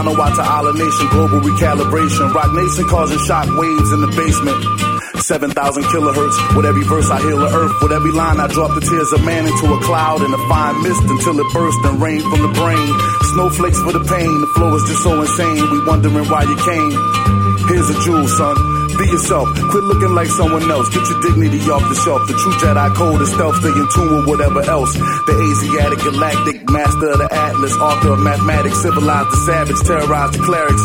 Soprano water island nation, global recalibration. Rock nation causing shock waves in the basement. 7,000 kilohertz. With every verse I heal the earth. With every line I drop the tears of man into a cloud and a fine mist until it burst and rained from the brain. Snowflakes for the pain. The flow is just so insane. We wondering why you came. Here's a jewel, son. Be yourself. Quit looking like someone else. Get your dignity off the shelf. The true Jedi code is stealth. Stay in tune with whatever else. The Asiatic galactic master of the Atlas, author of mathematics, civilized the savage, terrorized the clerics.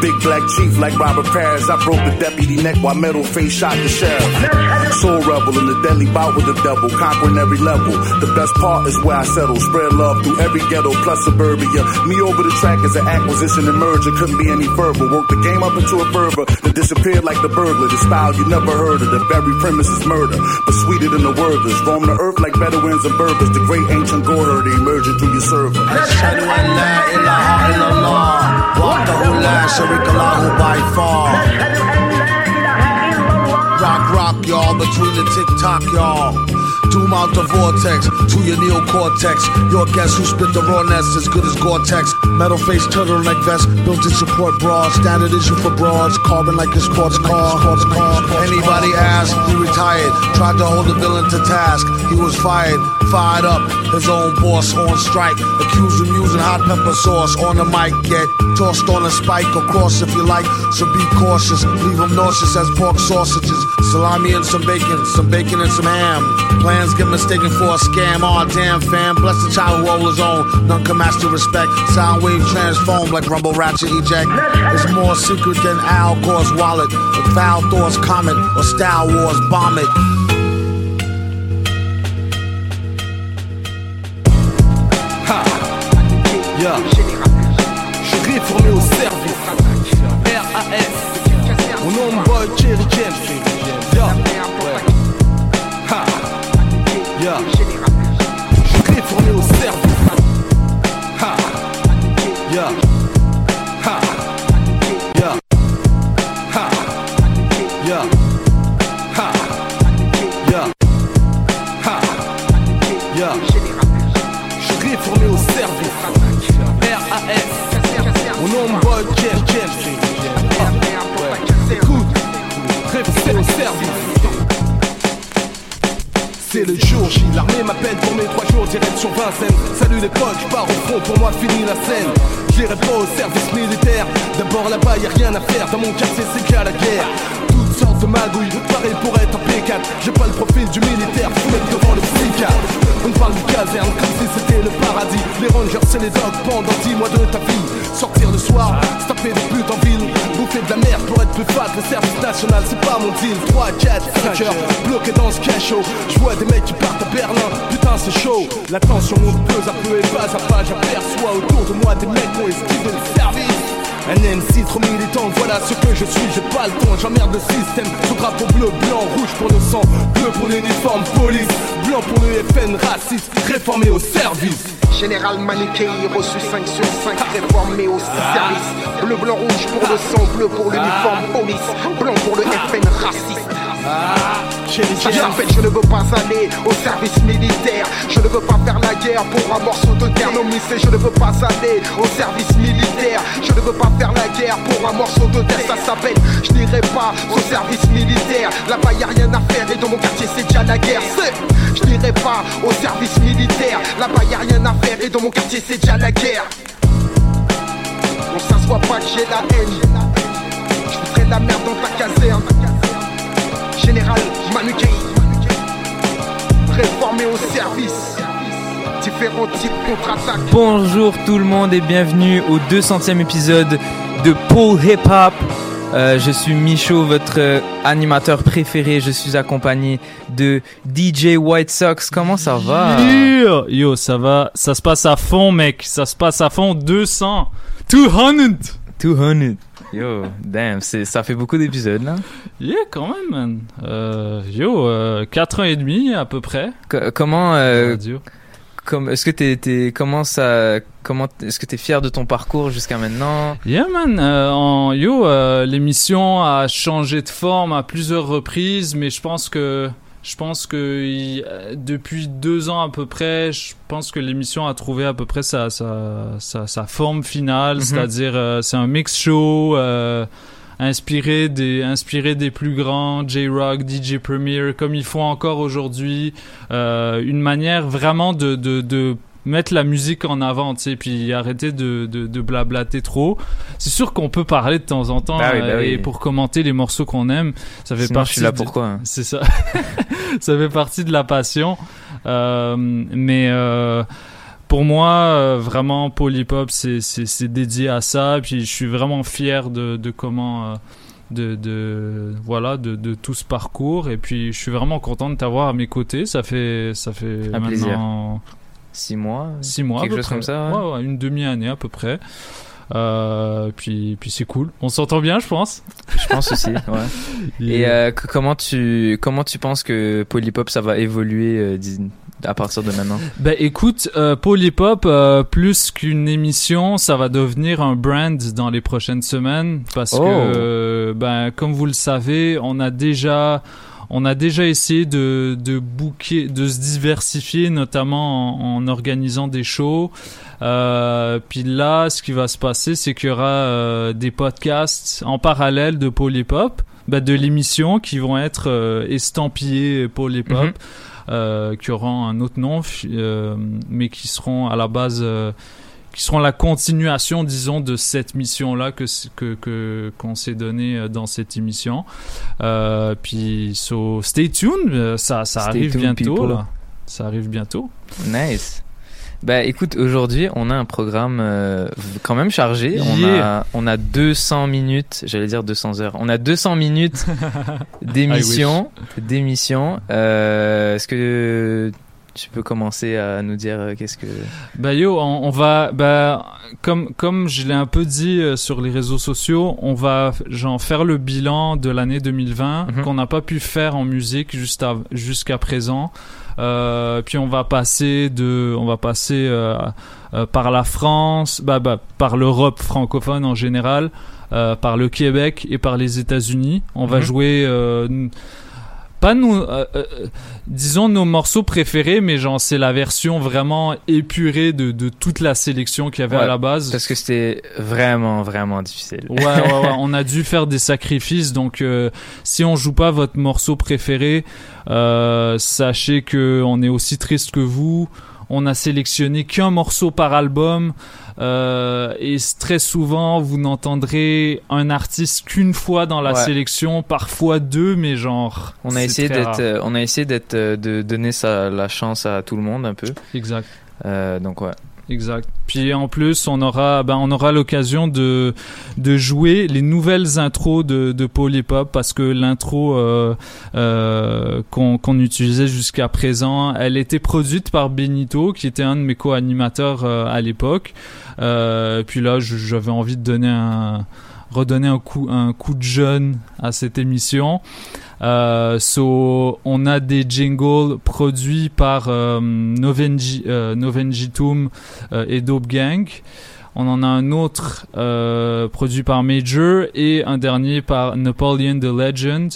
Big black chief like Robert Paris. I broke the deputy neck while metal face shot the sheriff. Soul rebel in the deadly bout with the devil, conquering every level. The best part is where I settle. Spread love through every ghetto plus suburbia. Me over the track is an acquisition and merger. Couldn't be any further. Work the game up into a fervor Disappeared like the burglar, the style you never heard of. The very premise is murder, but sweeter than the wordless. Roam the earth like Bedouins and Berbers. The great ancient gore herd emerging through your server. Ashhadu an la ilaha illallah. Wahdahu la sharika lahu by far. Rock, rock, y'all, between the tick tock, y'all. Doom out the vortex to your neocortex. Your guess who spit the rawness as good as Gore-Tex. Metal face turtleneck vest, built in support bras. Standard issue for broads, carbon like a sports car. Sports car. Anybody ask, he retired. Tried to hold the villain to task. He was fired, fired up. His own boss on strike. Accused of using hot pepper sauce on the mic. Get tossed on a spike or cross if you like. So be cautious. Leave him nauseous as pork sausages. Salami and some bacon. Some bacon and some ham. Plans get mistaken for a scam. Aw, damn fam. Bless the child who owes his own. None can match the respect. Sound wave transform like rumble ratchet eject. It's more secret than Al Gore's wallet. Or Val Thor's comet. Or Star Wars bomb it. Je ne veux pas aller au service militaire. Je ne veux pas faire la guerre pour un morceau de terre Non mais je ne veux pas aller au service militaire. Je ne veux pas faire la guerre pour un morceau de terre. Ça s'appelle je n'irai pas au service militaire. Là-bas y a rien à faire. Et dans mon quartier c'est déjà la guerre. Je n'irai pas au service militaire. Là-bas y a rien à faire. Et dans mon quartier c'est déjà la guerre. On s'assoit pas que j'ai la haine. Je la merde dans ta caserne Général Manuquet Réformé au service Différents types contre-attaques Bonjour tout le monde et bienvenue au 200e épisode de Paul Hip Hop. Euh, je suis Michaud, votre euh, animateur préféré. Je suis accompagné de DJ White Sox. Comment ça va? Yo, yo, ça va, ça se passe à fond, mec. Ça se passe à fond. 200, 200. 200. Yo, damn, c'est, ça fait beaucoup d'épisodes là. Yeah, quand même, man. Euh, yo, euh, 4 ans et demi à peu près. Co- comment, euh, comme, est-ce que t'es, comment ça, comment, est-ce que t'es fier de ton parcours jusqu'à maintenant? Yeah, man. Euh, en, yo, l'émission a changé de forme à plusieurs reprises, mais je pense que, je pense que euh, depuis deux ans à peu près, je pense que l'émission a trouvé à peu près sa, sa, sa, sa forme finale, Mhm. c'est-à-dire euh, c'est un mix show. Euh, inspiré des inspiré des plus grands J-Rock, DJ Premier comme ils font encore aujourd'hui euh, une manière vraiment de, de, de mettre la musique en avant tu sais puis arrêter de, de, de blablater trop c'est sûr qu'on peut parler de temps en temps Bah oui, bah euh, oui. et pour commenter les morceaux qu'on aime ça fait Sinon, partie je suis là de- pourquoi hein. c'est ça. ça fait partie de la passion. Euh, mais euh, pour moi, euh, vraiment, Polypop, c'est c'est- c'est dédié à ça. Puis je suis vraiment fier de, de comment. de, de voilà de, de tout ce parcours et puis je suis vraiment content de t'avoir à mes côtés ça fait ça fait Un plaisir. Six mois. six mois Quelque chose près. comme ça, ouais. ouais, ouais, une demi année à peu près euh, puis puis c'est cool on s'entend bien je pense Je pense aussi. Ouais. Et euh, comment tu comment tu penses que Polypop ça va évoluer euh, à partir de maintenant? Ben écoute, euh, Polypop, euh, plus qu'une émission, ça va devenir un brand dans les prochaines semaines parce Oh. que, euh, ben comme vous le savez, on a déjà on a déjà essayé de, de booker, de se diversifier, notamment en, en organisant des shows. Euh, puis là, ce qui va se passer, c'est qu'il y aura euh, des podcasts en parallèle de Polypop, ben, de l'émission, qui vont être euh, estampillés Polypop Mhm. qui auront un autre nom, mais qui seront à la base, qui seront la continuation, disons, de cette mission-là que s- que qu'on s'est donné euh, dans cette émission. Euh, puis, so, stay tuned, euh, ça ça Stay arrive tuned, bientôt là. Ça arrive bientôt. Nice. Bah écoute, aujourd'hui on a un programme euh, quand même chargé. On a on a 200 minutes, j'allais dire 200 heures. On a 200 minutes d'émission, d'émission. Euh, Est-ce que tu peux commencer à nous dire euh, qu'est-ce que Bah yo, on, on va, bah comme comme je l'ai un peu dit euh, sur les réseaux sociaux, on va genre faire le bilan de l'année 2020 Mhm. qu'on n'a pas pu faire en musique juste à- jusqu'à présent. Euh, puis on va passer de, on va passer par la France, bah, bah par l'Europe francophone en général, par le Québec et par les États-Unis. On va Mhm. jouer. Euh, pas nous, euh, euh, disons nos morceaux préférés, mais genre c'est la version vraiment épurée de, de toute la sélection qu'il y avait Ouais, à la base. parce que c'était vraiment vraiment difficile. Ouais, ouais, ouais, on a dû faire des sacrifices. Donc, euh, si on joue pas votre morceau préféré, euh, sachez que on est aussi triste que vous. On a sélectionné qu'un morceau par album. Euh, et très souvent, vous n'entendrez un artiste qu'une fois dans la Ouais. sélection, parfois deux, mais genre. On a essayé d'être euh, on a essayé d'être euh, de donner ça la chance à tout le monde un peu. Exact. Euh, donc ouais. Exact. Puis en plus, on aura, ben, on aura l'occasion de de jouer les nouvelles intros de de Polypop parce que l'intro euh, euh, qu'on utilisait jusqu'à présent, elle était produite par Benito, qui était un de mes co-animateurs euh, à l'époque. Euh, puis là, j'avais envie de donner un redonner un coup un coup de jeune à cette émission. Euh, so, on a des jingles produits par euh, Novenji, euh, euh, et Dope Gang. On en a un autre produit par Major et un dernier par Napoleon the Legend.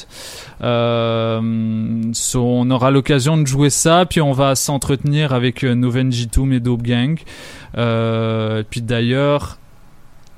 So, on aura l'occasion de jouer ça, puis on va s'entretenir avec euh, Novenjitum et Dope Gang. Puis d'ailleurs,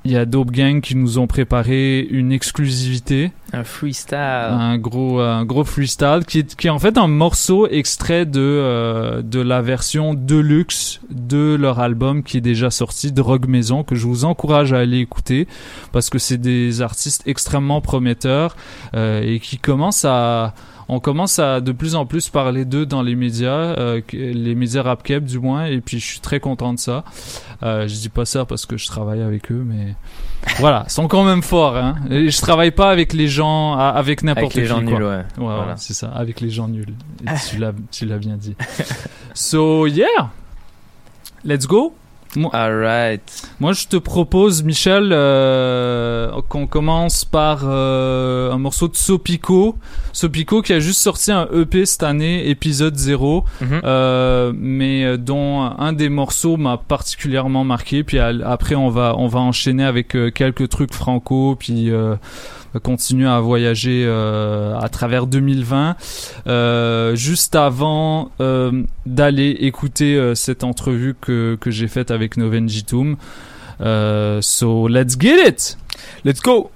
il y a Dope Gang qui nous ont préparé une exclusivité Un freestyle. un gros un gros freestyle qui est, qui est en fait un morceau extrait de euh, de la version deluxe de leur album qui est déjà sorti Drogue Maison que je vous encourage à aller écouter parce que c'est des artistes extrêmement prometteurs euh, et qui commencent à on commence à de plus en plus parler d'eux dans les médias, euh, les médias rap keb du moins, et puis je suis très content de ça. Euh, je dis pas ça parce que je travaille avec eux, mais voilà, ils sont quand même forts. Hein. Et je travaille pas avec les gens, avec n'importe Avec les qui. gens quoi. nuls, ouais. Ouais, Voilà. voilà, c'est ça, avec les gens nuls. Et tu l'as, tu l'as bien dit. So yeah, let's go. Moi, Alright. moi, je te propose, Michel, euh, qu'on commence par euh, un morceau de Sopico. Sopico qui a juste sorti un EP cette année, épisode 0, Mhm. euh, mais euh, dont un des morceaux m'a particulièrement marqué. Puis après, on va on va enchaîner avec euh, quelques trucs franco, puis continuer à voyager euh, à travers 2020. Euh, juste avant euh, d'aller écouter cette entrevue que, que j'ai faite avec Novenjitum. Euh, so let's get it! Let's go!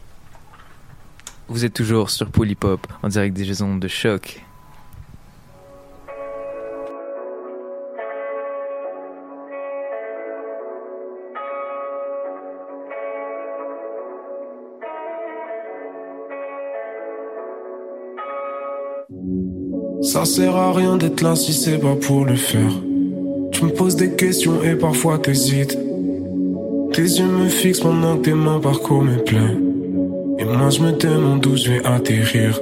Vous êtes toujours sur Polypop en direct des ondes de choc. Ça sert à rien d'être là si c'est pas pour le faire. Tu me poses des questions et parfois t'hésites. Tes yeux me fixent pendant que tes mains parcourent mes plaies. Et moi je me demande où je vais atterrir.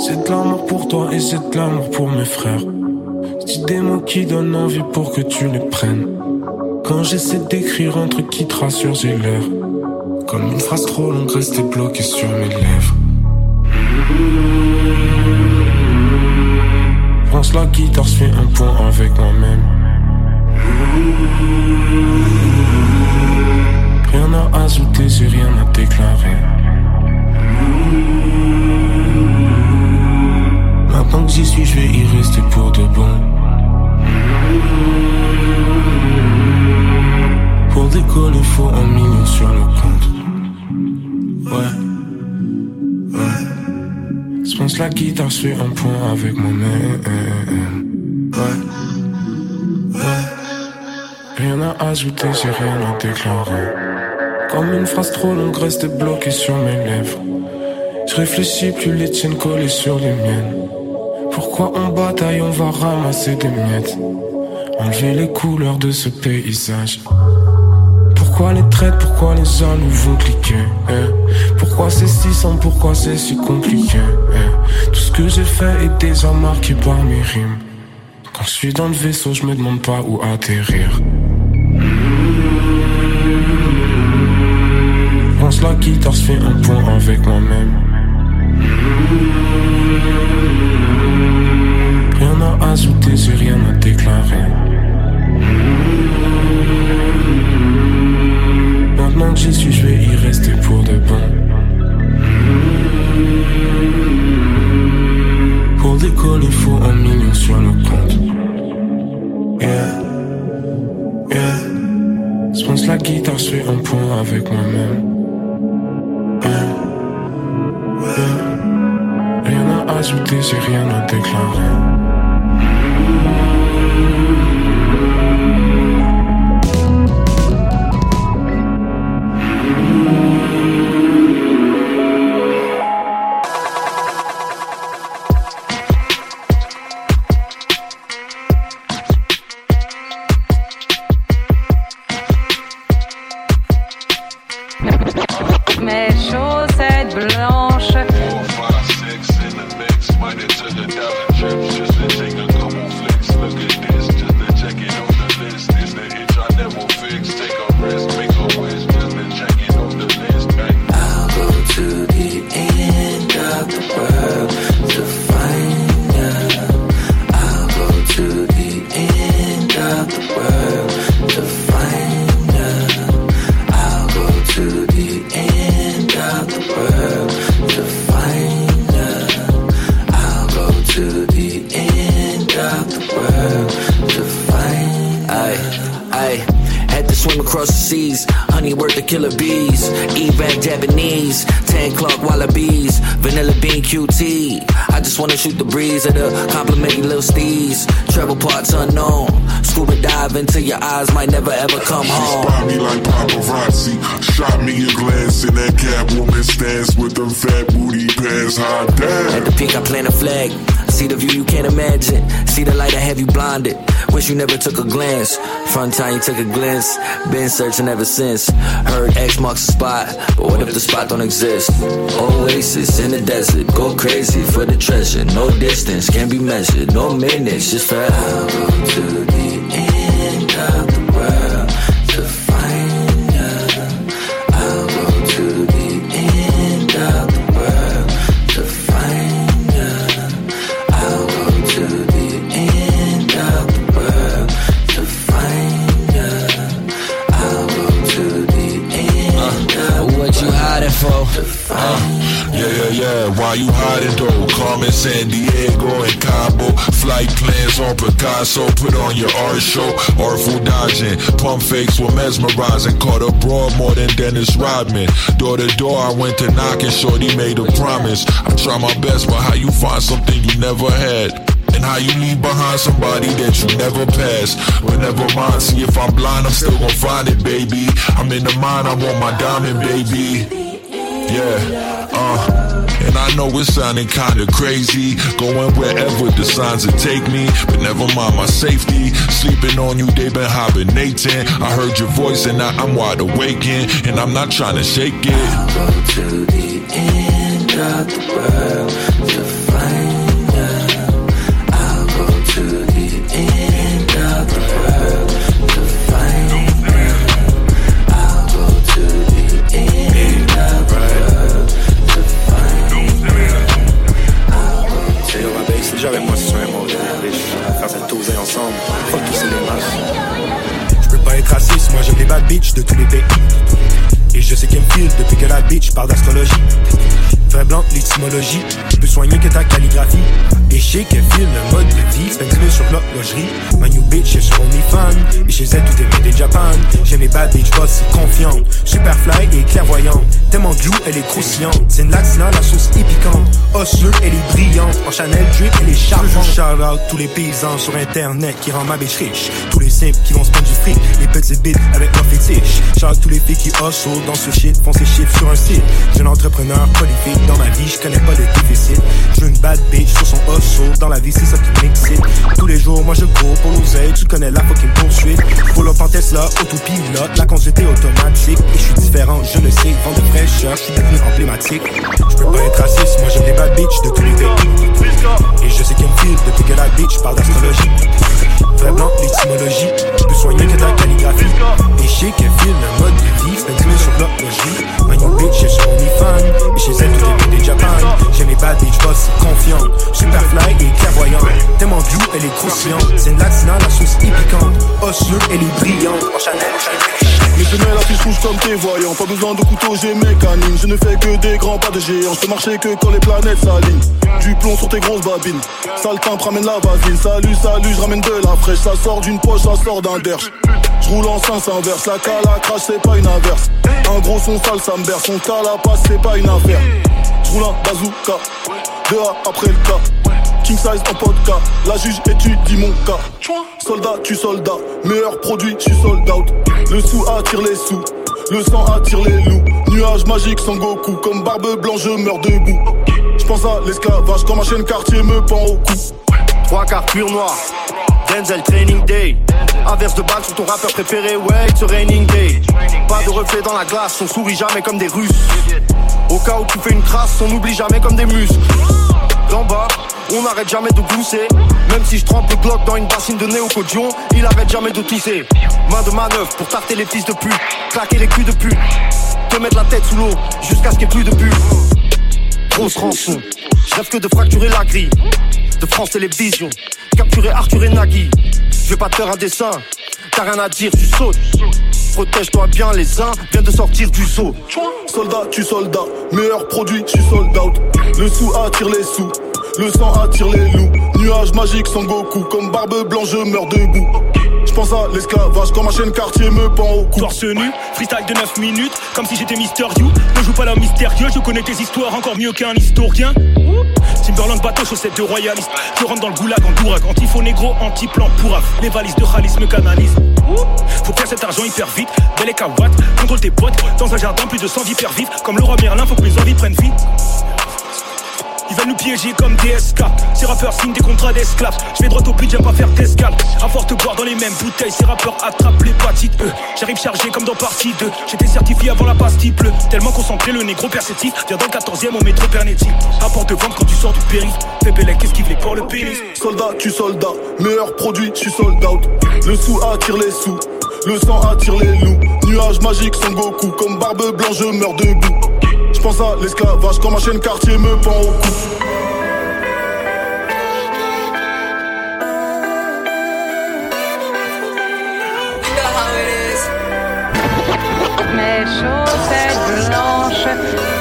C'est de l'amour pour toi et c'est de l'amour pour mes frères. Dis des mots qui donnent envie pour que tu les prennes. Quand j'essaie d'écrire un truc qui te rassure, j'ai l'air. Comme une phrase trop longue restée bloquée sur mes lèvres. Pense la guitare, je fais un point avec moi-même. Rien à ajouter, j'ai rien à déclarer. La guitare, fais un point avec moi-même. Ouais, ouais. Rien à ajouter, j'ai rien à déclarer. Comme une phrase trop longue reste bloquée sur mes lèvres. Je réfléchis plus les tiennes collées sur les miennes. Pourquoi on bataille, on va ramasser des miettes. Enlever les couleurs de ce paysage. Pourquoi les traites, pourquoi les jaloux vont cliquer eh Pourquoi c'est si simple, pourquoi c'est si compliqué eh Tout ce que j'ai fait est déjà marqué par mes rimes. Quand je suis dans le vaisseau, je me demande pas où atterrir. Pense la guitare, je fais un point avec moi-même. Rien à ajouter, j'ai rien à déclarer. Maintenant que j'y suis, je vais y rester pour de bon. Pour décoller, faut un million sur le compte. Yeah, yeah. Je pense la guitare, je un point avec moi-même. Yeah, yeah. Rien à ajouter, j'ai rien à déclarer. You never took a glance. Front time you took a glance. Been searching ever since. Heard X marks the spot, but what if the spot don't exist? Oasis in the desert, go crazy for the treasure. No distance can be measured. No minutes, just forever. To the show. Artful dodging. Pump fakes were mesmerizing. Caught a broad more than Dennis Rodman. Door to door, I went to knock and Shorty made a promise. I try my best, but how you find something you never had? And how you leave behind somebody that you never passed. But never mind, see if I'm blind, I'm still gonna find it, baby. I'm in the mind, I want my diamond, baby. Yeah, uh. And I know it's sounding kinda crazy. Going wherever the signs will take me. But never mind my safety. Sleeping on you, they been hibernating. I heard your voice and now I'm wide awake. And I'm not trying to shake it. Go to the end of the world blanc, l'étymologie, plus soigné que ta calligraphie. Et sais qu'elle file le mode de vie, spend sur l'horlogerie. My new bitch est sur OnlyFans, et chez elle tout est made in Japan. J'aime les bad bitch boss, si confiante, super fly et clairvoyante. Tellement glue, elle est croustillante. C'est une latina, la sauce est piquante. Osseux, elle est brillante. En Chanel drip, elle est charmante. Shout out tous les paysans sur internet qui rendent ma bitch riche. Tous les simples qui vont spend du fric, les petites bites avec leur fétiche. Shout out tous les filles qui hustle dans ce shit, font ces chiffres sur un site. Jeune entrepreneur prolifique dans ma vie, je connais pas le déficit. Je veux une bad bitch sur son hustle, dans la vie c'est ça qui m'excite. Tous les jours, moi je cours pour l'oseille, tu connais la fucking poursuite. Pull up en Tesla, autopilote, la conduite est automatique. Et je suis différent, je le sais, vent de fraîcheur, je suis devenu emblématique. Je peux pas être raciste, moi j'aime les de. Et je sais qu'elle me file depuis que la bitch parle d'astrologie. Vrai blanc, l'étymologie, plus soigné que ta calligraphie. Et je sais qu'elle file le mode de vie, spend sur l'horlogerie. My bitch est sur OnlyFans, et chez elle tout est in Japan. J'aime les bad bitch boss, confiante, super fly et clairvoyante. Tellement glue, elle est croustillante. C'est une latina, la sauce est piquante. Osseux, elle est brillante. En Chanel, Les semelles affichent rouge comme tes voyants. Pas besoin de couteau, j'ai mes canines. Je ne fais que des grands pas de géants. Je peux marcher que quand les planètes s'alignent. Du plomb sur tes grosses babines. Sale timbre, ramène la vasine. Salut, salut, je ramène de la fraîche. Ça sort d'une poche, ça sort d'un derche. Je roule en sens inverse. La crash, c'est pas une inverse. Un gros son sale, ça me berce. Son calapace, c'est pas une affaire. Je roule un bazooka. Deux A après le cas. King size en podcast, la juge étudie mon cas. Soldat, tu soldat, meilleur produit, tu sold out. Le sou attire les sous, le sang attire les loups. Nuage magique sans Goku, comme barbe blanche, je meurs debout. Je pense à l'esclavage quand ma chaîne quartier me pend au cou. Trois quarts pur noir, Denzel Training Day. Averse de balles sur ton rappeur préféré, ouais, it's a raining day. Pas de reflet dans la glace, on sourit jamais comme des Russes. Au cas où tu fais une crasse, on n'oublie jamais comme des muscles. D'en bas, on n'arrête jamais de glousser. Même si je trempe le Glock dans une bassine de néocodion, il arrête jamais de tousser. Main de manœuvre pour tarter les fils de pute, claquer les culs de pute, te mettre la tête sous l'eau jusqu'à ce qu'il n'y ait plus de pute. Grosse rançon, je rêve que de fracturer la grille de France Télévisions, capturer Arthur et Nagui. Je vais pas te faire un dessin, t'as rien à dire, tu sautes. Protège-toi bien, les uns viennent de sortir du zoo. Soldat, tu soldat, meilleur produit, tu sold. Le sou attire les sous, Le sang attire les loups. Nuages magiques sans Goku. Comme barbe blanche, je meurs debout. Je pense à l'esclavage quand ma chaîne quartier me pend au cou. Torse nu, freestyle de 9 minutes, comme si j'étais Mister You. Ne joue pas la mystérieux, je connais tes histoires encore mieux qu'un historien. Timberland bateau, chaussettes de royaliste. Je rentre dans le goulag en dourac, anti-faux négro, anti-plan pourraf. Les valises de Khalis me canalisent. Faut faire cet argent hyper vite, bel et kawatt. Contrôle tes potes, dans un jardin, plus de 100 vipères vives. Comme le roi Merlin, faut que mes envies prennent vie. Ils veulent nous piéger comme des SK Ces rappeurs signent des contrats d'esclaves. Je vais droit au but, j'aime pas faire d'escale. À force de boire dans les mêmes bouteilles Ces rappeurs attrapent l'hépatite E J'arrive chargé comme dans partie 2 J'étais certifié avant la pastille bleue. Tellement concentré, le négro perceptif. Viens dans le 14ème au métro Pernetti Apporte de vente quand tu sors du périph' Fais Bélec, esquive les pour le pénis Soldat, tu soldat, meilleur produit, suis sold out. Le sou attire les sous, le sang attire les loups. Nuages magiques sans Goku, comme barbe blanche, je meurs debout. Pense à l'esclavage quand ma chaîne quartier me pend au cou. Mes chaussettes blanches.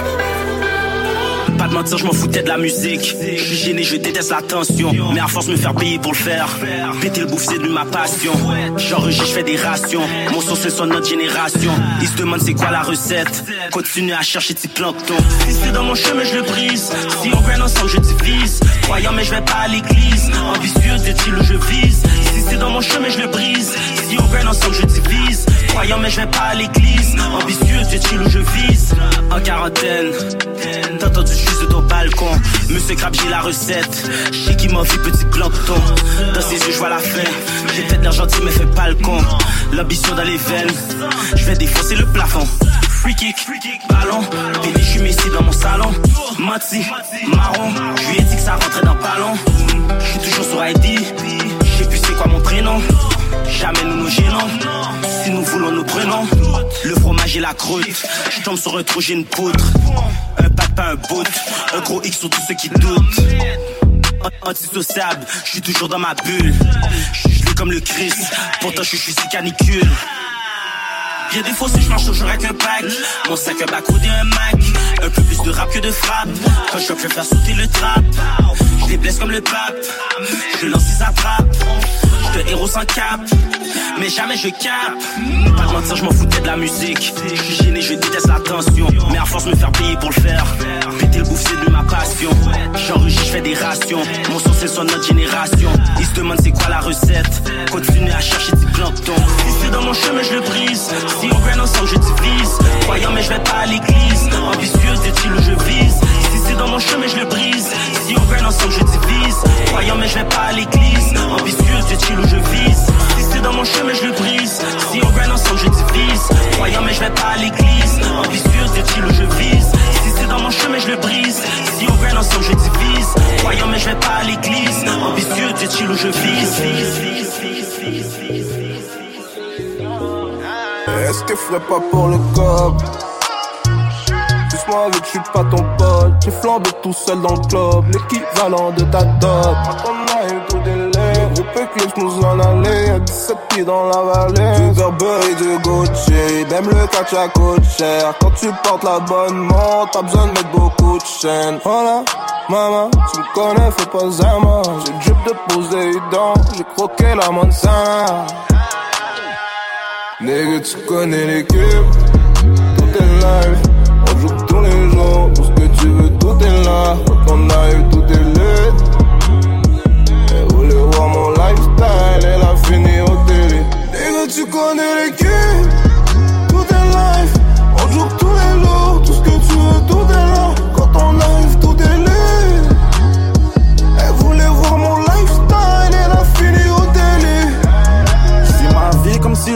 De mentir, je m'en foutais de la musique. Je suis gêné, je déteste l'attention. Mais à force me faire payer pour le faire. Péter le bouffe, c'est de ma passion. J'enregistre, je fais des rations. Mon son, c'est son notre génération. Ils se demandent c'est quoi la recette? Continue à chercher tes plancton. Si c'est dans mon chemin, je le brise. Si on vient ensemble, je divise. Croyant, mais je vais pas à l'église. Ambitieux, est-il où je vise. Si c'est dans mon chemin, je le brise. Si on vient ensemble, je divise. Croyant, mais je vais pas à l'église. Ambitieux, est-il où je vise. En quarantaine, t'as entendu juste ton balcon. Monsieur Crab, j'ai la recette. J'ai qui m'a vu petit plancton. Dans ses yeux, je vois la fin. J'ai peut-être l'air gentil, mais fais pas le con. L'ambition dans les veines. Je vais défoncer le plafond. Free kick, ballon. Pédé, je suis Messi dans mon salon. Mati, marron. Je lui ai dit que ça rentrait dans le ballon. Je suis toujours sur ID. Je sais plus c'est quoi mon prénom. Jamais nous nous gênons. Si nous voulons, nous prenons. Le fromage et la croûte. Je tombe sur un trou, j'ai une poutre. Un pack, pas un boot. Un gros X sur tous ceux qui doutent. An- Antisociable, je suis toujours dans ma bulle. Je gelé comme le Christ. Pourtant, je suis si canicule. Bien des fois si je marche toujours avec un pack Mon sac un bac et un Mac Un peu plus de rap que de frappe Quand je veux faire sauter le trap Je les comme le pape Je lance ils attrapent Je te héros sans cap. Mais jamais je cap. Pas de mentir je m'en foutais de la musique. Je suis gêné je déteste l'attention Mais à force me faire payer pour le faire. Péter le bouffe de ma passion. J'enregistre je fais des rations. Mon son c'est son notre génération. Ils se demandent c'est quoi la recette? Continue à chercher du plancton Si c'est dans mon chemin je le brise. Si on vient ensemble je divise. Croyant mais je vais pas à l'église. Ambitieuse est-il où je vise? C'est dans mon chemin je le brise. Si on vient ensemble je divise. Croyant mais je vais pas à l'église. Ambitieuse est-il où je vise. Si c'est dans mon chemin je le brise. Si on vient ensemble je divise. Croyant mais je vais pas à l'église. Ambitieuse est-il où je vise. Si c'est dans mon chemin je le brise. Si on vient ensemble je divise. Croyant mais je vais pas à l'église. Ambitieux est-il où je vise. Est-ce que ferait pas pour le cop Doucement vu que je suis pas ton pote. J'ai flambé tout seul dans le club L'équivalent de ta dot. On a eu tout délai Le groupe Eclipse nous en allait Y'a 17 pieds dans la vallée. Du Burberry, du Gucci Même le catch coûte cher. Quand tu portes l'abonnement T'as besoin de mettre beaucoup de chaînes Voilà Maman, tu me connais, fais pas zama J'ai drip de Poséidon J'ai croqué la manzana. Nigga, tu connais l'équipe, tout est live, tout est là, on arrive, tout est lit. Elle voulait voir mon lifestyle, elle a fini au télé. Nigga, tu connais l'équipe,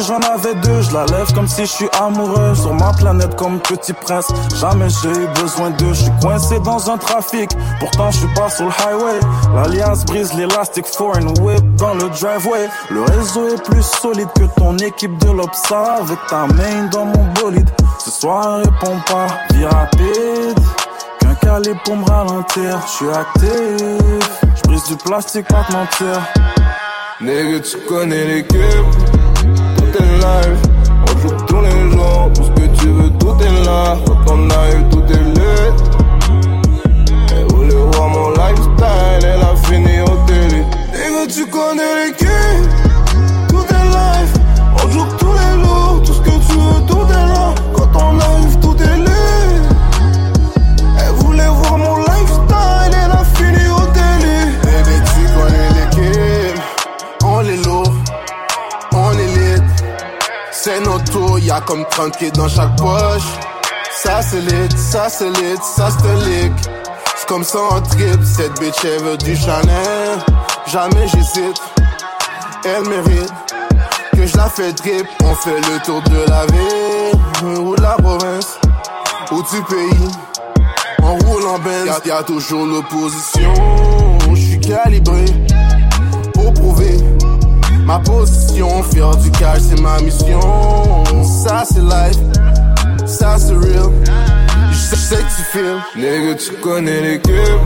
j'en avais deux, je la lève comme si je suis amoureux. Sur ma planète comme petit prince, jamais j'ai eu besoin d'eux. Je suis coincé dans un trafic, pourtant je suis pas sur le highway. L'alliance brise l'élastique foreign whip dans le driveway. Le réseau est plus solide que ton équipe de l'Obsa Avec ta main dans mon bolide. Ce soir réponds pas, vie rapide. Qu'un calibre pour me ralentir, je suis actif. Je brise du plastique pas te mentir. Nigga, tu connais l'équipe, tout est live, on joue tous les jours, tout ce que tu veux, tout est là, quand on arrive, tout est 30 pieds dans chaque poche. Ça c'est lit, ça c'est lit, ça c'est lick. C'est comme ça en trip, cette bitch elle veut du Chanel. Jamais j'hésite, elle mérite que je la fais drip. On fait le tour de la ville ou de la province ou du pays. On roule en benz, y'a, y'a toujours l'opposition. Je suis calibré pour prouver ma position. Faire du cash, c'est ma mission. Ça, c'est life, ça, c'est real. Je sais que tu filmes. Nigga, tu connais l'équipe.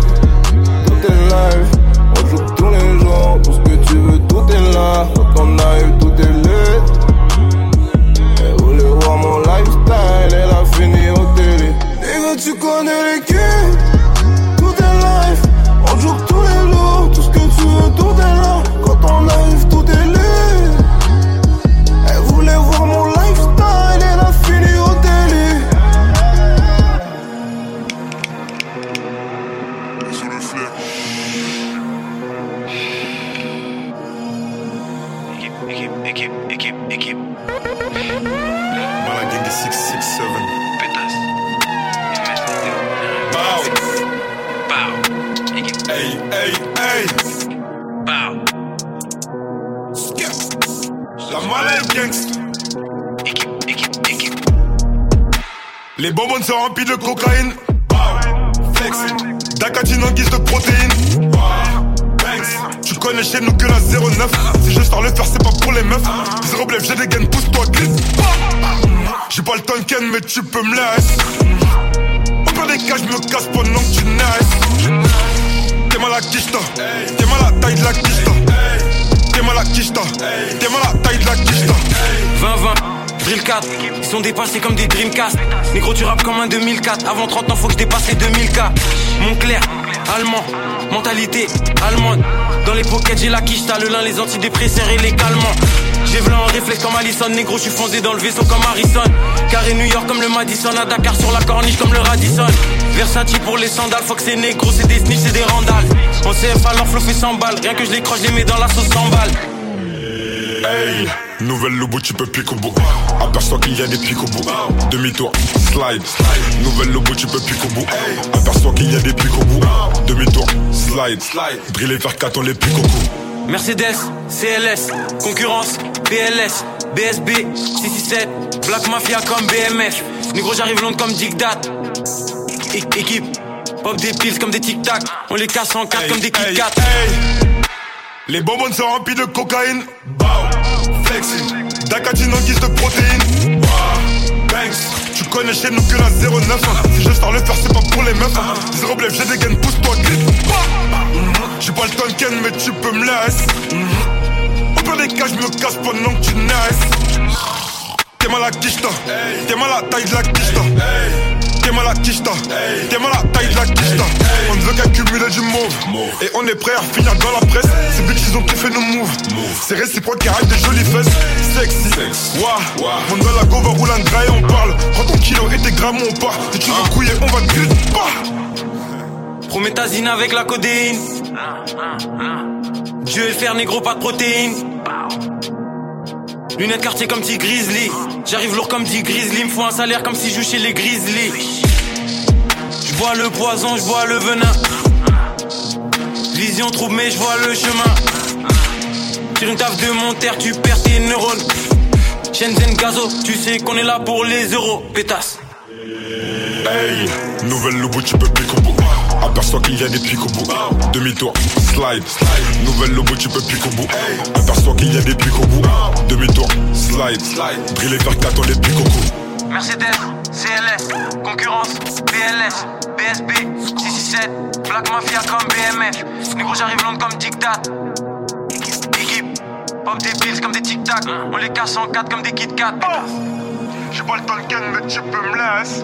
Tout est live. On joue tous les jours. Tout ce que tu veux, tout est là. Quand on arrive, tout est lit. Elle voulait voir mon lifestyle. Elle a fini au télé. Nigga, tu connais l'équipe. Les bonbons sont remplis de cocaïne. Bow. Flex. Dacatine en guise de protéines. Tu connais chez nous que la 09. Si je sors le faire, c'est pas pour les meufs. Zéro blef, j'ai des gaines, pousse-toi, glisse. J'ai pas le temps ken, mais tu peux me laisser. Au pire des cas, je me casse pendant que tu naisses. T'es mal à quicheta. T'es mal à taille de la quicheta. T'es mal à quicheta. T'es mal à taille de la quicheta. 20-20, Drill 4, ils sont dépassés comme des Dreamcast. Négro, tu rappes comme un 2004. Avant 30 ans, faut que je dépasse les 2000K. Montclair, allemand, mentalité allemande. Dans les pockets, j'ai la quiche, t'as le lin, les antidépresseurs et les calmants. J'ai v'là en réflexe comme Allison, négro, je suis foncé dans le vaisseau comme Harrison. Carré New York comme le Madison, à Dakar sur la corniche comme le Radisson. Versace pour les sandales, faut que c'est négro, c'est des snitch, c'est des randales. En CF, alors flow fait 100 balles, rien que je les croche, je les mets dans la sauce 100 balles. Hey, nouvelle lobo, tu peux pique au bout. Aperçois qu'il y a des pics au bout. Demi-tour, slide. Nouvelle lobo, tu peux pique au bout. Aperçois qu'il y a des pics au bout. Demi-tour, slide. Driller vers 4, on les pique au cou. Mercedes, CLS, concurrence, BLS, BSB, 667, Black Mafia comme BMF. Négro, j'arrive long comme Dick Dat. Équipe, pop des pills comme des tic tac. On les casse en quatre comme des Kit Kat. Les bonbons sont remplis de cocaïne. Bow, de protéines. Banks. Tu connais chez nous que la 09. Si je sors le faire, c'est pas pour les meufs. Zéro blef, j'ai des gaines, pousse-toi, glisse. J'ai pas le temps ken, mais tu peux me laisser. Au pire des cas, je me casse pendant que tu naisses. T'es mal à quicheta. T'es mal à taille de la quicheta. T'es mal à quicheta. T'es mal à taille de la quicheta. On ne veut qu'accumuler du mauve. Et on est prêt à finir dans la presse. Ces bitches, ils ont kiffé nos moves. C'est réciproque, car des jolies fesses. Sexy. Wouah. On doit la go, va rouler un et on parle. Prends ton kilo et tes grammes, on part. Si tu veux couiller, on va griller. Prométhazine avec la codéine. Dieu et le fer négro, pas de protéines. Lunettes quartier comme petit grizzly. J'arrive lourd comme dit grizzly. Me un salaire comme si je chez les grizzly. Je bois le poison, je bois le venin. Vision trouble, mais je vois le chemin. Sur une table de mon terre, tu perds tes neurones. Shenzhen Gazo, tu sais qu'on est là pour les euros. Pétasse. Hey, nouvelle lobo, tu peux pique au bout. Aperçois qu'il y a des pics au bout. Demi-tour, slide. Nouvelle lobo, tu peux pique au bout. Aperçois qu'il y a des pics au bout. Demi-tour, slide. Driller vers 4, on les pique au cou. Mercedes, CLS, concurrence, BLS, BSB, 667, Black Mafia comme BMF. Négro, j'arrive long comme Tic Tac. Équipe, pop des pills comme des Tic Tac. On les casse en 4 comme des Kit Kat. J'ai pas le temps de ken, mais tu peux me laisser.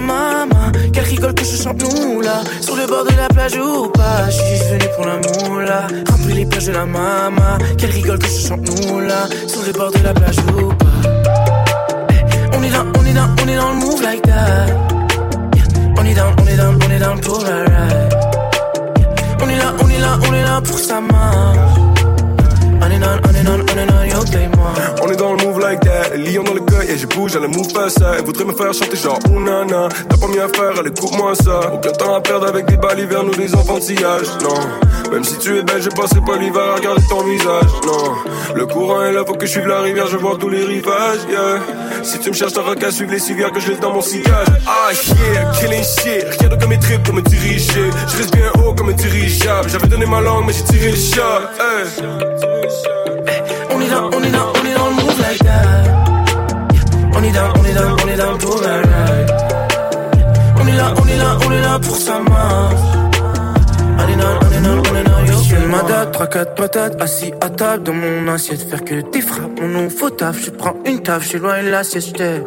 quicheta. rigolent que je chante nous là. Sur le bord de la plage ou pas. Je suis venu pour l'amour là. Remplis les plages de la mama. Qu'elle rigole que je chante nous là. Sur le bord de la plage ou pas. On est dans, on est dans, on est dans le move like that. On est dans, on est dans, on est dans pour la ride. On est là, on est là, on est là pour sa main. On est dans, le move like that, lion dans le cueil et je bouge à la move pas ça. Elle voudrait me faire chanter genre oh nana. T'as pas mieux à faire, allez coupe-moi ça. Aucun temps à perdre avec des balivernes ou des enfantillages, non. Même si tu es belle, je passerai pas l'hiver à regarder ton visage, non. Le courant est là, faut que je suive la rivière, je vois tous les rivages, yeah. Si tu me cherches, t'auras qu'à suivre les civières que je laisse dans mon sillage. Ah yeah, killing shit, rien de comme mes tripes comme me diriger. Je reste bien haut comme un dirigeable. J'avais donné ma langue, mais j'ai tiré le chat, hey. On est dans, on est dans, on est dans le move like that. On est dans, on est dans, on est dans pour la ride. On est là, on est là, on est là pour sa main. On est dans, on est dans, on est dans, yo. J'fais ma date, 3 4 patates, assis à table dans mon assiette. Faire que des frappes, mon nom faux taf. Je prends une taf, j'suis loin de l'assiette, j'étais.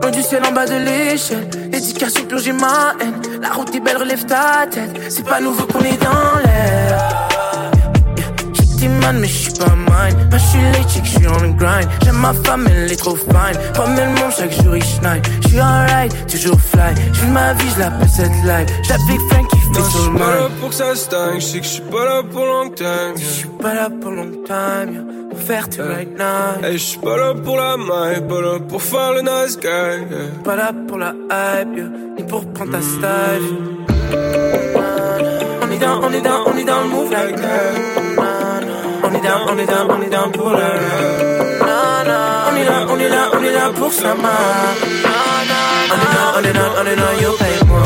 Loin du ciel en bas de l'échelle. L'éducation plongée ma haine. La route est belle, relève ta tête. C'est pas nouveau qu'on est dans l'air. Man, mais j'suis pas mine. Moi j'suis late, chick, j'suis on the grind. J'aime ma femme, elle est trop fine. Pas même mon chaque jour il schneid. J'suis alright, toujours fly. J'vis ma vie, j'lappelle cette life. Big Frank qui fait j'suis le pas là mind. pour que ça stagne, j'sais que j'suis pas là pour long time. J'suis pas là pour long time, yeah. Pour faire tout right now. Hey, j'suis pas là pour la main, pas là pour faire le nice guy. yeah. Pas là pour la hype, yeah. Ni pour prendre ta style. On est dans, on est dans, on est dans le move like that. On est down, on est down, on est down pour ride. On est là, on est là, on est là pour sa main. On est dans, on est dans, on est dans, yo paye-moi.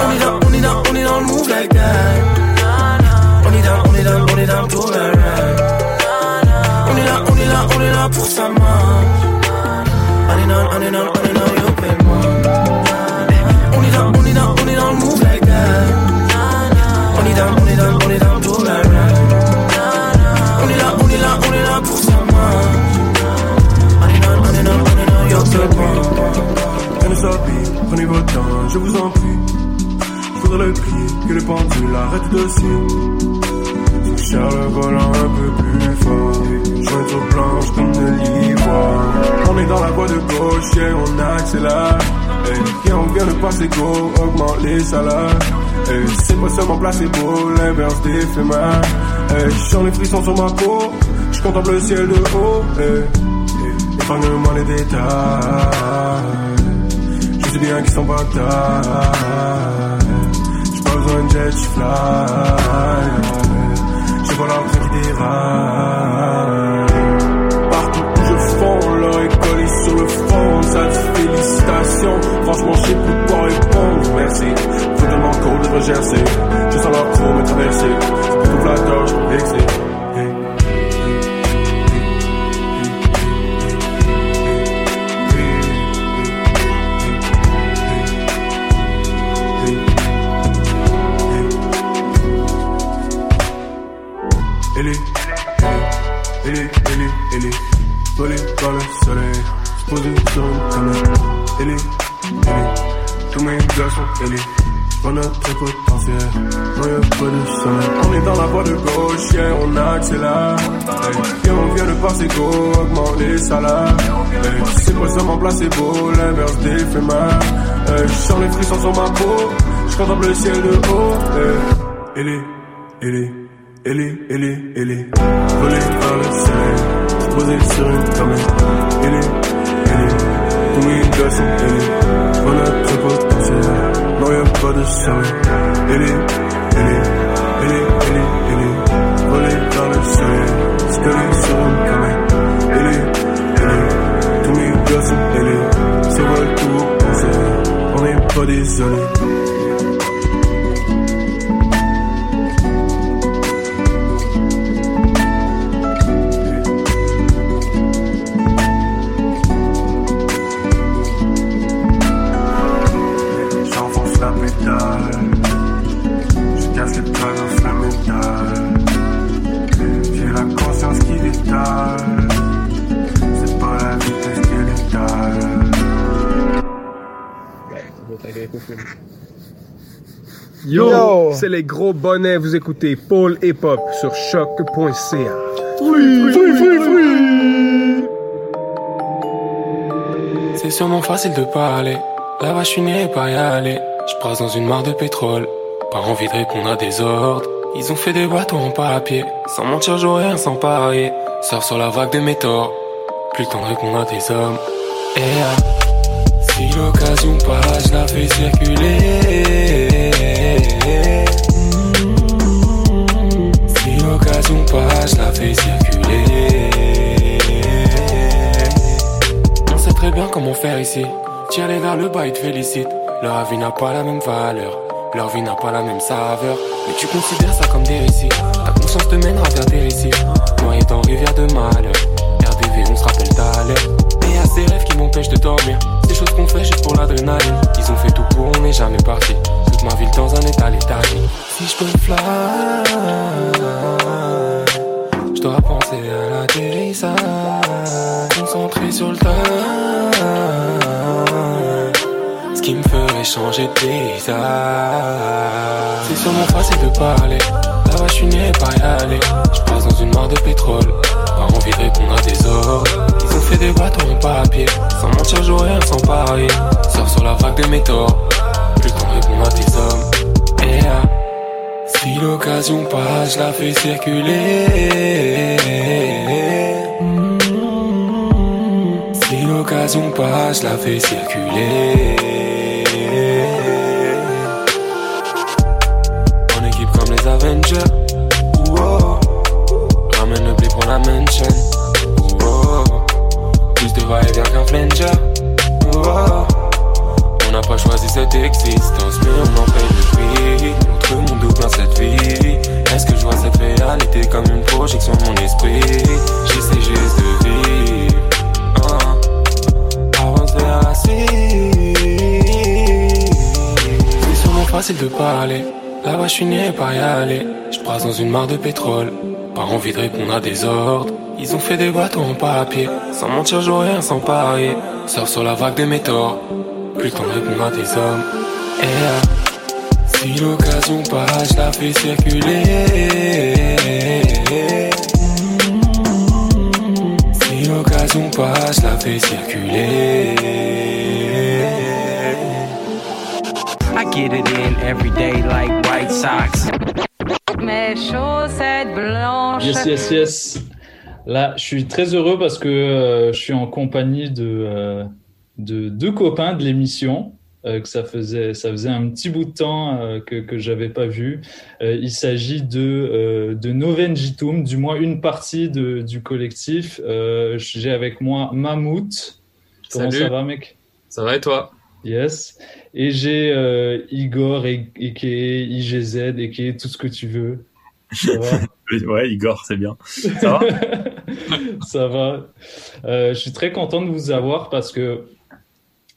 On est dans, on est dans, on est le move like that. On est dans, on est dans, on est dans pour ride. On est là, on est là, on est là pour sa main. On est dans, on est dans, on est dans, yo paye-moi. On est dans, on est dans, on est le move like that. On est dans, Prenez votre temps, je vous en prie. Faudrait le crier, que les pendules arrêtent de suivre. Cher le volant un peu plus fort. Jointure blanche comme de l'ivoire. On est dans la voie de gauche, yeah, on accélère. Et on vient de passer go, augmente les salaires. C'est pas seulement placebo, l'inverse d'éphémère. Hey, j'en ai frissons sur ma peau, je contemple le ciel de haut. Hey, hey, épargne-moi les détails. Sais bien qu'ils sont pas. J'ai pas besoin de jet, j'suis fly. J'ai pas train qui déraille. Partout où je fonds, leur collé sur le front. Ça dit félicitations. Franchement, je sais plus quoi répondre. Merci. Faut tellement qu'on devrait gercer. Je sens leur trop me traverser. Je peux vexer. Hey. Elle on accélère. Et on vient de passer go, augmente les salaires. C'est pas seulement placebo, l'inverse d'éphémère. Je sens les frissons sur ma peau, je contemple le ciel de haut. Elle est, elle est. Elle est, elle est, elle est volée par le soleil, poser sur une comète. Elle est, elle est, mes gars sont elle est, on a très potentiel, non y'a pas de est, elle est, on c'est les gros bonnets, vous écoutez Paul Hip Hop sur choc.ca. C'est sûrement facile de parler. Là-bas, je suis né, pas y aller. Je passe dans une mare de pétrole. Pas envie de répondre à des ordres. Ils ont fait des bateaux en papier. Sans mentir, j'aurais rien sans parier. Sors sur la vague de mes torts. Plus le temps de répondre à des hommes. Et ah, si l'occasion passe, je la fais circuler. L'occasion passe, la fais circuler. On sait très bien comment faire ici. Tire-les vers le bas, ils te félicitent. Leur avis n'a pas la même valeur. Leur vie n'a pas la même saveur. Mais tu considères ça comme des récits. Ta conscience te mènera vers des récits. Noyé dans rivière de malheur. RDV, on se rappelle ta l'heure. Et à ces rêves qui m'empêchent de dormir. Ces choses qu'on fait juste pour l'adrénaline. Ils ont fait tout pour, on n'est jamais parti. Toute ma ville dans un état léthargique. Si je peux fly, dois penser à l'atterrissage. Concentré sur le tas. Ce qui me ferait changer de paysage. C'est sûrement facile de parler. Là-bas, je suis pas y aller. Je passe dans une mare de pétrole. Pas envie de répondre à des ordres. Ils ont fait des bateaux en papier. Sans mentir, j'aurais rien sans parier. Sors sur la vague de mes l'occasion passe, la fais circuler. Si l'occasion passe, la fais circuler. Y. Je brasse dans une mare de pétrole. Pas envie de répondre à des ordres. Ils ont fait des bateaux en papier. Sans mentir, j'aurais rien sans parier. Sors sur la vague de mes torts. Plus le temps de répondre à des hommes. Et ah, si l'occasion passe, je la fais circuler. Si l'occasion passe, je la fais circuler. I get it in every day like White Sox. Mes chaussettes blanches. Yes, yes, yes. Là, je suis très heureux parce que euh, je suis en compagnie de, euh, de deux copains de l'émission. euh, que ça faisait, ça faisait un petit bout de temps euh, que, que j'avais pas vu. Euh, il s'agit de, euh, de Noven Jitum, du moins une partie de, du collectif. Euh, J'ai avec moi Mammouth. Comment Salut. ça va, mec? Ça va et toi? Yes. Et j'ai euh, Igor, et, et qui est IGZ, et qui est tout ce que tu veux. Ça va? Ouais, Igor, c'est bien. Ça va? Ça va. Euh, je suis très content de vous avoir parce que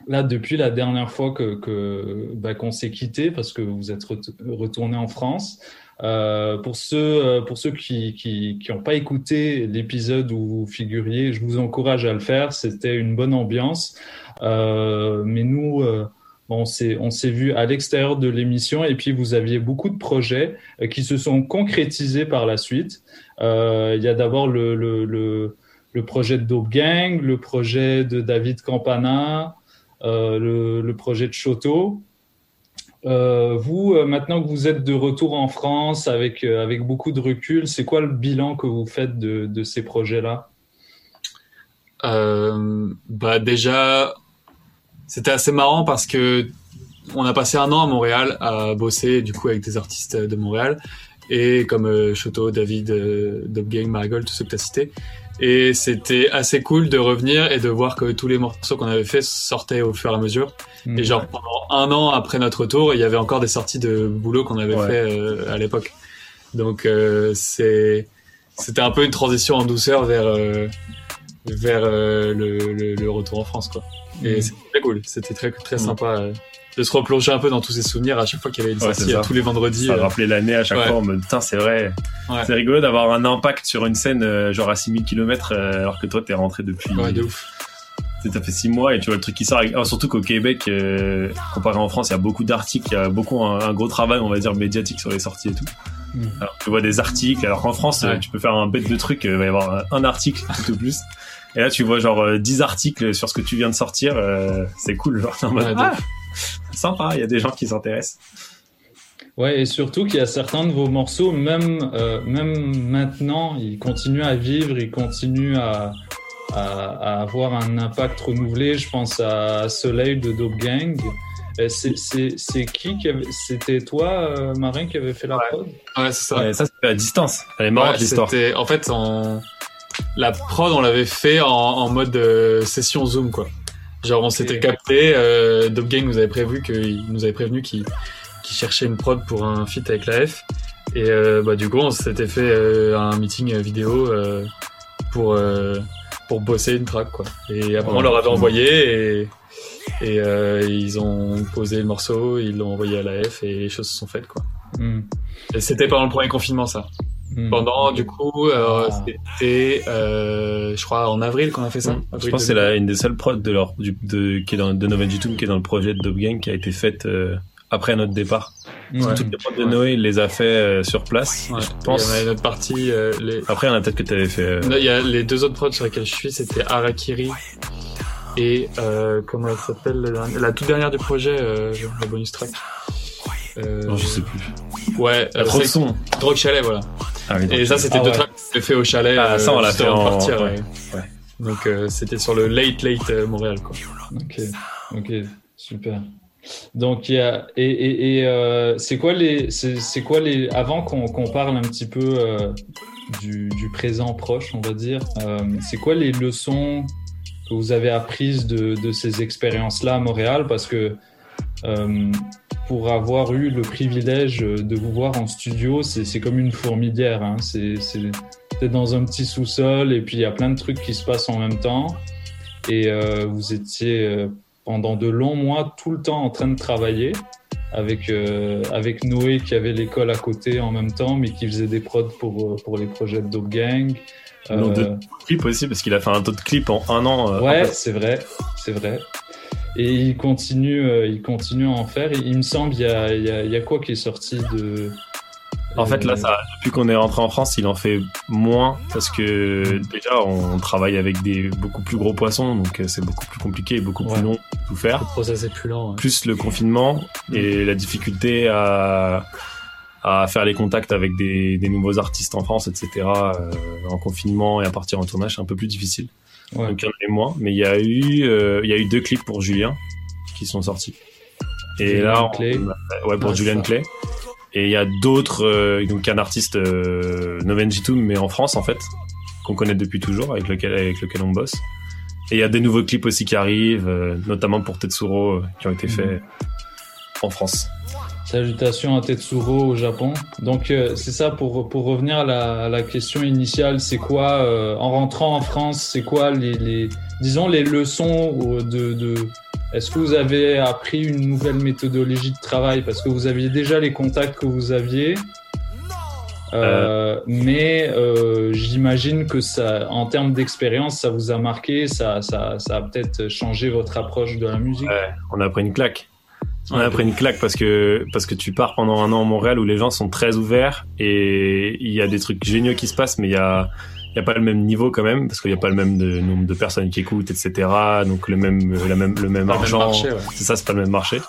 là, depuis la dernière fois que, que bah, qu'on s'est quitté, parce que vous êtes ret- retourné en France, euh, pour ceux, euh, pour ceux qui qui qui n'ont pas écouté l'épisode où vous figuriez, je vous encourage à le faire. C'était une bonne ambiance. Euh, mais nous, euh, on s'est vu à l'extérieur de l'émission et puis vous aviez beaucoup de projets euh, qui se sont concrétisés par la suite. Il y a d'abord le, le, le, projet de Dope Gang, le projet de David Campana, le, le projet de Choto. Euh, vous, euh, maintenant que vous êtes de retour en France avec, euh, avec beaucoup de recul, c'est quoi le bilan que vous faites de, ces projets-là? Bah déjà, c'était assez marrant parce que on a passé un an à Montréal à bosser du coup avec des artistes de Montréal et comme Choto, David, euh, Marigold, tous ceux que tu as cités. Et c'était assez cool de revenir et de voir que tous les morceaux qu'on avait fait sortaient au fur et à mesure. Mm. Et genre pendant un an après notre retour, il y avait encore des sorties de boulot qu'on avait Ouais. fait euh, à l'époque. Donc euh, c'est c'était un peu une transition en douceur vers euh, vers euh, le, le, le retour en France quoi. Et Mhm. c'était très cool, c'était très très Mhm. sympa de se replonger un peu dans tous ces souvenirs à chaque fois qu'il y avait une Ouais, sortie euh, tous les vendredis. Ça euh. rappelait l'année à chaque Ouais. fois en mode, putain, c'est vrai. Ouais. C'est rigolo d'avoir un impact sur une scène, euh, genre à 6000 km, alors que toi, t'es rentré depuis. Ouais, de ouf. Ça fait six mois et tu vois le truc qui sort. avec- ah, surtout qu'au Québec, euh, comparé en France, il y a beaucoup d'articles, il y a beaucoup un, un gros travail, on va dire, médiatique sur les sorties et tout. Mm. Alors tu vois des articles, alors qu'en France, euh, tu peux faire un bête de truc, euh, il va y avoir un article tout au plus. Et là, tu vois genre euh, 10 articles sur ce que tu viens de sortir, euh, c'est cool, genre Ouais, sympa, il y a des gens qui s'intéressent. Ouais, et surtout qu'il y a certains de vos morceaux, même, euh, même maintenant, ils continuent à vivre, ils continuent à, à, à avoir un impact renouvelé. Je pense à Soleil de Dope Gang. Euh, C'est c'est- c'est qui qui avait... C'était toi, euh, Marin, qui avait fait la prod? Ouais, c'est ça. Ouais, ça, c'est à distance. Elle est marrante, Ouais, l'histoire. c'était- En fait, en... la prod, on l'avait fait en, en mode euh, session Zoom, quoi. Genre, on s'était capté, euh, Dope Gang nous avait prévu qu'il nous avait prévenu qu'il cherchait une prod pour un feat avec la F. Et euh, bah, du coup, on s'était fait euh, un meeting euh, vidéo pour, pour bosser une track, quoi. Et après, on leur avait envoyé et, et ils ont posé le morceau, ils l'ont envoyé à la F et les choses se sont faites, quoi. Hmm. Et c'était pendant le premier confinement, ça. Hmm. Pendant, du coup, euh, Ah. c'était, euh, je crois, en avril qu'on a fait ça. Je Avril pense que c'est 2020. la, une des seules prods de leur, du, de, qui est dans, de qui est dans le projet de Dope Gang, qui a été faite euh, après notre départ. Ouais. Toutes les prods de Noé, il les a fait euh, sur place. Ouais. Je Il y pense. en avait une autre partie. euh, les... Après, il y en a peut-être que tu avais fait. euh, Non, Il y a les deux autres prods sur lesquels je suis, c'était Harakiri et euh, comment elle s'appelle la, la toute dernière du projet, euh, la bonus track. Euh, Non, je sais plus. Ouais, La trop de son. Drogue chalet, voilà. Ah oui, Drogue et ça, c'était Ah deux ouais. tracks qu'on fait au chalet. Ah, ça, on l'a juste fait en- partir. ouais. ouais. Donc euh, c'était sur le late late euh, Montréal, quoi. Ok, ok, super. Donc il y a et, et, et euh, c'est quoi les c'est c'est quoi les avant qu'on qu'on parle un petit peu euh, du, du présent proche, on va dire. euh, c'est quoi les leçons que vous avez apprises de, de ces expériences-là à Montréal? Parce que euh, pour avoir eu le privilège de vous voir en studio, c'est comme une fourmilière. Hein. C'est dans un petit sous-sol et puis il y a plein de trucs qui se passent en même temps. Et euh, vous étiez euh, pendant de longs mois tout le temps en train de travailler avec, euh, avec Noé qui avait l'école à côté en même temps, mais qui faisait des prods pour, euh, pour les projets de Dope Gang. Non, Euh, de clips aussi, parce qu'il a fait un taux de clips en un an. euh, Ouais, c'est vrai, c'est vrai. Et il continue, euh, il continue à en faire. Il me semble, il y a, il y a, il y a quoi qui est sorti de. En fait, là, Euh, ça, depuis qu'on est rentré en France, il en fait moins parce que déjà, on travaille avec des beaucoup plus gros poissons, donc euh, c'est beaucoup plus compliqué et beaucoup plus long de tout faire. Le process est plus lent. ouais. Plus le confinement et la difficulté à, à faire les contacts avec des, des nouveaux artistes en France, etc. euh, en confinement et à partir en tournage, c'est un peu plus difficile. Ouais. Donc il y en avait moins, mais il y a eu, euh, il y a eu deux clips pour Julien qui sont sortis. Et Julien là, on- ouais, pour Ah, Julian ça. Clay. Et il y a d'autres, euh, donc un artiste euh, Noven mais en France en fait, qu'on connaît depuis toujours, avec lequel, avec lequel on bosse. Et il y a des nouveaux clips aussi qui arrivent, euh, notamment pour Tetsuro, qui ont été faits en France. Salutations à Tetsuro au Japon. Donc euh, c'est ça pour pour revenir à la, à la question initiale, c'est quoi euh, en rentrant en France, c'est quoi les, les disons les leçons de, de est-ce que vous avez appris une nouvelle méthodologie de travail? Parce que vous aviez déjà les contacts que vous aviez euh, mais j'imagine que ça, en termes d'expérience, ça vous a marqué, ça, ça, ça a peut-être changé votre approche de la musique. On a pris une claque. On a pris une claque parce que parce que tu pars pendant un an à Montréal où les gens sont très ouverts et il y a des trucs géniaux qui se passent, mais il y a il y a pas le même niveau quand même parce qu'il y a pas le même de, nombre de personnes qui écoutent, etc. Donc le même la même le même Pas le même argent. ouais. C'est ça, c'est pas le même marché.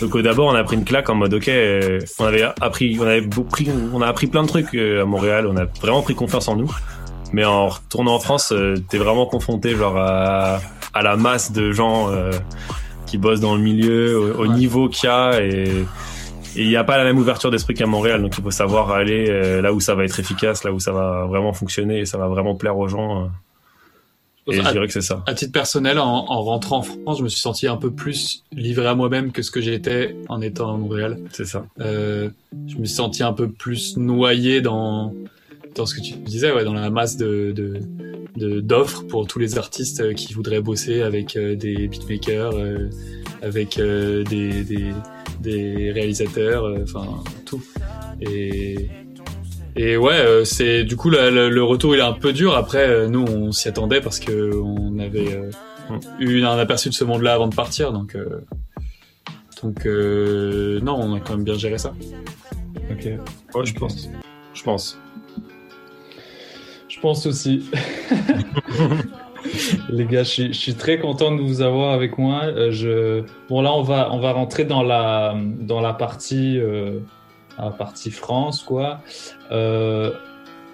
Donc au d'abord on a pris une claque en mode ok, euh, on avait appris, on avait beaucoup pris, on a appris plein de trucs euh, à Montréal, on a vraiment pris confiance en nous. Mais en retournant en France, euh, t'es vraiment confronté genre à, à la masse de gens euh, qui bossent dans le milieu, au, au niveau qu'il y a et il n'y a pas la même ouverture d'esprit qu'à Montréal, donc il faut savoir aller euh, là où ça va être efficace, là où ça va vraiment fonctionner et ça va vraiment plaire aux gens. euh. Et je dirais que c'est ça. À titre personnel, en, en rentrant en France, je me suis senti un peu plus livré à moi-même que ce que j'étais en étant à Montréal. C'est ça. Euh, je me suis senti un peu plus noyé dans dans ce que tu disais, ouais, dans la masse de d'offres pour tous les artistes euh, qui voudraient bosser avec euh, des beatmakers, euh, avec des, des des réalisateurs, enfin tout. Et et ouais, c'est du coup le retour il est un peu dur. Après, nous on s'y attendait parce que on avait euh, eu un aperçu de ce monde-là avant de partir, donc donc euh, non, on a quand même bien géré ça. Ok. Ouais, je pense. Je pense. Pense aussi. Les gars, je suis, je suis très content de vous avoir avec moi. Euh, je... Bon, là, on va, on va rentrer dans la, dans la partie, euh, la partie France, quoi. Euh,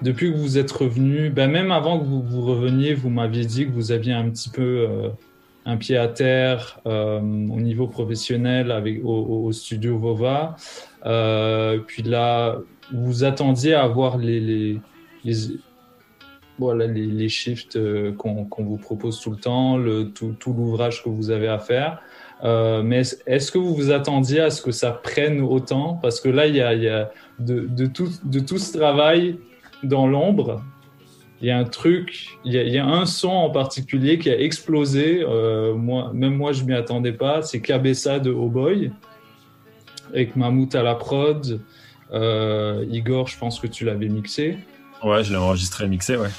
depuis que vous êtes revenu, ben même avant que vous, vous reveniez, vous m'aviez dit que vous aviez un petit peu un pied à terre au niveau professionnel avec, au, studio Vova. Puis là, vous attendiez à avoir les, les, les, voilà, les, shifts euh, qu'on vous propose tout le temps, tout, l'ouvrage que vous avez à faire. Euh, mais est-ce que vous vous attendiez à ce que ça prenne autant? Parce que là, il y a, de, tout, ce travail dans l'ombre, il y a un truc, il y a, un son en particulier qui a explosé. Euh, même moi, je m'y attendais pas. C'est Cabessa de Oh Boy, avec Mammouth à la prod. Igor, je pense que tu l'avais mixé. Ouais, je l'ai enregistré mixé, ouais.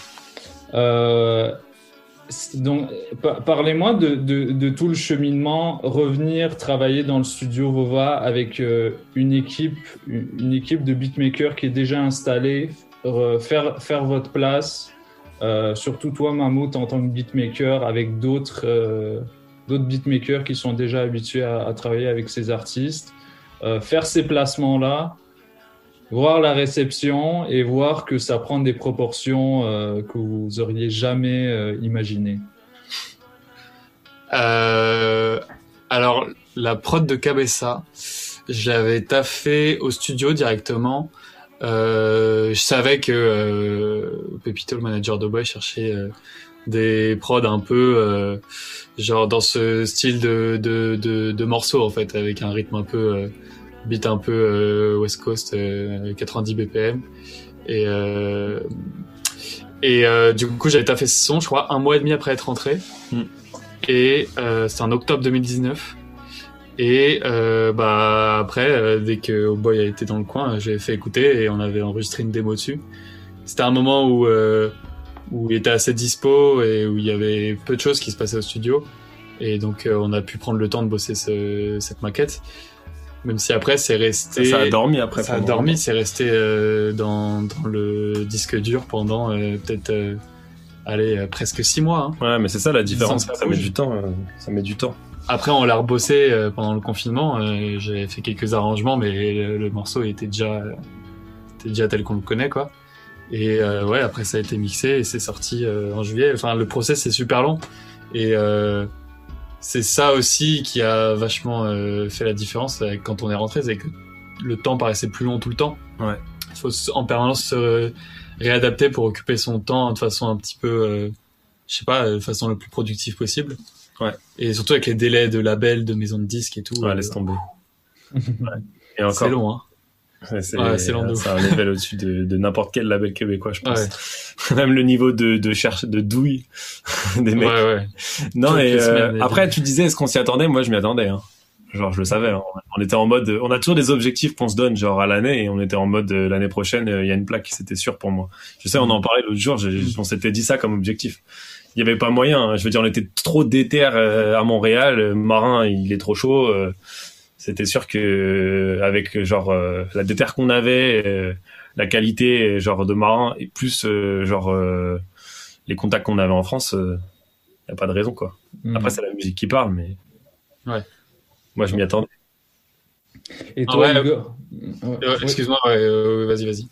Euh, donc, pa- parlez-moi de, tout le cheminement, revenir travailler dans le studio Vova avec euh, une équipe, une équipe de beatmakers qui est déjà installée, re- faire, faire votre place, euh, surtout toi, Mammouth, en tant que beatmaker, avec d'autres beatmakers qui sont déjà habitués à, travailler avec ces artistes, faire ces placements-là, voir la réception et voir que ça prend des proportions euh, que vous auriez jamais euh, imaginées. Euh, alors, la prod de Cabessa, j'avais taffé au studio directement. Euh, je savais que Pepito, le manager de Boy, cherchait des prods un peu genre dans ce style de, de, en fait, avec un rythme un peu beat un peu euh, West Coast, euh, 90 BPM. Et euh, et euh, du coup, j'avais taffé ce son, je crois, un mois et demi après être rentré. Et euh, c'est en octobre 2019. Et euh, bah après, euh, dès que Oh Boy a été dans le coin, j'ai fait écouter et on avait enregistré une démo dessus. C'était un moment où euh, où il était assez dispo et où il y avait peu de choses qui se passaient au studio. Et donc euh, on a pu prendre le temps de bosser ce- cette maquette. Même si après c'est resté. Ça a dormi après Ça a dormi, c'est resté euh, dans, dans le disque dur pendant euh, peut-être euh, allez euh, presque six mois. hein. Ouais, mais c'est ça la différence, ça met du temps. euh, ça met du temps. Après, on l'a rebossé euh, pendant le confinement. euh, J'ai fait quelques arrangements, mais le, le morceau était déjà, était déjà tel qu'on le connaît, quoi. Et euh, ouais, après ça a été mixé et c'est sorti euh, en juillet. Enfin, le process c'est super long et euh, c'est ça aussi qui a vachement euh, fait la différence avec quand on est rentré, c'est que le temps paraissait plus long tout le temps. Ouais. Il faut en permanence se réadapter pour occuper son temps de façon un petit peu, euh, je sais pas, de façon le plus productive possible. Ouais. Et surtout avec les délais de labels, de maisons de disques et tout. Ouais, euh, laisse tomber. Et encore. C'est long, hein. Ouais, c'est Ouais, un level au-dessus de, de n'importe quel label québécois, je pense. Même le niveau de, de cherche, de douille des mecs. Ouais, ouais. Non, Toutes et euh, semaines, après, tu disais, est-ce qu'on s'y attendait? Moi, je m'y attendais, hein. Genre, je le savais, hein. On était en mode, on a toujours des objectifs qu'on se donne, genre, à l'année, et on était en mode, euh, l'année prochaine, euh, il y a une plaque, c'était sûr pour moi. Je sais, on en parlait l'autre jour, j'ai- on s'était dit ça comme objectif. Il y avait pas moyen, hein. je veux dire, on était trop déter euh, à Montréal, Marin, il est trop chaud, euh, c'était sûr que, euh, avec, genre, euh, la déter qu'on avait, euh, la qualité, genre, de Marin, et plus, euh, genre, euh, les contacts qu'on avait en France, euh, y a pas de raison, quoi. Mhm. Après, c'est la musique qui parle, mais. Ouais. Moi, je m'y attendais. Et Ah toi, ouais, Igor euh, Ouais, Excuse-moi, ouais, euh, vas-y, vas-y.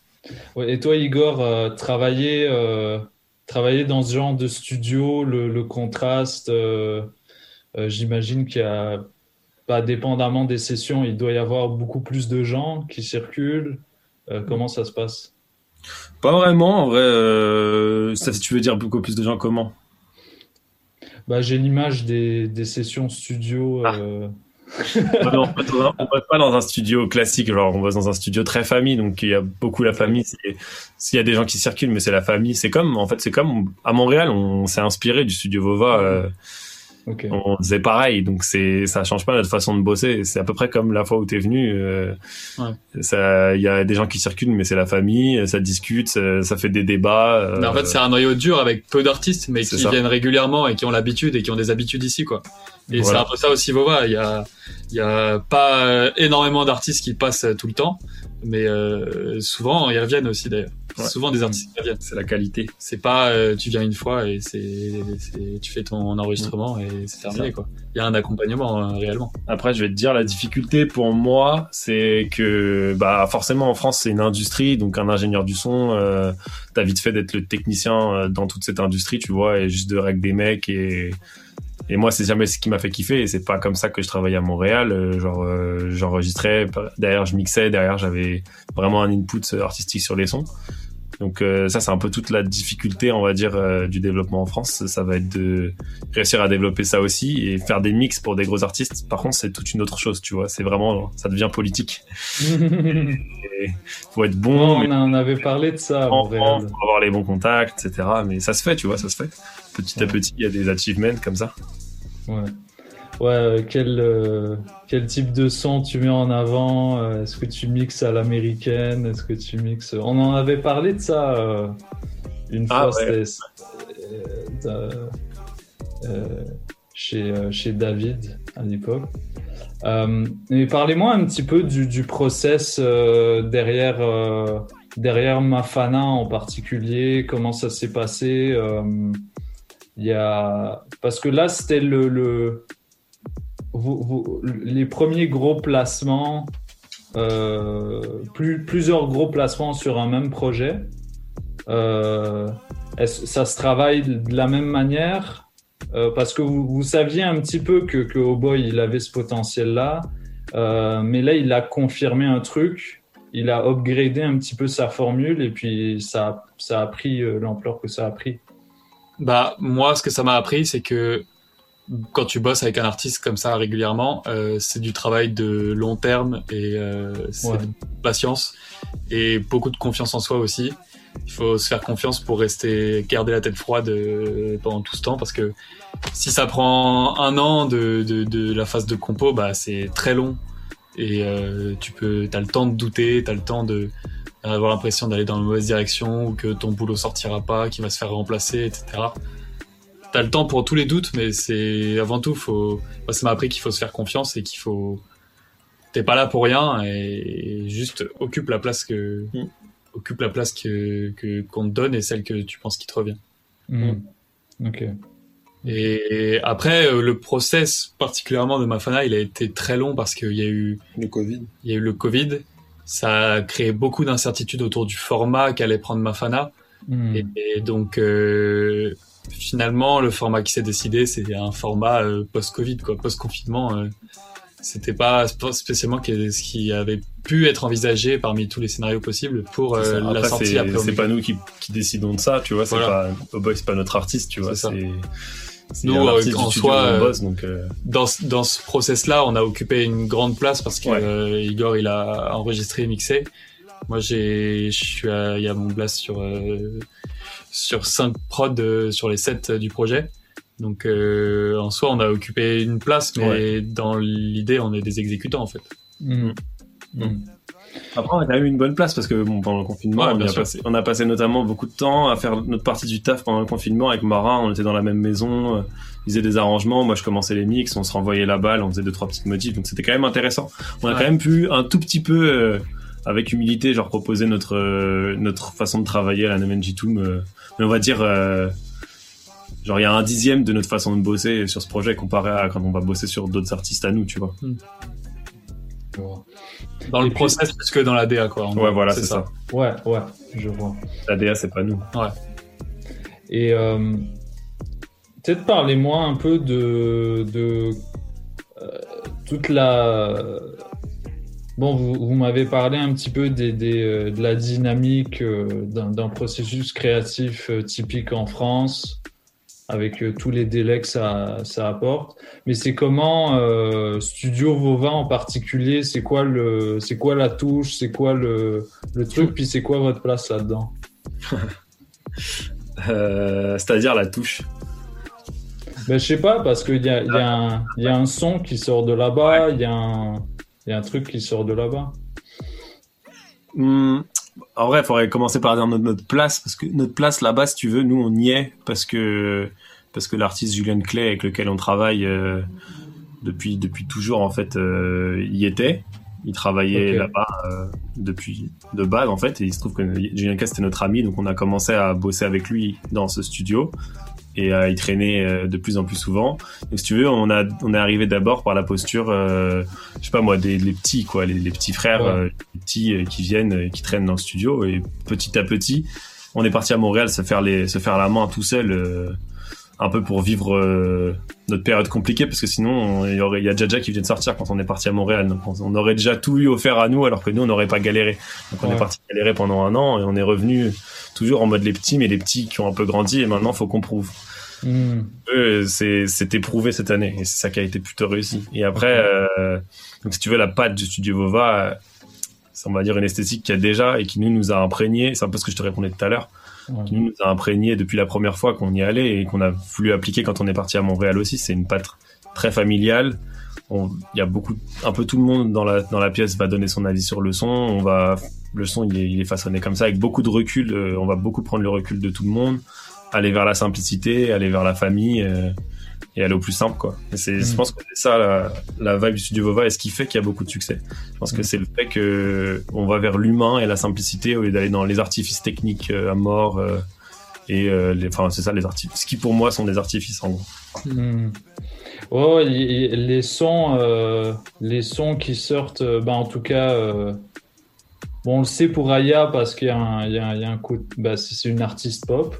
Ouais, et toi, Igor, euh, travailler, euh, travailler dans ce genre de studio, le, le contraste, euh, euh, j'imagine qu'il y a, pas dépendamment des sessions, il doit y avoir beaucoup plus de gens qui circulent. Euh, comment ça se passe? Pas vraiment, en vrai. Euh, ça, si tu veux dire beaucoup plus de gens, comment? Bah, j'ai l'image des, des sessions studio. euh, non, fait, on bosse pas dans un studio classique, genre on bosse dans un studio très famille, donc il y a beaucoup la famille. S'il y a des gens qui circulent, mais c'est la famille. C'est comme, en fait, c'est comme à Montréal, on s'est inspiré du studio Vova. On faisait pareil donc c'est ça change pas notre façon de bosser c'est à peu près comme la fois où t'es venu euh, Ouais. ça il y a des gens qui circulent mais c'est la famille ça discute ça, ça fait des débats euh, Mais en fait, c'est un noyau dur avec peu d'artistes, mais qui ça. viennent régulièrement et qui ont l'habitude et qui ont des habitudes ici, quoi. Et Voilà. c'est un peu ça aussi, Vova. Il y a, il y a pas euh, énormément d'artistes qui passent tout le temps, mais euh, souvent ils reviennent aussi d'ailleurs. Ouais. Souvent des artistes qui reviennent. c'est la qualité C'est pas euh, tu viens une fois et c'est, tu fais ton enregistrement et c'est terminé, quoi. Il y a un accompagnement euh, réellement. Après, je vais te dire, la difficulté pour moi, c'est que, bah, forcément, en France, c'est une industrie, donc un ingénieur du son, euh, t'as vite fait d'être le technicien euh, dans toute cette industrie, tu vois, et juste de règle des mecs et, et moi, c'est jamais ce qui m'a fait kiffer, et c'est pas comme ça que je travaillais à Montréal, euh, genre, euh, j'enregistrais, derrière, je mixais, derrière, j'avais vraiment un input artistique sur les sons. Donc euh, ça c'est un peu toute la difficulté on va dire euh, du développement en France, ça va être de réussir à développer ça aussi et faire des mix pour des gros artistes. Par contre c'est toute une autre chose, tu vois, c'est vraiment ça devient politique. Et faut être bon, on mais en avait parlé de ça en. France, faut avoir les bons contacts, etc. Mais ça se fait, tu vois, ça se fait. Petit à petit il y a des achievements comme ça. Ouais. Ouais, euh, quel, euh, quel type de son tu mets en avant euh, Est-ce que tu mixes à l'américaine Est-ce que tu mixes... On en avait parlé de ça euh, une Ah, fois, ouais. euh, chez, chez David à l'époque. Mais parlez-moi un petit peu du, du process derrière, derrière Mafana en particulier, comment ça s'est passé il y a... Parce que là, c'était le, le... les premiers gros placements, euh, plus, plusieurs gros placements sur un même projet. Euh, ça se travaille de la même manière? Euh, Parce que vous, saviez un petit peu que, que Oh Boy, il avait ce potentiel-là, mais là, il a confirmé un truc, il a upgradé un petit peu sa formule, et puis ça, ça a pris l'ampleur que ça a pris. Bah moi, ce que ça m'a appris, c'est que quand tu bosses avec un artiste comme ça régulièrement, euh, c'est du travail de long terme et euh, c'est Ouais. de patience et beaucoup de confiance en soi aussi. Il faut se faire confiance pour rester garder la tête froide euh, pendant tout ce temps parce que si ça prend un an de, de, de la phase de compo, bah c'est très long et euh, tu peux, t'as le temps de douter, t'as le temps de avoir l'impression d'aller dans la mauvaise direction ou que ton boulot sortira pas, qu'il va se faire remplacer, etc. T'as le temps pour tous les doutes, mais c'est avant tout, faut, moi, ça m'a appris qu'il faut se faire confiance et qu'il faut, t'es pas là pour rien et juste occupe la place que, occupe la place que, que, qu'on te donne et celle que tu penses qui te revient. Hmm. Ok. Et après, euh, le process particulièrement de Mafana, il a été très long parce qu'il y a eu le Covid. Il y a eu le Covid. Ça a créé beaucoup d'incertitudes autour du format qu'allait prendre Mafana. Et, et donc, euh, finalement, le format qui s'est décidé, c'est un format euh, post-Covid, quoi, post-confinement. euh, c'était pas sp- spécialement ce qui avait pu être envisagé parmi tous les scénarios possibles pour euh, la sortie après c'est pas nous qui, qui décidons de ça, tu vois. C'est Voilà. pas, Oh c'est pas notre artiste, tu vois. C'est Nous, euh, en soi, euh, bosse, donc. euh, dans, ce- dans ce process-là, on a occupé une grande place parce que euh, Igor, il a enregistré et mixé. Moi, j'ai, je suis, il y a mon blast sur euh, sur cinq prods euh, sur les sept euh, du projet. Donc, euh, en soi, on a occupé une place, mais Ouais. dans l'idée, on est des exécutants en fait. Hmm. Après, on a quand même une bonne place parce que bon, pendant le confinement, Ouais, on, a passé, on a passé notamment beaucoup de temps à faire notre partie du taf pendant le confinement avec Marin. On était dans la même maison, euh, ils faisaient des arrangements. Moi, je commençais les mix, on se renvoyait la balle, on faisait deux trois petites motifs. Donc, c'était quand même intéressant. On a Ouais. quand même pu un tout petit peu, euh, avec humilité, genre proposer notre euh, notre façon de travailler à la Toom. euh, mais on va dire. euh, Genre, il y a un dixième de notre façon de bosser sur ce projet comparé à quand on va bosser sur d'autres artistes à nous, tu vois. Dans le process plus que dans la DA, quoi. Ouais, voilà, c'est ça. Ouais, ouais, je vois. La DA, c'est pas nous. Ouais. Et euh, peut-être parlez-moi un peu de, de euh, toute la. Bon, vous, vous m'avez parlé un petit peu des, des, euh, de la dynamique euh, d'un processus créatif euh, typique en France, avec tous les délais que ça, ça apporte. Mais c'est comment Studio Vova en particulier C'est quoi le, c'est quoi la touche C'est quoi le, le truc Puis c'est quoi votre place là-dedans? C'est-à-dire la touche? Ben, je sais pas, parce qu'il y a, y, a y a un son qui sort de là-bas, il y, a un- il y a un truc qui sort de là-bas. Hmm, en vrai, il faudrait commencer par dire notre, notre place, parce que notre place là-bas, si tu veux, nous on y est, parce que parce que l'artiste Julien Clay avec lequel on travaille euh, depuis depuis toujours en fait, euh, y était. Il travaillait là-bas euh, depuis de base en fait, et il se trouve que Julien Clay c'était notre ami, donc on a commencé à bosser avec lui dans ce studio et à y traîner euh, de plus en plus souvent. Donc si tu veux, on a on est arrivé d'abord par la posture, euh, je sais pas moi, des les petits quoi, les, les petits frères, Ouais. euh, les petits euh, qui viennent, euh, qui traînent dans le studio et petit à petit, on est parti à Montréal se faire les se faire la main tout seul. Euh, un peu pour vivre euh, notre période compliquée parce que sinon on- il y aurait il y a Jaja qui vient de sortir quand on est parti à Montréal donc on, on aurait déjà tout eu offert à nous alors que nous on n'aurait pas galéré donc on Ouais. est parti galérer pendant un an et on est revenu toujours en mode les petits mais les petits qui ont un peu grandi et maintenant faut qu'on prouve Hmm. eux, c'est c'est éprouvé cette année et c'est ça qui a été plutôt réussi. Et après, euh, donc si tu veux la patte du studio Vova, euh, c'est on va dire une esthétique qui a déjà et qui nous nous a imprégné. C'est un peu ce que je te répondais tout à l'heure, Qui nous, a imprégné depuis la première fois qu'on y allait et qu'on a voulu appliquer quand on est parti à Montréal aussi. C'est une patte très familiale. Il y a beaucoup, un peu tout le monde dans la dans la pièce va donner son avis sur le son. On va, le son il est, il est façonné comme ça avec beaucoup de recul. euh, on va beaucoup prendre le recul de tout le monde aller vers la simplicité, aller vers la famille euh, et aller au plus simple quoi. C'est, Je Mm. pense que c'est ça la, la vibe du studio Vova et ce qui fait qu'il y a beaucoup de succès. Je pense que Mm. c'est le fait que on va vers l'humain et la simplicité au lieu d'aller dans les artifices techniques euh, à mort euh, et euh, les, enfin c'est ça les artifices. Ce qui pour moi sont des artifices en gros. Il- les sons, euh, les sons qui sortent, bah, en tout cas, bon, on le sait pour Aya parce qu'il y a un, il y a, un- il y a un coup, bah, c'est c'est une artiste pop,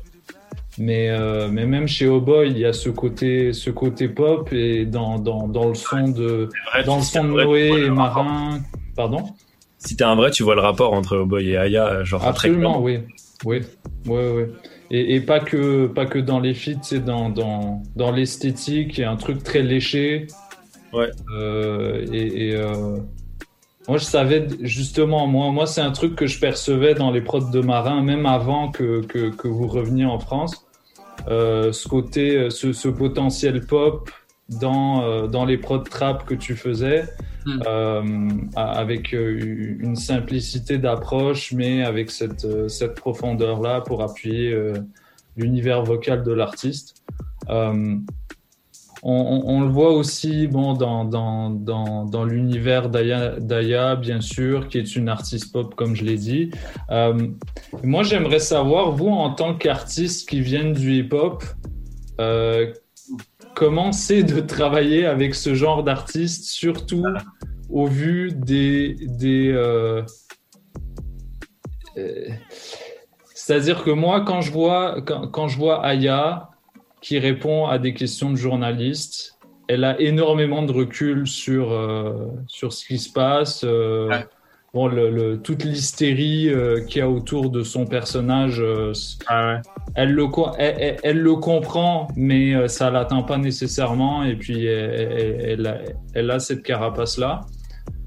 mais, euh, mais même chez Oh Boy, il y a ce côté, ce côté pop et dans, dans, dans le son de, vrai, dans le son de Noé et Marin, pardon? Si t'es un vrai, tu vois le rapport entre Oh Boy et Aya, genre Absolument, oui. Oui, oui, oui. Et, et pas que pas que dans les feats, c'est dans dans dans l'esthétique, il y a un truc très léché. Ouais. Euh, et et, euh, moi je savais justement moi moi c'est un truc que je percevais dans les prods de Marin même avant que que, que vous reveniez en France. Euh, ce côté ce, ce potentiel pop dans euh, dans les prods trap que tu faisais euh, a- avec euh, une simplicité d'approche, mais avec cette, euh, cette profondeur-là pour appuyer euh, l'univers vocal de l'artiste. Euh, on, le voit aussi bon, dans, dans, dans, l'univers d'Aya, bien sûr, qui est une artiste pop, comme je l'ai dit. Euh, moi, j'aimerais savoir, vous, en tant qu'artiste qui viennent du hip-hop, euh, comment c'est de travailler avec ce genre d'artiste, surtout au vu des... des euh, C'est-à-dire que moi, quand je vois, quand je vois Aya qui répond à des questions de journalistes, elle a énormément de recul sur, euh, sur ce qui se passe. euh, Bon, le, le- toute l'hystérie euh, qu'il y a autour de son personnage, euh, elle, le, co- elle, elle- elle le comprend, mais ça l'atteint pas nécessairement. Et puis, elle, a, elle a cette carapace-là.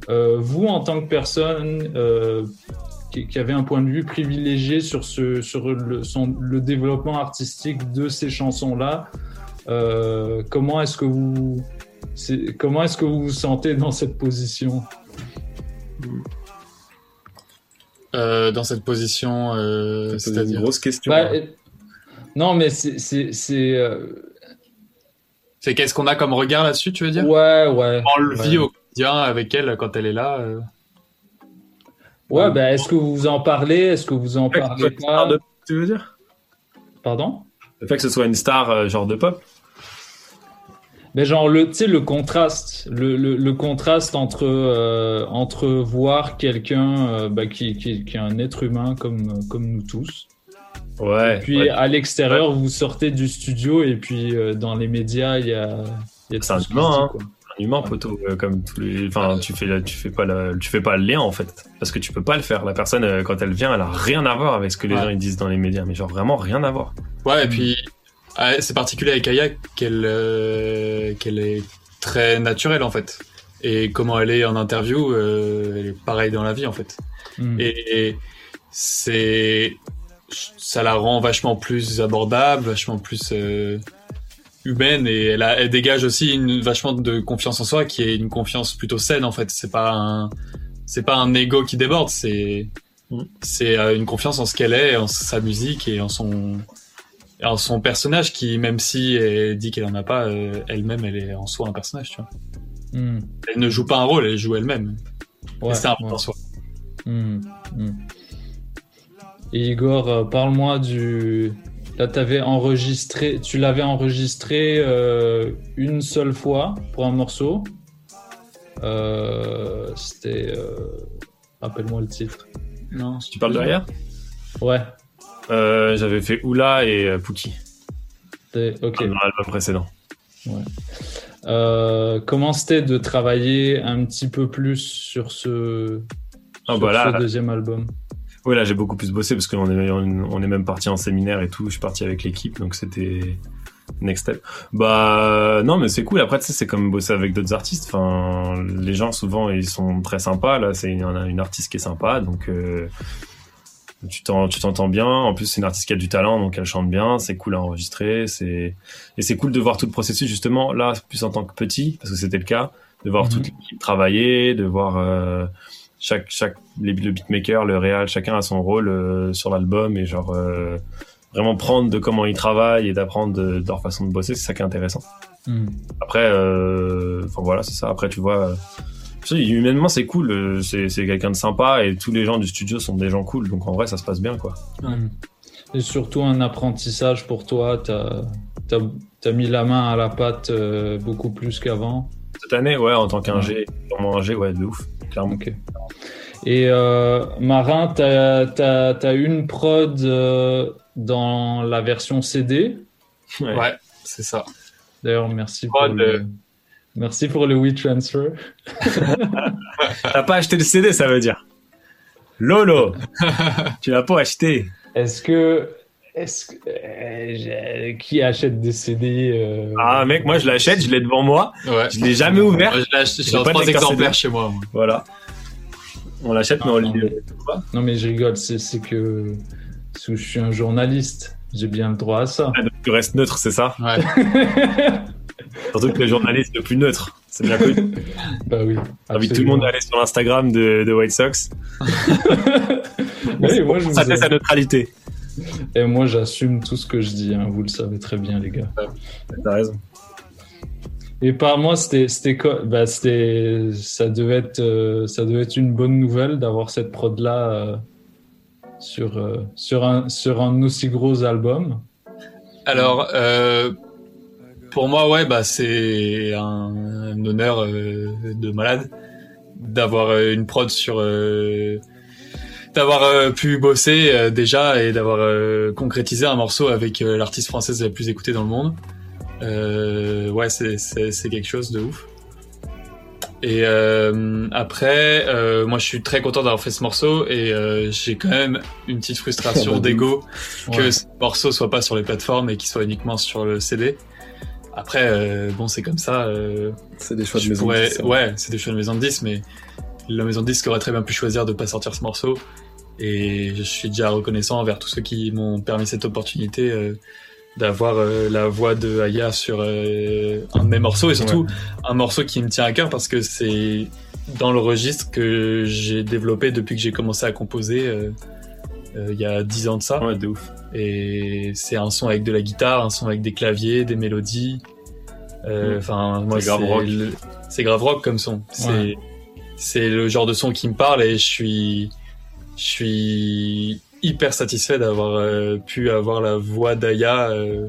Vous, en tant que personne qui, qui avait un point de vue privilégié sur, ce, sur le, son- le développement artistique de ces chansons-là, euh, comment est-ce que vous c'est- comment est-ce que vous vous sentez dans cette position? Euh, dans cette position, euh, c'est-à-dire une grosse question. Bah, euh, Non, mais c'est c'est c'est, euh, C'est qu'est-ce qu'on a comme regard là-dessus, tu veux dire? Ouais, ouais. On le vit ouais. au quotidien avec elle quand elle est là. Ouais, ben est-ce que vous en parlez? Est-ce que vous en parlez pas? Tu veux dire? Pardon? Le fait que ce soit une star euh, genre de pop. Mais genre le, tu sais, le contraste, le, le, le contraste entre euh, entre voir quelqu'un euh, bah, qui, qui qui est un être humain comme comme nous tous. Ouais. Et puis ouais. à l'extérieur, vous sortez du studio et puis euh, dans les médias, il y a, il y a C'est un tout ce qui humain, se dit, hein. Humain, poteau, euh, comme tous les. Enfin, tu fais, tu fais pas, la- tu fais pas le lien en fait, parce que tu peux pas le faire. La personne, euh, quand elle vient, elle a rien à voir avec ce que les Ouais. gens ils disent dans les médias, mais genre vraiment rien à voir. Ouais, et puis ah, c'est particulier avec Aya qu'elle euh, qu'elle est très naturelle en fait. Et comment elle est en interview, euh, elle est pareille dans la vie en fait. Mm. Et, et c'est ça la rend vachement plus abordable, vachement plus euh, humaine et elle, a, elle dégage aussi une vachement de confiance en soi qui est une confiance plutôt saine en fait. C'est pas un c'est pas un ego qui déborde, c'est c'est euh, une confiance en ce qu'elle est, en sa musique et en son en son personnage qui même si elle dit qu'elle en a pas, euh, elle-même elle est en soi un personnage, tu vois. Hmm. Elle ne joue pas un rôle, elle joue elle-même. Ouais, c'est un ouais. en soi. Et Igor, euh, parle-moi du. Là, t'avais enregistré, tu l'avais enregistré euh, une seule fois pour un morceau. Euh, C'était. euh, Rappelle-moi le titre. Non, Tu parles derrière Ouais. Euh, J'avais fait Oula et euh, Pookie. Ok. Dans l'album précédent. Ouais. Euh, comment c'était de travailler un petit peu plus sur ce, Ah, sur bah là, ce là. deuxième album? Oui, là, j'ai beaucoup plus bossé parce qu'on est, on, est même parti en séminaire et tout. Je suis parti avec l'équipe, donc c'était next step. Bah, non, mais c'est cool. Après, tu sais, c'est comme bosser avec d'autres artistes. Enfin, les gens, souvent, ils sont très sympas. Là, c'est une, une artiste qui est sympa, donc euh, tu t'entends bien. En plus, c'est une artiste qui a du talent, donc elle chante bien. C'est cool à enregistrer. C'est et c'est cool de voir tout le processus justement là, plus en tant que petit, parce que c'était le cas, de voir Mhm. toute l'équipe travailler, de voir. euh, chaque chaque les, le beatmaker, le réal, chacun a son rôle euh, sur l'album et genre euh, vraiment prendre de comment ils travaillent et d'apprendre de, de leur façon de bosser, c'est ça qui est intéressant. Hmm. Après, euh, enfin voilà, c'est ça. Après, tu vois, humainement c'est cool, c'est quelqu'un de sympa et tous les gens du studio sont des gens cool, donc en vrai ça se passe bien quoi. Et surtout un apprentissage pour toi. T'as as, mis la main à la pâte beaucoup plus qu'avant. Cette année, ouais, en tant qu'ingé, purement ingé, ouais, de ouf, clairement. Ok. Et euh, Marin, t'as as, une prod euh, dans la version CD. Ouais, c'est ça. D'ailleurs, merci pour Prod, le... euh, Merci pour le WeTransfer. T'as pas acheté le CD, ça veut dire. Lolo, tu l'as pas acheté. Est-ce que, est-ce que euh, qui achète des CD euh, Ah mec, moi je l'achète, je l'ai devant moi. Ouais. Je l'ai jamais ouvert. Moi, je l'ai acheté- pas de trois exemplaires CD. chez moi. moi. Voilà. On l'achète, mais on non, le mais- Non mais je rigole, c'est c'est que je suis un journaliste, j'ai bien le droit à ça. Ah, donc tu restes neutre, c'est ça? Ouais. Surtout que le journaliste le plus neutre, c'est bien connu. bah oui. J'invite tout le monde à aller sur l'Instagram de, de White Sox. Oui, moi, je ça vous ai- sa neutralité. Et moi j'assume tout ce que je dis, hein, vous le savez très bien les gars. T'as raison. Et par moi, c'était, Bah, c'était, ça devait être, euh, ça devait être une bonne nouvelle d'avoir cette prod là sur euh, sur un sur un aussi gros album. Alors, euh, pour moi, ouais, bah c'est un, un honneur euh, de malade d'avoir euh, une prod sur, euh, d'avoir euh, pu bosser euh, déjà et d'avoir euh, concrétisé un morceau avec l'artiste française la plus écoutée dans le monde. Ouais, c'est quelque chose de ouf. Et après, moi, je suis très content d'avoir fait ce morceau et j'ai quand même une petite frustration de d'ego que Ouais. ce morceau soit pas sur les plateformes et qu'il soit uniquement sur le CD. Après, bon, c'est comme ça. c'est des choix de maison de pourrais- disques, ça. Ouais, c'est des choix de maison de 10, mais la maison de disques aurait très bien pu choisir de pas sortir ce morceau. Et je suis déjà reconnaissant envers tous ceux qui m'ont permis cette opportunité euh, d'avoir euh, la voix de Aya sur euh, un de mes morceaux et surtout un morceau qui me tient à cœur parce que c'est dans le registre que j'ai développé depuis que j'ai commencé à composer il y a 10 ans de ça. Ouais, de ouf. Et c'est un son avec de la guitare, un son avec des claviers, des mélodies. Mm. Enfin, moi, C'est grave rock. C'est grave rock comme son. C'est Ouais. c'est le genre de son qui me parle et je suis je suis hyper satisfait d'avoir euh, pu avoir la voix d'Aya euh,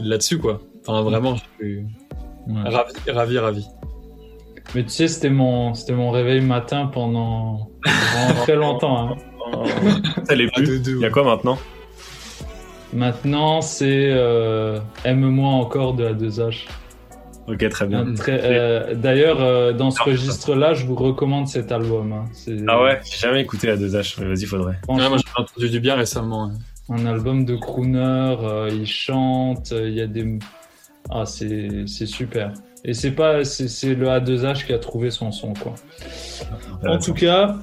là-dessus quoi. Enfin vraiment, je suis Ouais. ravi, ravi, ravi. Mais tu sais, c'était mon, c'était mon réveil matin pendant, pendant très longtemps. hein. Ça l'est plus. Il y a quoi maintenant? Maintenant, c'est euh, Aime-moi encore de A2H. Ok, très bien. Euh, D'ailleurs, euh, dans ce registre-là, je vous recommande cet album. hein. Ah ouais, j'ai jamais écouté la 2H, mais vas-y, faudrait. Franchement, Ouais, moi j'ai entendu du bien récemment. hein. un album de crooner, euh, il chante, euh, il y a des... Ah, c'est c'est super. Et c'est pas, c'est c'est le A2H qui a trouvé son son, quoi. En tout cas,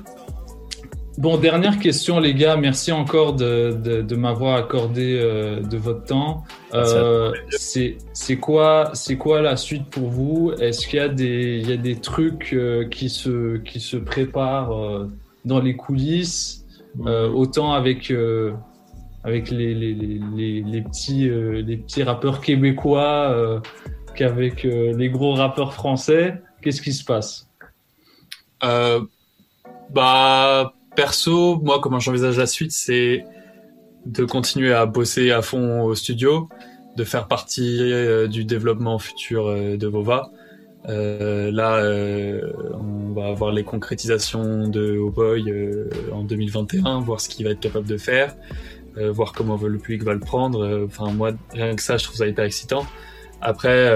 Bon, dernière question, les gars. Merci encore de, de, de m'avoir accordé euh, de votre temps. Euh, c'est quoi c'est quoi la suite pour vous? Est-ce qu'il y a des il y a des trucs euh, qui se qui se préparent dans les coulisses, euh, autant avec avec les les, les, les, les petits les petits rappeurs québécois qu'avec les gros rappeurs français. Qu'est-ce qui se passe? Bah, perso, moi, comment j'envisage la suite, c'est de continuer à bosser à fond au studio, de faire partie euh, du développement futur euh, de Vova. Euh, là, on va avoir les concrétisations de Oh en 2021, voir ce qu'il va être capable de faire, voir comment le public va le prendre. Enfin, moi, rien que ça, je trouve ça hyper excitant. Après,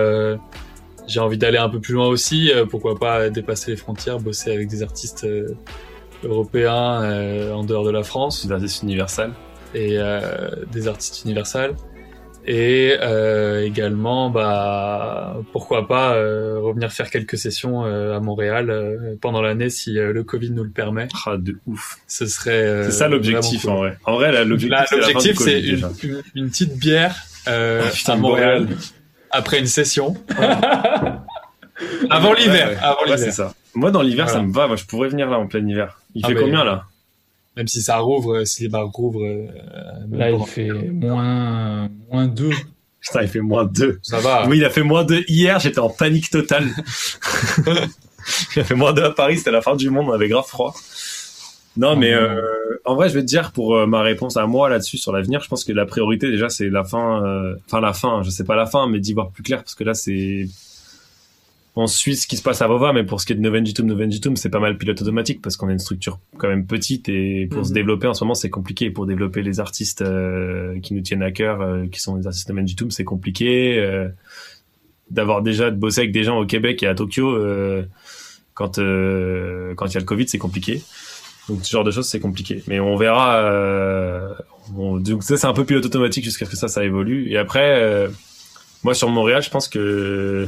j'ai envie d'aller un peu plus loin aussi. pourquoi pas dépasser les frontières, bosser avec des artistes européens euh, en dehors de la France. Des artistes universels. Et euh, des artistes universels. Et euh, également, bah, pourquoi pas euh, revenir faire quelques sessions euh, à Montréal euh, pendant l'année si euh, le Covid nous le permet. Ah, de ouf. Ce serait. euh, C'est ça l'objectif en vrai. En vrai, l'objectif, c'est une, une- une petite bière euh, Ah, putain, à Montréal après une session. Avant Ouais, l'hiver. ouais. Avant Ouais, l'hiver. c'est ça. Moi, dans l'hiver, Voilà. ça me va. Moi, je pourrais venir là en plein hiver. Il Ah fait bah, combien là? Même si ça rouvre, euh, si les bars rouvrent. euh, Là, il fait moins moins deux. Putain, il fait moins 2. Ça va. Oui, il a fait moins 2 hier, j'étais en panique totale. il a fait moins 2 à Paris, c'était la fin du monde, on avait grave froid. Non, mais euh, en vrai, je vais te dire pour euh, ma réponse à moi là-dessus sur l'avenir, je pense que la priorité déjà c'est la fin, euh, enfin la fin, je sais pas la fin, mais d'y voir plus clair parce que là c'est on suit ce qui se passe à Vova, mais pour ce qui est de Novengitum, Novengitum, c'est pas mal pilote automatique parce qu'on a une structure quand même petite et pour Mhm. se développer en ce moment c'est compliqué. Pour développer les artistes euh, qui nous tiennent à cœur, euh, qui sont les artistes Novengitum, c'est compliqué. euh, D'avoir déjà de bosser avec des gens au Québec et à Tokyo quand quand il y a le Covid, c'est compliqué. Donc ce genre de choses c'est compliqué. Mais on verra. Euh, on- donc ça c'est un peu pilote automatique jusqu'à ce que ça ça évolue. Et après, euh, moi sur Montréal, je pense que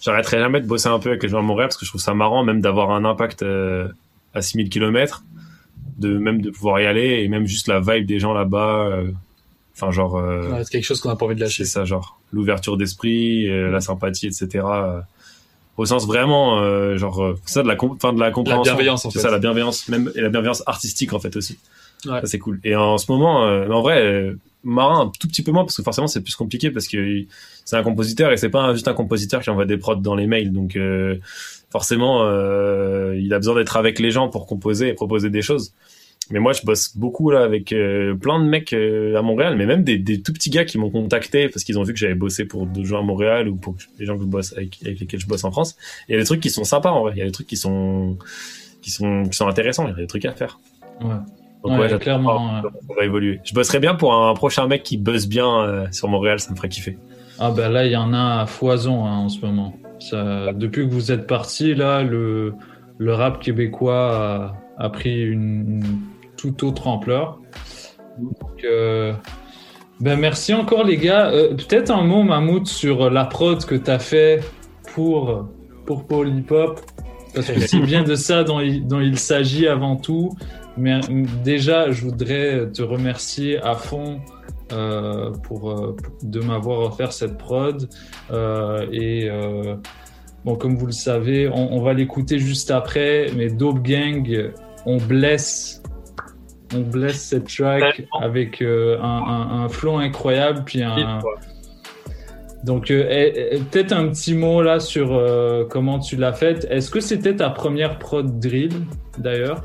j'arrêterai jamais de bosser un peu avec les gens à Montréal parce que je trouve ça marrant même d'avoir un impact euh, à 6000 km, de même de pouvoir y aller et même juste la vibe des gens là-bas. euh, Enfin genre. euh, Ouais, c'est quelque chose qu'on n'a pas envie de lâcher. c'est ça, genre l'ouverture d'esprit, la sympathie, etc. au sens vraiment, genre ça de la, enfin de la compréhension. bienveillance, en C'est fait. ça, la bienveillance, même et la bienveillance artistique en fait aussi. Ouais. Ça c'est cool. Et en ce moment, en vrai, Marin un tout petit peu moins parce que forcément c'est plus compliqué parce que c'est un compositeur et c'est pas juste un compositeur qui envoie des prods dans les mails. Donc euh, forcément, euh, il a besoin d'être avec les gens pour composer et proposer des choses. Mais moi, je bosse beaucoup là avec euh, plein de mecs à Montréal, mais même des, tout petits gars qui m'ont contacté parce qu'ils ont vu que j'avais bossé pour d'autres gens à Montréal ou pour les gens avec lesquels je bosse en France. Il y a des trucs qui sont sympas en vrai. Il y a des trucs qui sont qui sont qui sont intéressants. Il y a des trucs à faire. Ouais. Donc Ouais, ouais, j'attends clairement, On va évoluer. Je bosserais bien pour un prochain mec qui buzz bien euh, sur Montréal. Ça me ferait kiffer. Ah ben là, il y en a à foison hein, en ce moment. Ça, depuis que vous êtes parti, là, le, le rap québécois a, a pris une, une toute autre ampleur. Donc, euh, ben merci encore les gars. Euh, Peut-être un mot, Mammouth, sur la prod que tu as fait pour, pour Paul Hip Hop. Parce que c'est bien de ça dont il, dont il s'agit avant tout. Mais déjà, je voudrais te remercier à fond euh, pour, euh, de m'avoir offert cette prod. Euh, et euh, bon, comme vous le savez, on, on va l'écouter juste après. Mais Dope Gang, on blesse, on blesse cette track avec un, un, un flow incroyable, puis un. Donc eh, eh, peut-être un petit mot là sur comment tu l'as faite. Est-ce que c'était ta première prod drill d'ailleurs?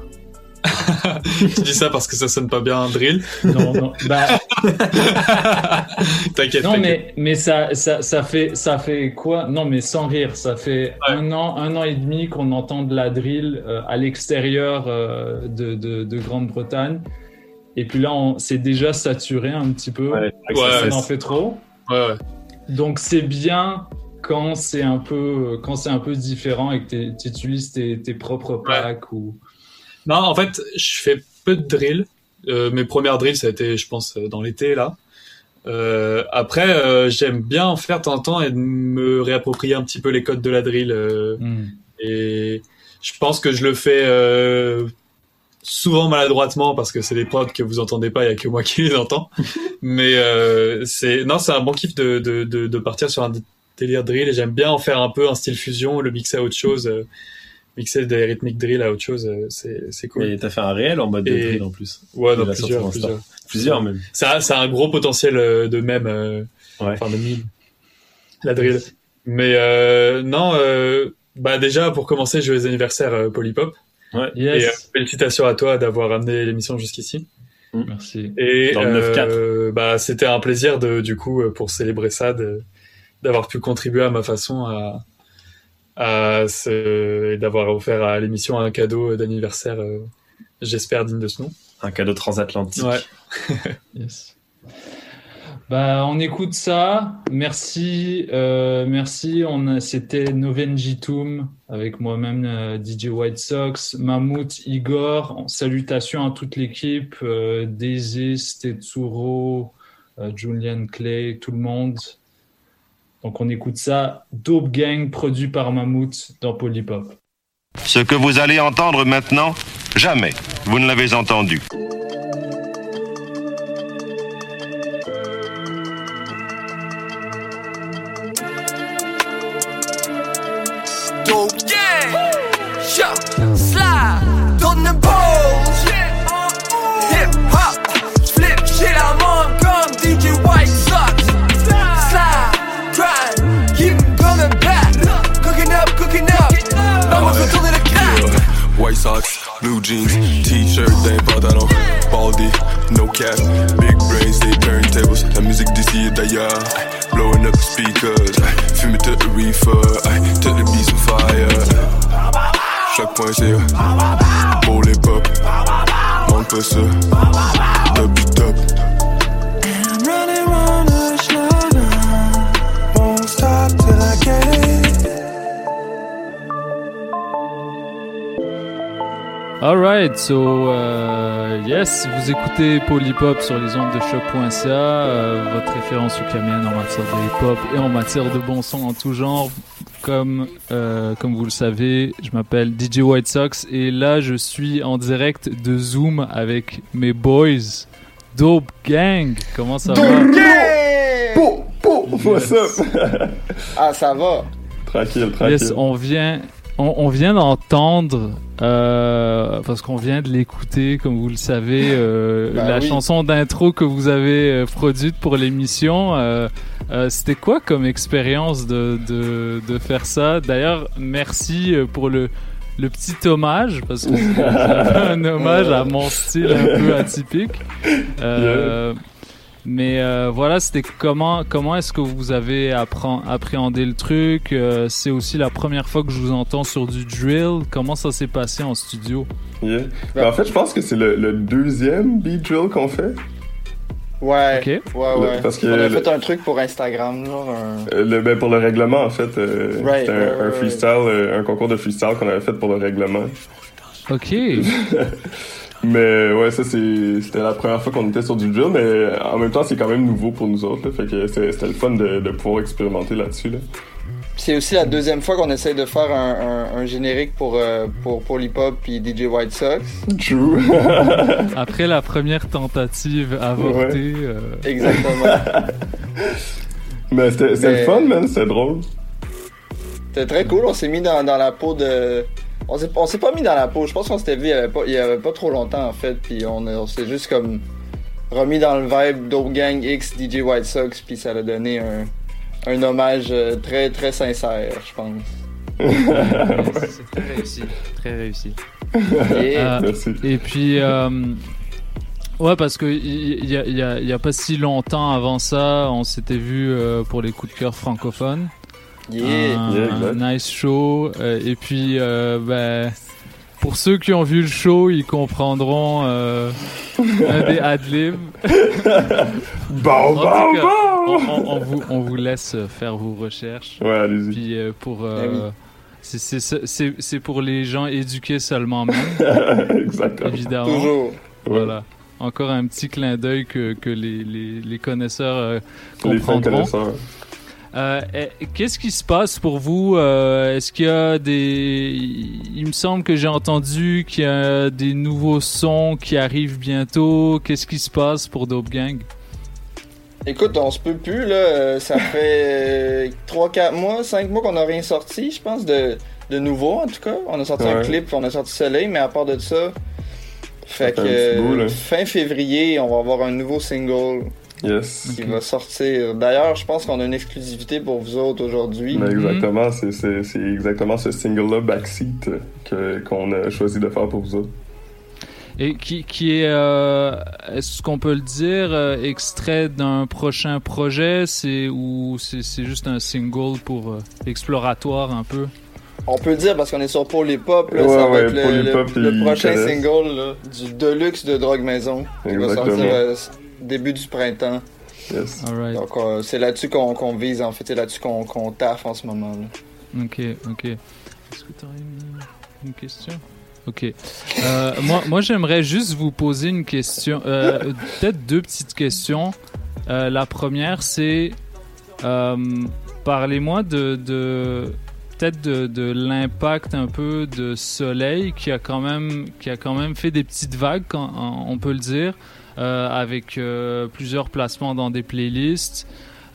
tu dis ça parce que ça sonne pas bien un drill. Non, non. Bah, t'inquiète. Non, mais, mais ça, ça, ça, fait, ça fait quoi? Non, mais sans rire, ça fait un an, un an et demi qu'on entend de la drill euh, à l'extérieur euh, de, de, de Grande-Bretagne. Et puis là, on c'est déjà saturé un petit peu. Ouais, ça ouais, en fait trop. Ouais, ouais. Donc c'est bien quand c'est un peu quand c'est un peu différent et que tu utilises tes, tes propres packs ou Non, en fait, je fais peu de drill. Euh, mes premières drills, ça a été, je pense, euh, dans l'été, là. Euh, après, euh, j'aime bien en faire de temps en temps et de me réapproprier un petit peu les codes de la drill. euh, Hmm. Et je pense que je le fais euh, souvent maladroitement parce que c'est des prods que vous entendez pas, il y a que moi qui les entends. Mais euh, c'est non, c'est un bon kiff de, de, de, de partir sur un délire drill et j'aime bien en faire un peu un style fusion, le mixer à autre chose, mixer des rythmiques drill à autre chose, euh, c'est c'est cool. Et t'as fait un réel en mode de drill en plus. Ouais, sorti plusieurs, plusieurs. Plusieurs même. Ça, a- ça a un gros potentiel euh, de même, euh, enfin de mime, la drill. Mais euh, non, euh, bah déjà pour commencer, joyeux anniversaire euh, Polypop. Ouais. Yes. Et euh, félicitations à toi d'avoir amené l'émission jusqu'ici. Merci. Et Dans le euh, bah c'était un plaisir de du coup pour célébrer ça de d'avoir pu contribuer à ma façon à ce, et d'avoir offert à l'émission un cadeau d'anniversaire euh, j'espère digne de ce nom. Un cadeau transatlantique. Ouais. Yes. Bah, on écoute ça. Merci, euh, merci. On a, c'était Novenjitum avec moi-même euh, DJ White Sox, Mammouth, Igor. Salutations à toute l'équipe, euh, Daisy, Tetsuro, euh, Julian Clay, tout le monde. Donc on écoute ça. Dope Gang produit par Mammouth dans Polypop. Ce que vous allez entendre maintenant, jamais vous ne l'avez entendu. White socks, blue jeans, t-shirt d'un pantalon, baldy, no cap, big brains, des turntables, la musique d'ici et d'ailleurs, blowing up the speakers, fumer tout le reefer, tout le beats on fire, chaque point c'est pour les pop, manque pas ça, top du top. Alright, so euh, yes, vous écoutez Polypop sur les ondes de choc.ca, euh, votre référence ukamienne en matière de hip-hop et en matière de bon son en tout genre. Comme, euh, comme vous le savez, je m'appelle DJ White Sox et là je suis en direct de Zoom avec mes boys Dope Gang. Comment ça va? Pou, pou, what's up? ah, ça va. Tranquille, Yes, on vient, on, on vient d'entendre, euh, parce qu'on vient de l'écouter, comme vous le savez, euh, Ben la oui. chanson d'intro que vous avez euh, produite pour l'émission. Euh, C'était quoi comme expérience de, de, de faire ça? D'ailleurs, merci pour le, le petit hommage, parce que c'est un hommage à mon style un peu atypique. Euh, mais euh, voilà, c'était comment comment est-ce que vous avez appréhendé le truc? Euh, C'est aussi la première fois que je vous entends sur du drill. Comment ça s'est passé en studio? Yeah. Ben, en fait, je pense que c'est le, le deuxième beat drill qu'on fait. Ouais, Ok. ouais, ouais. Parce que On a le- fait un truc pour Instagram, genre un... Euh, Le, ben, pour le règlement, en fait, euh, Right, c'était un, un freestyle, un concours de freestyle qu'on avait fait pour le règlement. Ok. mais ouais, ça c'est- c'était la première fois qu'on était sur du drill, mais en même temps c'est quand même nouveau pour nous autres, là, fait que c'était le fun de, de pouvoir expérimenter là-dessus. Là. C'est aussi la deuxième fois qu'on essaye de faire un, un, un générique pour, euh, pour, pour l'hip-hop puis DJ White Sox. True. Après la première tentative avortée. euh, Exactement. mais c'était c'était Mais- le fun, man, c'était drôle. C'était très cool, on s'est mis dans, dans la peau de... On s'est, on s'est pas mis dans la peau, je pense qu'on s'était vu il y avait pas, il y avait pas trop longtemps en fait, puis on, s'est juste comme remis dans le vibe Dope Gang X DJ White Sox, puis ça a donné un, un hommage euh, très très sincère, je pense. C'est très réussi. Très réussi. Yeah. Euh, et puis, euh, ouais, parce que il y, a- y y pas si longtemps avant ça, on s'était vu euh, pour les coups de cœur francophones. Yeah. Un, Yeah, exact. un nice show. euh, et puis, euh, ben, pour ceux qui ont vu le show, ils comprendront euh, un des adlibs. Bon, bon, cas, bon! On, on- vous, on vous laisse faire vos recherches. Ouais, allez-y. Puis euh, pour euh, Ah oui. c'est- c'est- c'est c'est pour les gens éduqués seulement même. Exactement. Évidemment. Toujours. Voilà. Encore un petit clin d'œil que, que les, les, les connaisseurs euh, Les comprendront. connaisseurs. Euh, eh, Qu'est-ce qui se passe pour vous Euh, Est-ce qu'il y a des... Il me semble que j'ai entendu qu'il y a des nouveaux sons qui arrivent bientôt. Qu'est-ce qui se passe pour Dope Gang? Écoute, on se peut plus, là. Euh, Ça fait 3-4 mois, 5 mois qu'on n'a rien sorti, je pense, de, de nouveau, en tout cas. On a sorti un clip, on a sorti Soleil, mais à part de ça, fait que bout, fin février, on va avoir un nouveau single Yes. qui va sortir. D'ailleurs, je pense qu'on a une exclusivité pour vous autres aujourd'hui. Ben, exactement, c'est- c'est c'est exactement ce single-là, Backseat, que- qu'on a choisi de faire pour vous autres. Et qui, qui est, euh, est-ce qu'on peut le dire, euh, extrait d'un prochain projet, c'est ou c'est c'est juste un single pour euh, exploratoire un peu? On peut le dire parce qu'on est sur Paul Hip Hop, là, Ouais, ça va ouais, être le, prochain connaissent. single là, du Deluxe de Drogue Maison qui va sortir euh, début du printemps. Yes. Donc euh, c'est là-dessus qu'on qu'on vise en fait, c'est là-dessus qu'on qu'on taffe en ce moment. Là. Ok, ok. Est-ce que tu aurais une, une question? Ok. Euh, moi, moi j'aimerais juste vous poser une question, euh, peut-être deux petites questions. Euh, la première, c'est euh, parlez-moi de, de peut-être de, de l'impact un peu de Soleil qui a quand même qui a quand même fait des petites vagues, quand- on peut le dire, avec euh, plusieurs placements dans des playlists.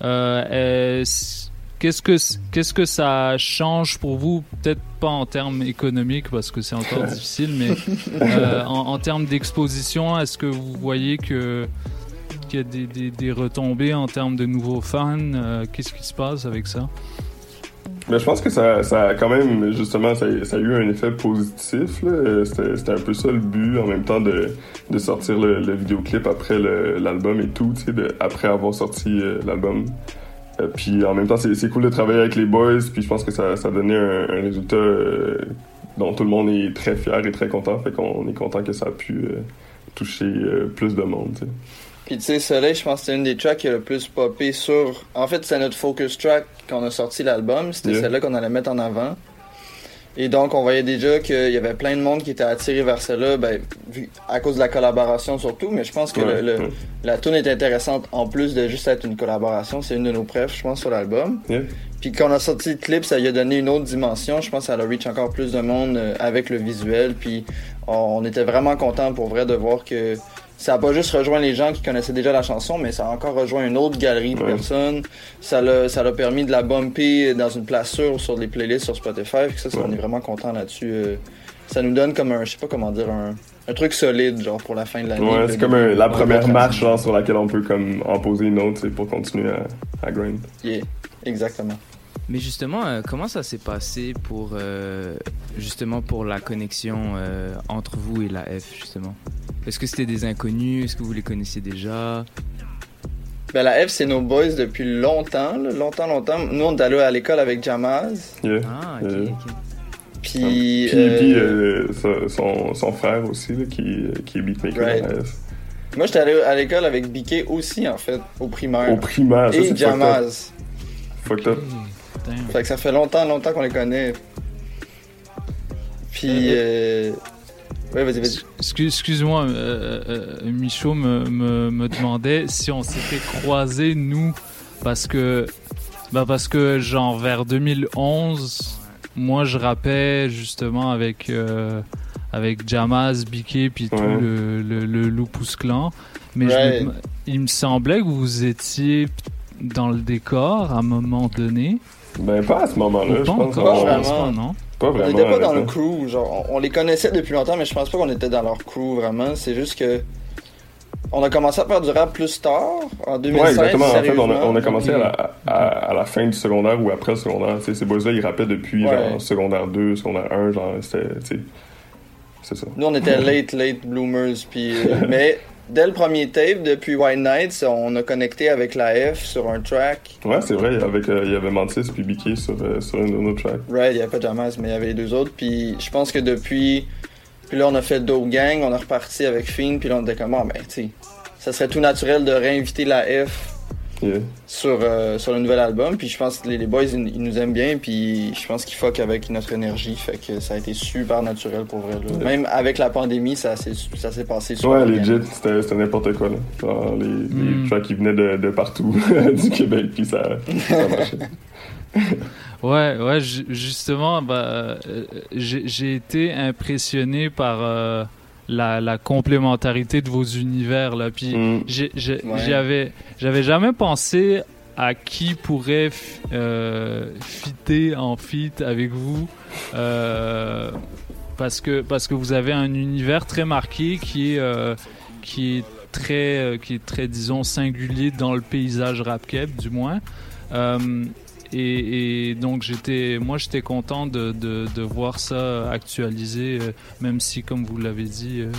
Euh, est-ce- Qu'est-ce que qu'est-ce que ça change pour vous? Peut-être pas en termes économiques parce que c'est encore difficile, mais euh, en, en termes d'exposition, est-ce que vous voyez que qu'il y a des, des, des retombées en termes de nouveaux fans? Euh, Qu'est-ce qui se passe avec ça? Mais je pense que ça, ça a quand même, justement, ça, ça a eu un effet positif. Euh, C'était un peu ça le but, en même temps, de, de sortir le, le vidéoclip après l'album et tout, de- après avoir sorti euh, l'album. Euh, puis en même temps, c'est cool de travailler avec les boys, puis je pense que ça, ça a donné un, un résultat euh, dont tout le monde est très fier et très content. Fait qu'on est content que ça a pu euh, toucher plus de monde. Puis tu sais, Soleil, je pense que c'est une des tracks qui a le plus popé sur. En fait, c'est notre focus track quand on a sorti l'album. C'était Yeah. celle-là qu'on allait mettre en avant. Et donc, on voyait déjà qu'il y avait plein de monde qui était attiré vers celle-là, ben, à cause de la collaboration surtout. Mais je pense que Ouais, le, le- ouais. la tune est intéressante en plus de juste être une collaboration. C'est une de nos prefs, je pense, sur l'album. Yeah. Puis quand on a sorti le clip, ça lui a donné une autre dimension. Je pense que ça a reach encore plus de monde euh, avec le visuel. Puis on, on était vraiment content pour vrai de voir que ça a pas juste rejoint les gens qui connaissaient déjà la chanson, mais ça a encore rejoint une autre galerie de Ouais. personnes. Ça l'a, ça l'a permis de la bumper dans une place sûre sur des playlists sur Spotify. Ça, on est vraiment content là-dessus. euh. ça nous donne comme un, je sais pas comment dire, un, un truc solide, genre pour la fin de l'année. Ouais, c'est comme un- la première marche genre, sur laquelle on peut comme en poser une autre pour continuer à, à grind. Yeah, exactement. Mais justement, euh, comment ça s'est passé pour euh, justement pour la connexion euh, entre vous et la F justement? Est-ce que c'était des inconnus? Est-ce que vous les connaissiez déjà? Ben, la F, c'est nos boys depuis longtemps, là, longtemps, longtemps. Nous, on est allé à l'école avec Jamaz. Yeah. Ah, ok, Puis, Puis, euh, puis, euh, son, son frère aussi, là, qui, qui est beatmaker Right. à la F. moi, j'étais allé à l'école avec Biquet aussi, en fait, au primaire. Au primaire, ça, Et fucked Jamaz. Fucked up. Fait que ça fait longtemps, longtemps qu'on les connaît. Puis, euh... Ouais, vas-y, vas-y. Excuse- Excuse-moi, euh, euh, Michaud me, me, me demandait si on s'était croisés, nous, parce que, bah parce que, genre, vers 2011, moi, je rappais justement avec, euh, avec Jamaz, Biquet, puis tout Ouais. le, le, le Lupus Clan. Mais je il me semblait que vous étiez dans le décor à un moment donné. Ben, pas à ce moment-là, je pas pense. Pas vraiment. pas, non? Pas On vraiment. n'était pas dans le crew, genre, on, on les connaissait depuis longtemps, mais je pense pas qu'on était dans leur crew vraiment. C'est juste que. On a commencé à faire du rap plus tard, en 2016. Ouais, exactement. En fait, on a, on commencé à la, à, à la fin du secondaire ou après le secondaire. Tu sais, ces boys-là, ils rappaient depuis Ouais. genre secondaire 2, secondaire 1, genre, c'était, c'est ça. Nous, on était late, late bloomers. Puis, euh, mais dès le premier tape, depuis White Nights, on a connecté avec la F sur un track. Ouais, c'est vrai, avec, euh, il y avait Mantis puis Bicky sur, euh, sur une de nos tracks. Right, il n'y avait pas Jamaz, mais il y avait les deux autres. Puis je pense que depuis. Puis là, on a fait Dope Gang, on a reparti avec Fiend, puis là, on était comme, ah, ben, tu sais, ça serait tout naturel de réinviter la F Yeah. sur, euh, sur le nouvel album. Puis je pense que les, les boys, ils, ils nous aiment bien. Puis je pense qu'ils fuck avec notre énergie. Fait que ça a été super naturel pour vrai. là. Même avec la pandémie, ça s'est ça s'est passé super Ouais, bien. legit, c'était c'était n'importe quoi. Là. Genre, les, Mm. les tracks qui venaient de, de partout du Québec, puis ça, ça marchait. Ouais, ouais, ju- justement, bah, euh, j'ai j'ai été impressionné par euh, la, la complémentarité de vos univers là. Puis Ouais. j'avais j'avais jamais pensé à qui pourrait euh, fitter en feat avec vous. euh, parce que parce que vous avez un univers très marqué qui est euh, qui est très qui est très disons singulier dans le paysage rap keb du moins. Et, donc j'étais, moi j'étais content de, voir ça actualisé, euh, même si comme vous l'avez dit, euh,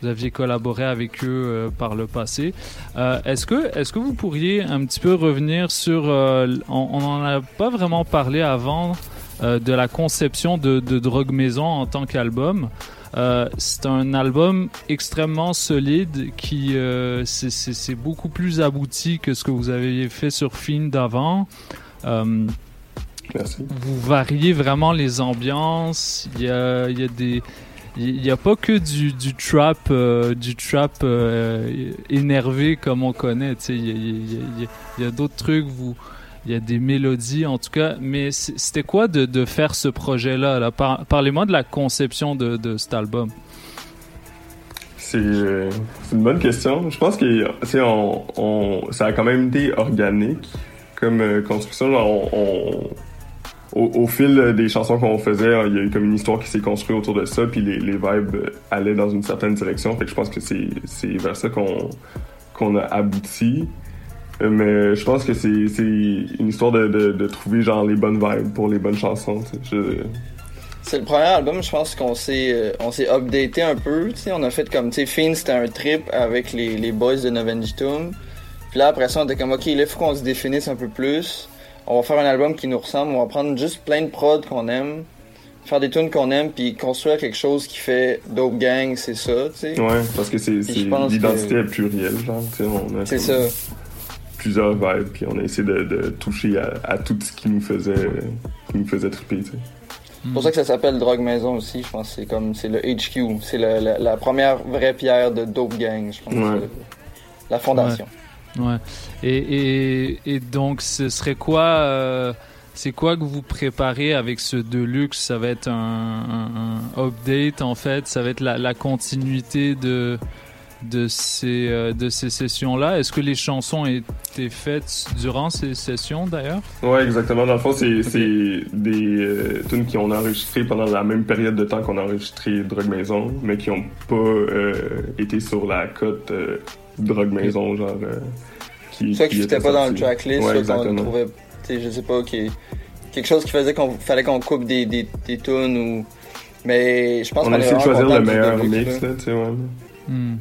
vous aviez collaboré avec eux euh, par le passé. Est-ce que, est-ce que vous pourriez un petit peu revenir sur, on n'en a pas vraiment parlé avant de la conception de, de Drogue Maison en tant qu'album. C'est un album extrêmement solide qui c'est- beaucoup plus abouti que ce que vous aviez fait sur Fiend d'avant. Euh, Merci. Vous variez vraiment les ambiances. Il y a, il y a des il n'y a pas que du, du trap euh, du trap euh, énervé comme on connaît il y a, d'autres trucs vous il y a des mélodies en tout cas mais c'était quoi de, de faire ce projet là, là? Par- parlez-moi de la conception de, de cet album C'est euh, une bonne question. Je pense que on, on, ça a quand même été organique comme euh, construction. On- au, fil des chansons qu'on faisait, il y a eu comme une histoire qui s'est construite autour de ça, puis les, vibes allaient dans une certaine direction. Fait que je pense que c'est vers ça qu'on a abouti. Euh, Mais je pense que c'est une histoire de, trouver genre les bonnes vibes pour les bonnes chansons. C'est le premier album, je pense qu'on s'est euh, on s'est updaté un peu. On a fait comme, tu c'était un trip avec les, les boys de Novengitum. Puis là, après ça, on était comme, ok, là, il faut qu'on se définisse un peu plus. On va faire un album qui nous ressemble. On va prendre juste plein de prods qu'on aime, faire des tunes qu'on aime, puis construire quelque chose qui fait Dope Gang, c'est ça, tu sais. Ouais, parce que c'est l'identité que- est plurielle, genre. tu sais, on a C'est ça. Plusieurs vibes, puis on a essayé de, de toucher à, à tout ce qui nous faisait, qui nous faisait triper, tu sais. C'est pour ça que ça s'appelle Drogue Maison aussi. Je pense c'est comme, c'est le HQ. C'est la, première vraie pierre de Dope Gang, je pense. Ouais. La fondation. Ouais. Et, et, et donc, ce serait quoi euh, C'est quoi que vous préparez avec ce Deluxe? Ça va être un, update en fait? Ça va être la, continuité de, de ces, euh, de ces sessions-là? Est-ce que les chansons étaient faites durant ces sessions d'ailleurs? Ouais, exactement. Dans le fond, c'est c'est des euh, tunes qui ont enregistré pendant la même période de temps qu'on a enregistré Drogue Maison, mais qui ont pas euh, été sur la cote Drogue Maison, genre. euh, qui, Ça qui fitait était pas dans le. Ouais, tracklist, soit qu'on trouvait, tu sais, je sais pas, qui, quelque chose qui faisait qu'on fallait qu'on coupe des, des, des tunes ou. Mais je pense On qu'on a essayé de choisir le meilleur mix, là. tu sais, ouais. Hmm.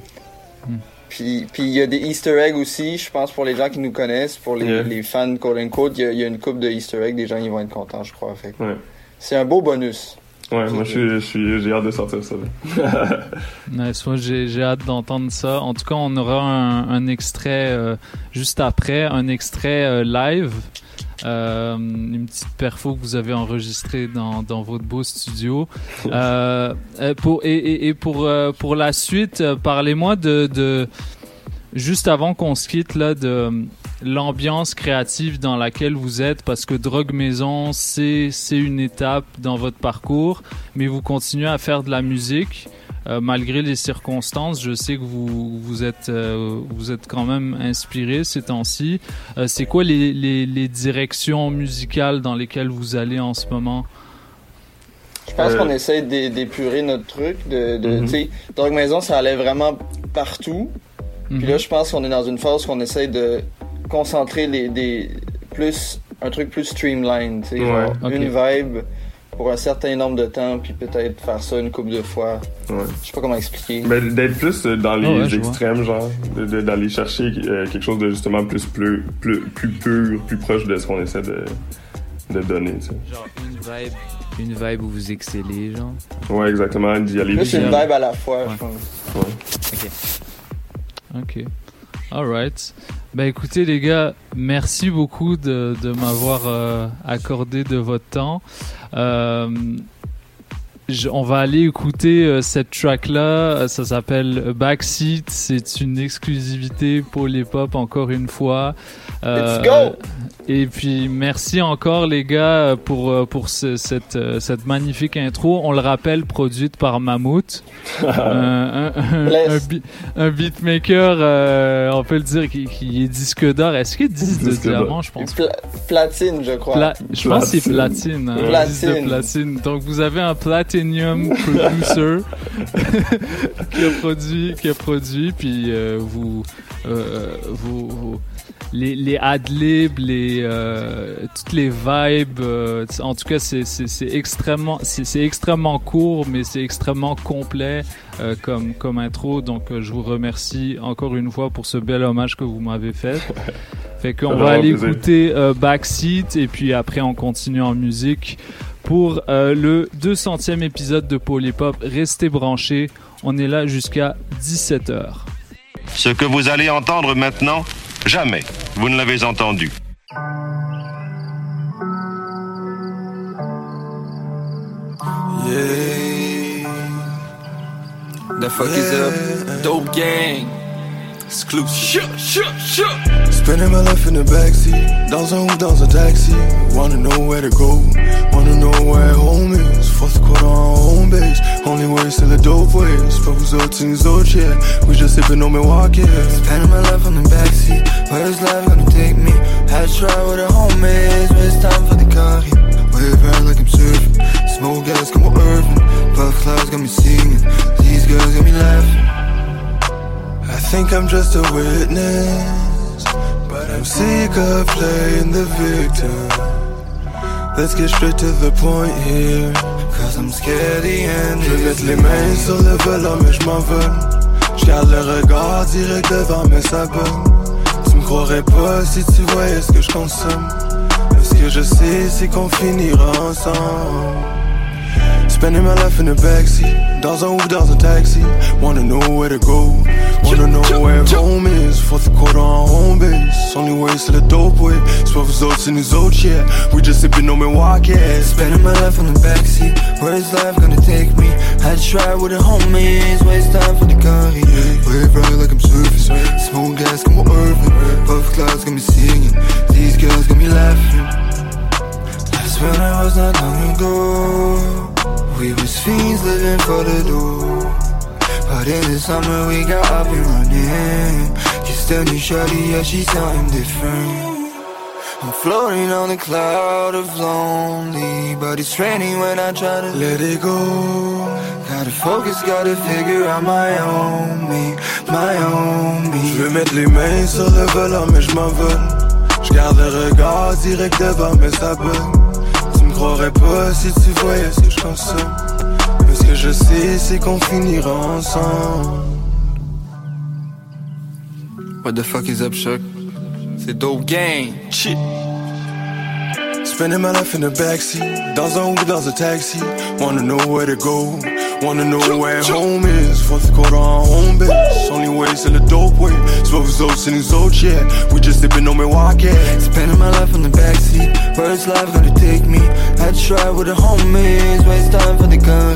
Puis puis il y a des Easter eggs aussi, je pense, pour les gens qui nous connaissent, pour les, Yeah. les fans, quote unquote, il y, a- il y a une coupe de Easter eggs, des gens ils vont être contents, je crois. Fait. Ouais. C'est un beau bonus. Ouais, moi, je suis- j'ai hâte de sortir ça. Nice, moi j'ai j'ai hâte d'entendre ça. En tout cas, on aura un, un extrait euh, juste après, un extrait euh, live, euh, une petite perfo que vous avez enregistrée dans, dans votre beau studio. Pour, et, et, et pour, euh, pour la suite, parlez-moi de, de juste avant qu'on se quitte là de l'ambiance créative dans laquelle vous êtes parce que Drogue Maison c'est c'est une étape dans votre parcours mais vous continuez à faire de la musique euh, malgré les circonstances je sais que vous vous êtes euh, vous êtes quand même inspiré ces temps-ci Euh, c'est quoi les, les, les directions musicales dans lesquelles vous allez en ce moment? Je pense Euh, qu'on essaie d'é- d'épurer notre truc. De, de, Mhm. tu sais, Drogue Maison, ça allait vraiment partout. Puis Mhm. là, je pense qu'on est dans une phase où on essaie de concentrer les, des, plus, un truc plus streamline. tu sais, Ouais, genre ok. Une vibe pour un certain nombre de temps, puis peut-être faire ça une couple de fois. Ouais. Je sais pas comment expliquer. Mais d'être plus euh, dans les ouais, extrêmes, genre, de- de- d'aller chercher euh, quelque chose de justement plus, plus, plus, plus pur, plus proche de ce qu'on essaie de, de donner, tu sais. Genre une vibe, une vibe où vous excellez, genre. Ouais, exactement, d'y aller Plus une vibe à la fois, Ouais. je pense. Ouais. Ok. Ok. Alright. Bah écoutez les gars, merci beaucoup de, de m'avoir euh, accordé de votre temps. Euh, je- on va aller écouter euh, cette track là, ça s'appelle Backseat, c'est une exclusivité pour les pop encore une fois. Euh, Let's go! Et puis merci encore les gars pour euh, pour ce- cette euh, cette magnifique intro. On le rappelle produite par Mammouth, un, un, un, Bless. un bi- un beatmaker, euh, on peut le dire qui, qui est disque d'or. Est-ce qu'il est disque de diamant Je pense? Pla- platine, je crois. Pla- je pense que c'est platine. hein, Platine. disque de platine. Donc vous avez un platinum producer qui a produit, qui a produit, puis euh, vous, euh, vous, vous- les, les adlibs, les euh, toutes les vibes. en tout cas, c'est extrêmement c'est extrêmement court, mais c'est extrêmement complet comme comme intro. Donc je vous remercie encore une fois pour ce bel hommage que vous m'avez fait. Fait qu'on va aller plaisir. écouter Backseat et puis après on continue en musique pour euh, le 200e épisode de Polypop. Restez branchés, on est là jusqu'à 17h. Ce que vous allez entendre maintenant, jamais vous ne l'avez entendu. Yeah. The fuck is up? Dope gang. Exclusive. Spending my life in the backseat, dans un ou dans un taxi. Wanna know where to go, wanna know where home is. Fourth quarter on home base, only way still a dope ways. Pas vous autres, c'est nous autres, yeah. We just sipping on Milwaukee. Spending my life on the backseat. Where's life gonna take me? Had to try where the home is. But it's time for the car. Wave around like I'm surfing. Smoke gas, come on, Irving. Puff clouds got me singing. These girls got me laughing. I think I'm just a witness, but I'm sick of playing the victim. Let's get straight to the point here. Cause I'm scared the end Je vais is mettre les mains sur le volant, mais je m'en veux. Je garde le regard direct devant, ça bonne. Tu me croirais pas si tu voyais ce que je consomme. Mais ce que je sais, c'est qu'on finira ensemble? Spending my life in the backseat, dans un ou dans taxi. Wanna know where to go, wanna know where home is. Fourth quarter on home base, only way to the dope way. Vous autres, c'est nous autres, yeah. We just sipping on Milwaukee. Spending my life in the backseat. Where's life gonna take me? Had to try with the home is. Waste time for the car. Wave right like I'm surfing. Smoke gas, come on, Irving. Puff clouds got me singing. These girls got me laughing. That's when I was not long ago. We was fiends living for the dough. But in the summer we got up and running. Kissed a new shorty, yeah, she's something different. I'm floating on a cloud of lonely, but it's raining when I try to let it go. Gotta focus, gotta figure out my own me, my own me. Je veux mettre les mains sur le volant, mais je m'en veux. Je garde le regard direct devant, mais ça bug. Tu me croirais pas si tu voyais ce que je consomme. Mais ce que je sais, c'est qu'on finira ensemble. What the fuck is up, Chuck? C'est Dope Gang. Shit. Spending my life in the backseat, dans un ou dans un taxi. Wanna know where to go, wanna know where home is. Fourth quarter on home base, only way to the dope way. Vous autres, c'est nous autres, yeah. We just sipping on Milwaukee. Spending my life on the backseat. Where's life gonna take me? To try where the home is. Waste time for the car.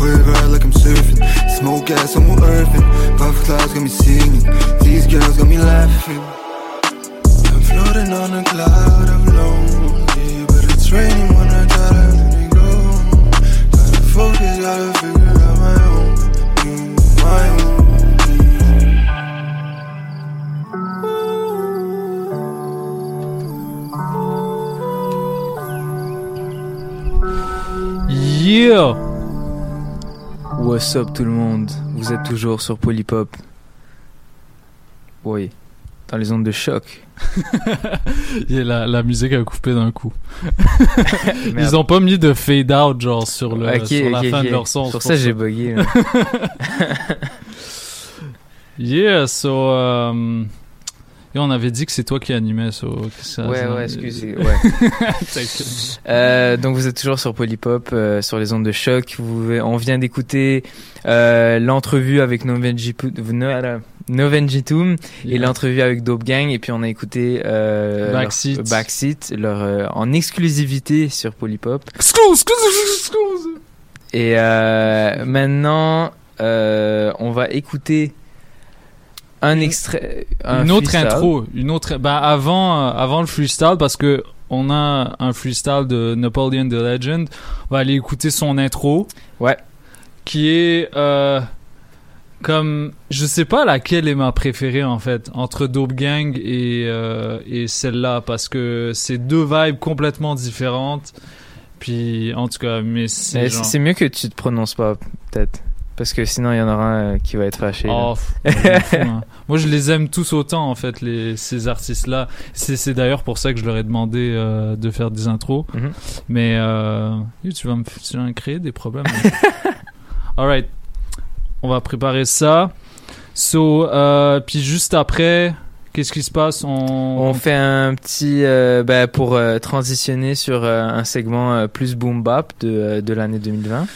Wave right like I'm surfing. Smoke gas, I'm Irving. Puff clouds got me singing. These girls got me laughing. I'm floating on a cloud of lonely, but it's raining when I gotta let it go. Gotta focus, gotta figure Yeah! What's up tout le monde? Vous êtes toujours sur Polypop. Oui, dans les ondes de choc. La, la musique a coupé d'un coup. Ils ont pas mis de fade out genre sur, le, sur la fin de leur son. Sur ça, j'ai bugué, yeah, so. euh, et on avait dit que c'est toi qui animais, so, ça- Ouais, ouais, excusez. Ouais. Euh, donc vous êtes toujours sur Polypop, euh, sur les ondes de choc. Vous, on vient d'écouter euh, l'entrevue avec Noven Jipu- Novenjitum et l'entrevue avec Dope Gang et puis on a écouté euh, Backseat. leur, Backseat, leur euh, en exclusivité sur Polypop. Excuse, excuse, excuse. Et euh, maintenant, euh, on va écouter un extrait, un une autre freestyle. intro, une autre. Bah avant, euh, avant le freestyle parce que on a un freestyle de Napoleon the Legend. On va aller écouter son intro. Ouais. Qui est euh, comme je sais pas laquelle est ma préférée en fait entre Dope Gang et euh, et celle-là parce que c'est deux vibes complètement différentes. Puis en tout cas, mais c'est genre- C'est mieux que tu te prononces pas, peut-être. Parce que sinon, il y en aura un qui va être fâché. Oh, hein. Moi, je les aime tous autant, en fait, les, ces artistes-là. C'est, c'est d'ailleurs pour ça que je leur ai demandé euh, de faire des intros. Mhm. Mais euh, tu, vas me, tu vas me créer des problèmes. hein. Alright. On va préparer ça. So, euh, puis juste après, qu'est-ce qui se passe? On, On fait un petit euh, bah, pour euh, transitionner sur euh, un segment plus boom bap de, de l'année 2020.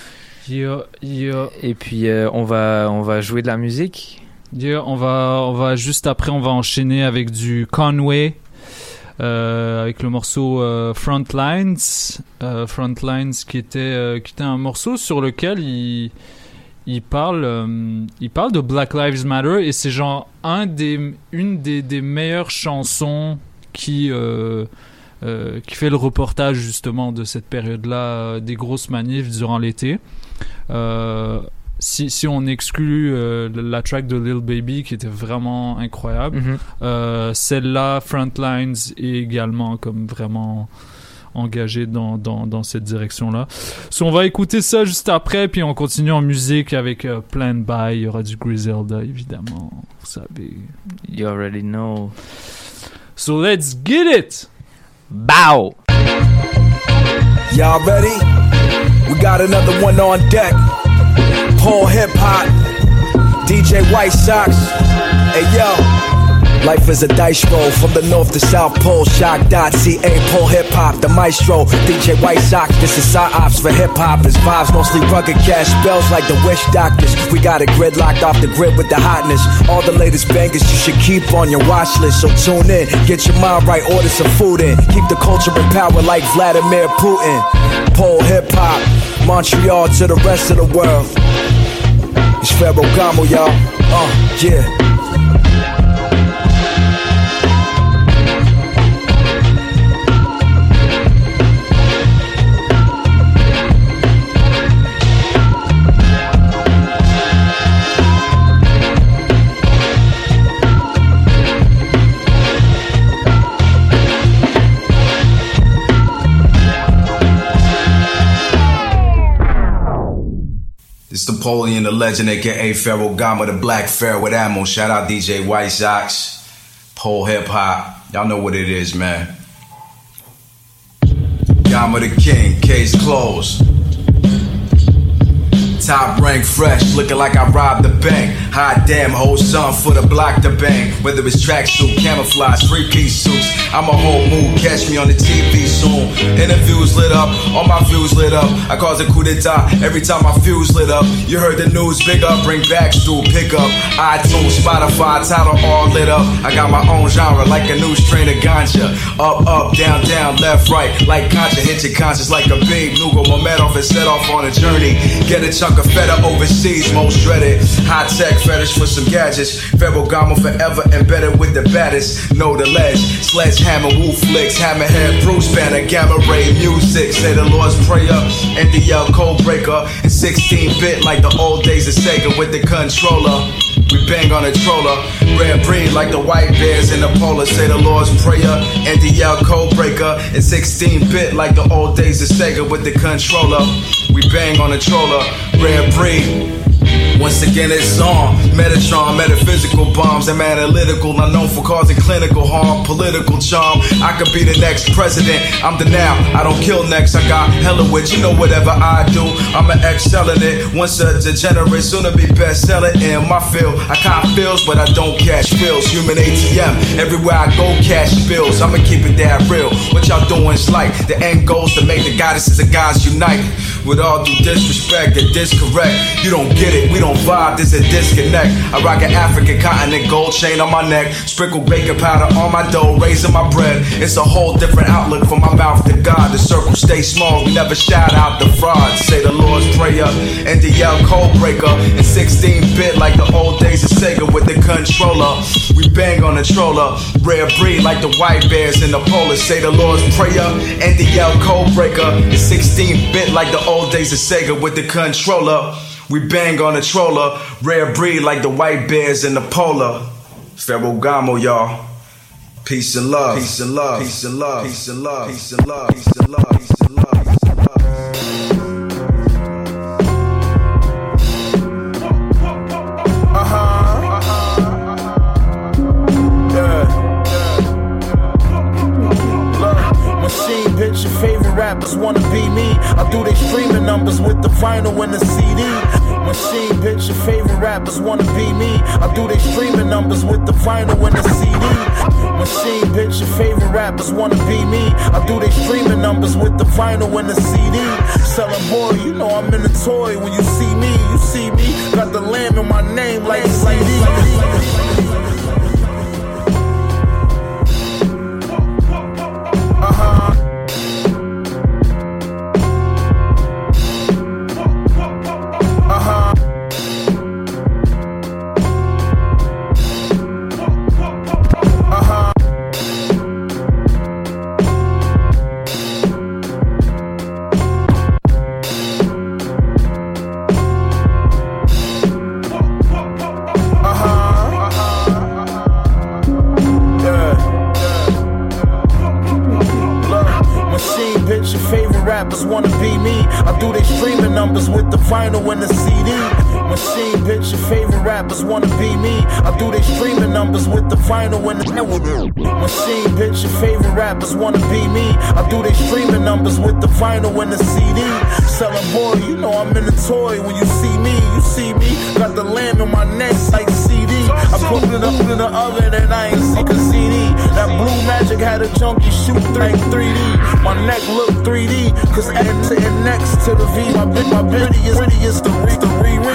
Et puis euh, on va on va jouer de la musique. On va, on va juste après, on va enchaîner avec du Conway, euh, avec le morceau euh, Frontlines, euh, Frontlines qui était, qui était un morceau sur lequel il, il parle, il parle de Black Lives Matter et c'est genre un des, une des, des meilleures chansons qui, qui fait le reportage justement de cette période-là, des grosses manifs durant l'été. Euh, si, si on exclut euh, la track de Lil Baby qui était vraiment incroyable, Mhm. euh, celle-là, Frontlines, est également comme vraiment engagée dans, dans, dans cette direction-là. So, on va écouter ça juste après, puis on continue en musique avec euh, Plan By. Il y aura du Griselda, évidemment. Vous savez. You already know. So let's get it! Bow! Y'all ready? We got another one on deck. Paul Hip Hop, DJ White Sox. Hey yo, life is a dice roll from the north to south pole. Shock.ca, pole Hip Hop, the maestro. DJ White Sox, this is our ops for hip hop. It's vibes mostly rugged cash spells like the wish doctors. We got it gridlocked off the grid with the hotness. All the latest bangers you should keep on your watch list. So tune in, get your mind right, order some food in. Keep the culture in power like Vladimir Putin. Pole hip hop, Montreal to the rest of the world. It's Pharaoh Gamo, y'all. Uh, yeah. It's Napoleon the legend, aka Pharaoh Gama, the black pharaoh with ammo. Shout out DJ White Sox, pole hip hop. Y'all know what it is, man. Gama the king, case closed. Top rank fresh, looking like I robbed the bank. Hot damn, whole son for the block to bang. Whether it's tracksuit, camouflage, three piece suits. I'm a whole mood, catch me on the TV soon. Interviews lit up, all my views lit up. I cause a coup d'etat every time my fuse lit up. You heard the news, big up, bring back stool, pick up. iTunes, Spotify, title all lit up. I got my own genre, like a new strain of ganja. Up, up, down, down, left, right, like concha. Hit your conscience like a big Nugo Momedov and set off on a journey. Get a chunk feta overseas, most dreaded. High tech fetish for some gadgets. Ferragamo forever embedded with the baddest. Know the ledge. Sledgehammer, woo flicks, hammerhead, Bruce Banner, gamma ray music. Say the Lord's Prayer, NDL code breaker. And 16 bit like the old days of Sega with the controller. We bang on a troller, rare breed like the white bears in the polar. Say the Lord's Prayer, NDL code breaker. And 16 bit like the old days of Sega with the controller. We bang on a troller, Red breed. Once again, it's on. Metatron, metaphysical bombs. I'm analytical, not known for causing clinical harm. Political charm. I could be the next president. I'm the now. I don't kill next. I got hella wit. You know, whatever I do, I'm an excelling it. Once a degenerate, soon to be best selling in my field. I cop feels, but I don't cash bills. Human ATM. Everywhere I go, cash bills. I'ma keep it that real. What y'all doing is like the end goals to make the goddesses and gods unite. With all due disrespect and discorrect, you don't get it. We don't vibe, there's a disconnect. I rock an African continent gold chain on my neck. Sprinkle baking powder on my dough, raising my bread. It's a whole different outlook from my mouth to God. The circle stay small, we never shout out the fraud. Say the Lord's Prayer, and the NDL code breaker. In 16 bit like the old days of Sega with the controller. We bang on the troller, rare breed like the white bears in the polar. Say the Lord's Prayer, and the NDL code breaker. In 16 bit like the old days of Sega with the controller. We bang on the troller, rare breed like the white bears in the polar. Ferragamo, y'all. Peace and love. Peace and love. Peace and love. Peace and love. Peace and love. Peace and love. Peace and love. Peace and love. Rappers wanna be me. I do they streaming numbers with the vinyl and the CD. Machine bitch, your favorite rappers wanna be me. I do they streaming numbers with the vinyl and the CD. Machine bitch, your favorite rappers wanna be me. I do they streaming numbers with the vinyl and the CD. Selling boy, you know I'm in the toy. When you see me, you see me. Got the lamb in my name like CD. Streaming numbers with the vinyl and the Machine bitch, your favorite rappers wanna be me. I do they streaming numbers with the vinyl and the CD. Selling boy, you know I'm in the toy. When you see me, you see me. Got the lamb in my neck like CD. I put it up in the oven and I ain't a CD. That blue magic had a junkie shoot like 3D. My neck look 3D, cause add to it next to the V. My bit, my bitty is pretty is the re, the re, re.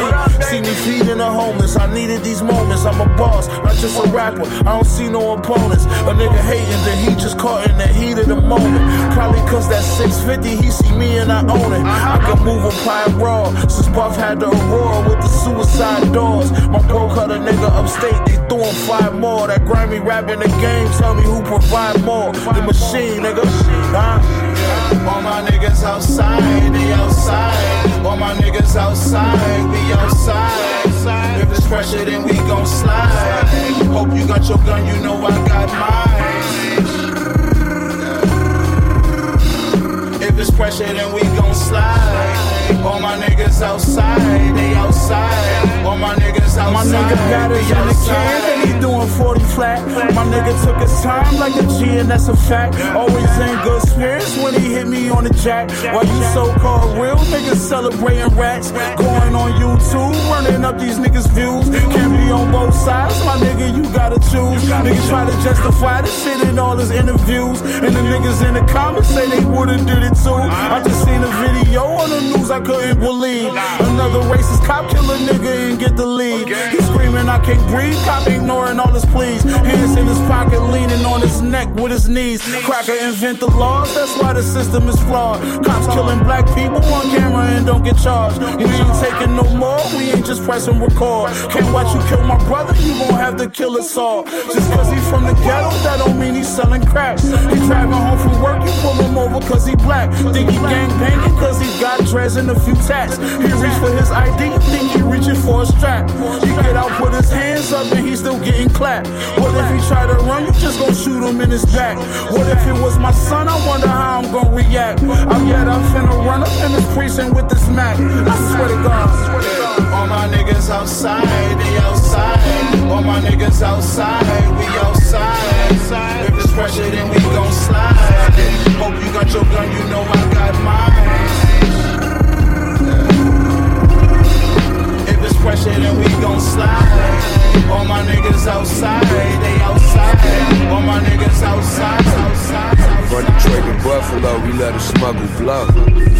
See me feeding the homeless. I needed these moments. I'm a boss, not just a rapper. I don't see no opponents. A nigga hating, then he just caught in the heat of the moment. Probably cause that 650, he see me and I own it. I can move a raw. Since Buff had the Aurora with the suicide doors. My bro cut a nigga upstate, they threw him five more. That grimy rap in the game, tell me who provide more. The machine, nigga. Huh? All my niggas outside, they outside. All my niggas outside, we outside. If it's pressure, then we gon' slide. Hope you got your gun, you know I got mine. If it's pressure, then we gon' slide. All my niggas outside, they outside. My niggas outside. My nigga got it in the can, and he doing 40 flat. My nigga took his time like a G, and that's a fact. Always in good spirits when he hit me on the jack. While you so called real niggas celebrating rats. Going on YouTube, running up these niggas' views. Can't be on both sides, my nigga, you gotta choose. Niggas try to justify this shit in all his interviews. And the niggas in the comments say they would've did it too. I just seen a video on the news I couldn't believe. Another racist cop killer nigga and get the lead. He screaming, I can't breathe. Cop ignoring all his pleas. Hands in his pocket, leaning on his neck with his knees. Cracker invent the laws, that's why the system is flawed. Cops killing black people on camera and don't get charged. We ain't taking no more, we ain't just pressing record. Can't watch you kill my brother, you gon' have to kill us all. Just cause he from the ghetto, that don't mean he's selling crack. He driving home from work, you pull him over cause he black. Think he gang banging cause he got dreads and a few tats. He reach for his ID, think he reaching for a strap. He get out, put his hands up, and he still getting clapped. What if he try to run, you just gon' shoot him in his back? What if it was my son, I wonder how I'm gon' react. I'm yet I'm finna run up in this precinct with this Mac. I swear to God. All my niggas outside, they outside. All my niggas outside, we outside. If it's pressure, then we gon' slide. Hope you got your gun, you know I got mine. Pressure, then we gon' slide. All my niggas outside, they outside. All my niggas outside, outside. From Detroit to Buffalo, we let a smuggle blow.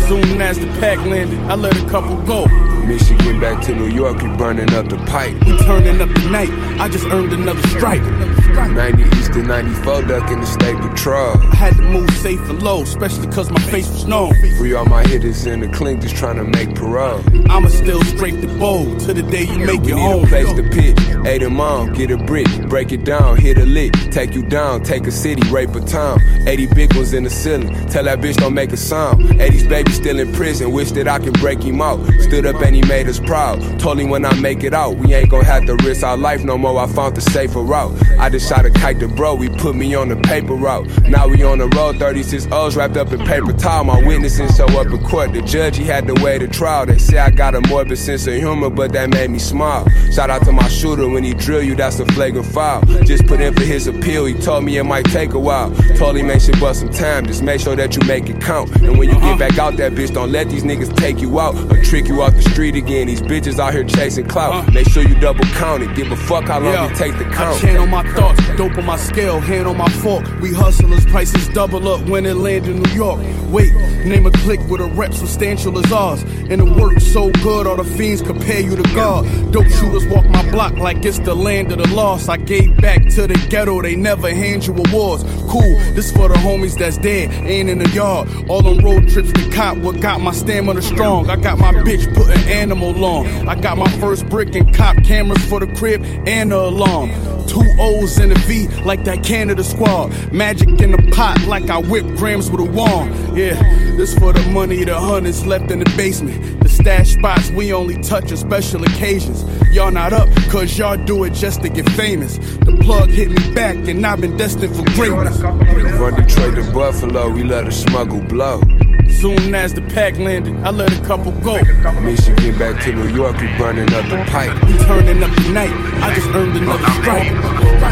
Soon as the pack landed, I let a couple go. Michigan back to New York, we burning up the pipe. We turning up the night. I just earned another stripe. 90 East to 94, ducking the state patrol. I had to move safe and low, especially cause my face was known. Free all my hitters in the clink, just trying to make parole. I'ma still scrape the bowl till the day you make we it home. place to pitch. Eight them on, get a brick, break it down, hit a lick, take you down, take a city, rape a town. 80 big ones in the ceiling, tell that bitch don't make a sound. 80's baby still in prison, wish that I can break him out. Stood up and he made us proud. Told him when I make it out, we ain't gon' have to risk our life no more. I found the safer route. I just shot a kite to bro, we put me on the paper route. Now we on the road, 36 O's wrapped up in paper towel. My witnesses show up in court. The judge, he had to wait a trial. They say I got a morbid sense of humor, but that made me smile. Shout out to my shooter when he drill you, that's a flagrant foul. Just put in for his appeal, he told me it might take a while. Told him make sure bust some time, just make sure that you make it count. And when you get back out that bitch, don't let these niggas take you out or trick you off the street again. These bitches out here chasing clout. Make sure you double count it, give a fuck how long Yeah. it take to count. I channel my thoughts, dope on my scale, hand on my fork. We hustlers, prices double up when it land in New York. Wait, name a click with a rep substantial as ours. And it works so good, all the fiends compare you to God. Dope shooters walk my block like it's the land of the lost. I gave back to the ghetto, they never hand you awards. Cool, this for the homies that's dead, ain't in the yard. All them road trips to cop, what got my stamina strong. I got my bitch put an animal on. I got my first brick and cop cameras for the crib and the alarm. Two O's in a V like that Canada squad. Magic in the pot like I whip grams with a wand. Yeah, this for the money, the hundreds left in the basement. The stash spots we only touch on special occasions. Y'all not up, cause y'all do it just to get famous. The plug hit me back and I've been destined for greatness. From Detroit to Buffalo, we let a smuggle blow. Soon as the pack landed, I let a couple go. Michigan back to New York, we burning up the pipe. We turning up the night, I just earned another stripe.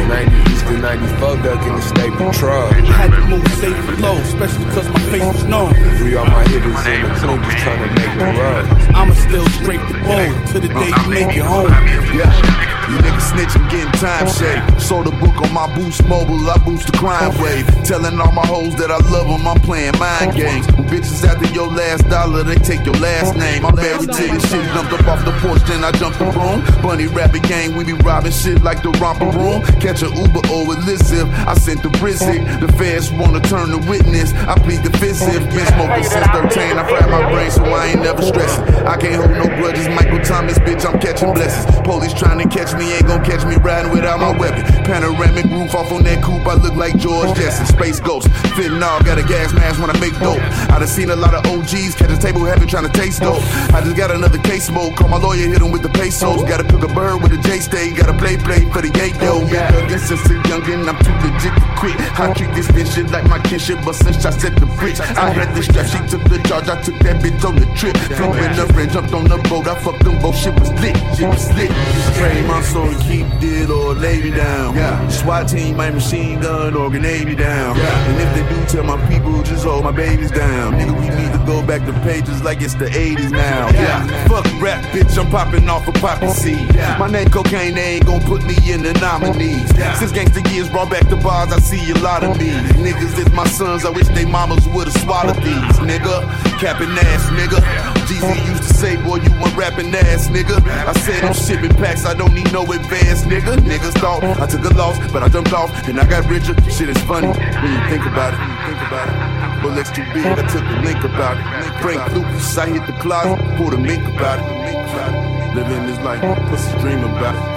90 East to 94, ducking the state patrol. Had to move safe and low, especially cause my face was known. Free all my hitters in the clink, just trying to make parole. I'ma still scrape the bowl to the day you make it home. Yeah, you niggas snitching, getting time shade. Sold a book on my boost mobile, I boost the crime wave. Telling all my hoes that I love them, I'm playing mind games. Bitches after your last dollar, they take your last name. I'm married to this shit, jumped up off the porch, then I jumped the room. Bunny rabbit gang, we be robbing shit like the romper room. Catch a Uber or Elizabeth, I sent the Brizzy. The feds wanna turn the witness, I plead the fifth. Been smoking since 13, I fried my brain, so I ain't never stressing. I can't hold no grudges, Michael Thomas, bitch, I'm catching blessings. Police trying to catch me, ain't gon' catch me riding without my weapon. Panoramic roof off on that coupe, I look like George Jetson. Space Ghost, fitting fentanyl, got a gas mask when I make dope. I done seen a lot of OGs catch a table heavy trying to taste dope. I just got another case smoke, call my lawyer, hit him with the pesos. Gotta cook a bird with a J stay, gotta play play for the yay yo. Been thuggin' since a youngin', I'm too legit to quit. I treat this bitch shit like my kinship, but since I set the bridge, I had the strap, she took the charge, I took that bitch on the trip. Flew in the friend, jumped on the boat, I fucked them both, shit was lit, shit was lit. Trade my soul and keep dead or lay me down. SWAT team, my machine gun or grenade me down. Yeah. And if they do tell my people, just hold my babies down. Nigga, we need to go back to pages like it's the 80s now. Yeah, fuck rap, bitch, I'm popping off a poppy seed. My name cocaine, they ain't gon' put me in the nominees. Since gangster years brought back the bars, I see a lot of these. Niggas is my sons, I wish they mamas would've swallowed these. Nigga, capping ass, nigga. GZ used to say, boy, you one rapping ass, nigga. I said I'm shipping packs, I don't need no advance, nigga. Niggas thought I took a loss, but I jumped off and I got richer. Shit is funny when you think about it. Think about it. Bullets too big, I took a link about it. Frank Lucas, I hit the closet, pulled a mink about it. Living this life, pussy dream about it.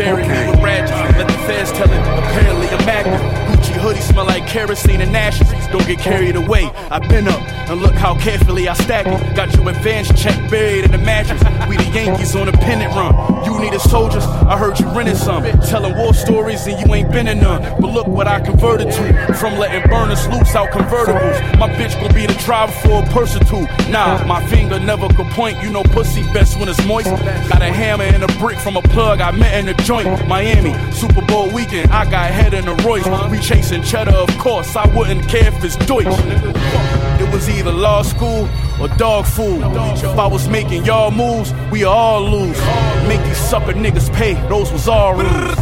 Dream about it. Bury me with ratchets. Let the feds tell it. Apparently a magnet. Gucci hoodie smell like kerosene and ashes. Don't get carried away. I've been up and look how carefully I stack it. Got your advance check buried in the mattress. We the Yankees on a pennant run. You needed soldiers. I heard you rented some. Telling war stories and you ain't been in none. But look what I converted to. From letting burners loose out convertibles. My bitch gon' be the driver for a pursuit. Nah, my finger never could point. You know pussy best when it's moist. Got a hammer and a brick from a plug I met in a joint. Miami, Super Bowl weekend. I got head in a Royce. We chasing cheddar, of course. I wouldn't care if it's Deutsch. It was either law school or dog food. If I was making y'all moves, we all lose. Make these sucker niggas pay, those was all rules.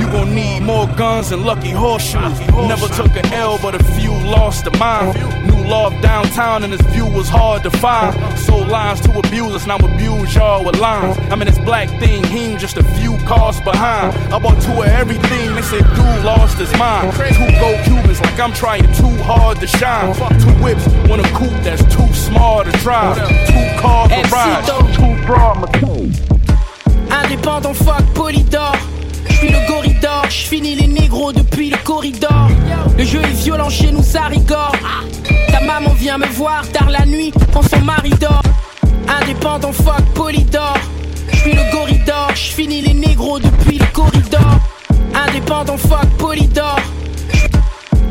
You gon' need more guns and lucky horseshoes. Never took a L, but a few lost a mind. Off downtown and this view was hard to find. Sold lines to abuse us, now abuse y'all with lines. I'm in this black thing, he ain't just a few cars behind. I bought two of everything, they said dude lost his mind. Two gold Cubans like I'm trying too hard to shine. Two whips, one a coupe that's too small to drive. Two car garage, two broad Indépendant, fuck Polydor. J'suis le corridor, j'finis les négros depuis le corridor. Violent chez nous, ça rigore. Ta maman vient me voir tard la nuit quand son mari dort. Indépendant, fuck Polydor. J'suis le corridor, j'finis les négros depuis le corridor. Indépendant, fuck Polydor.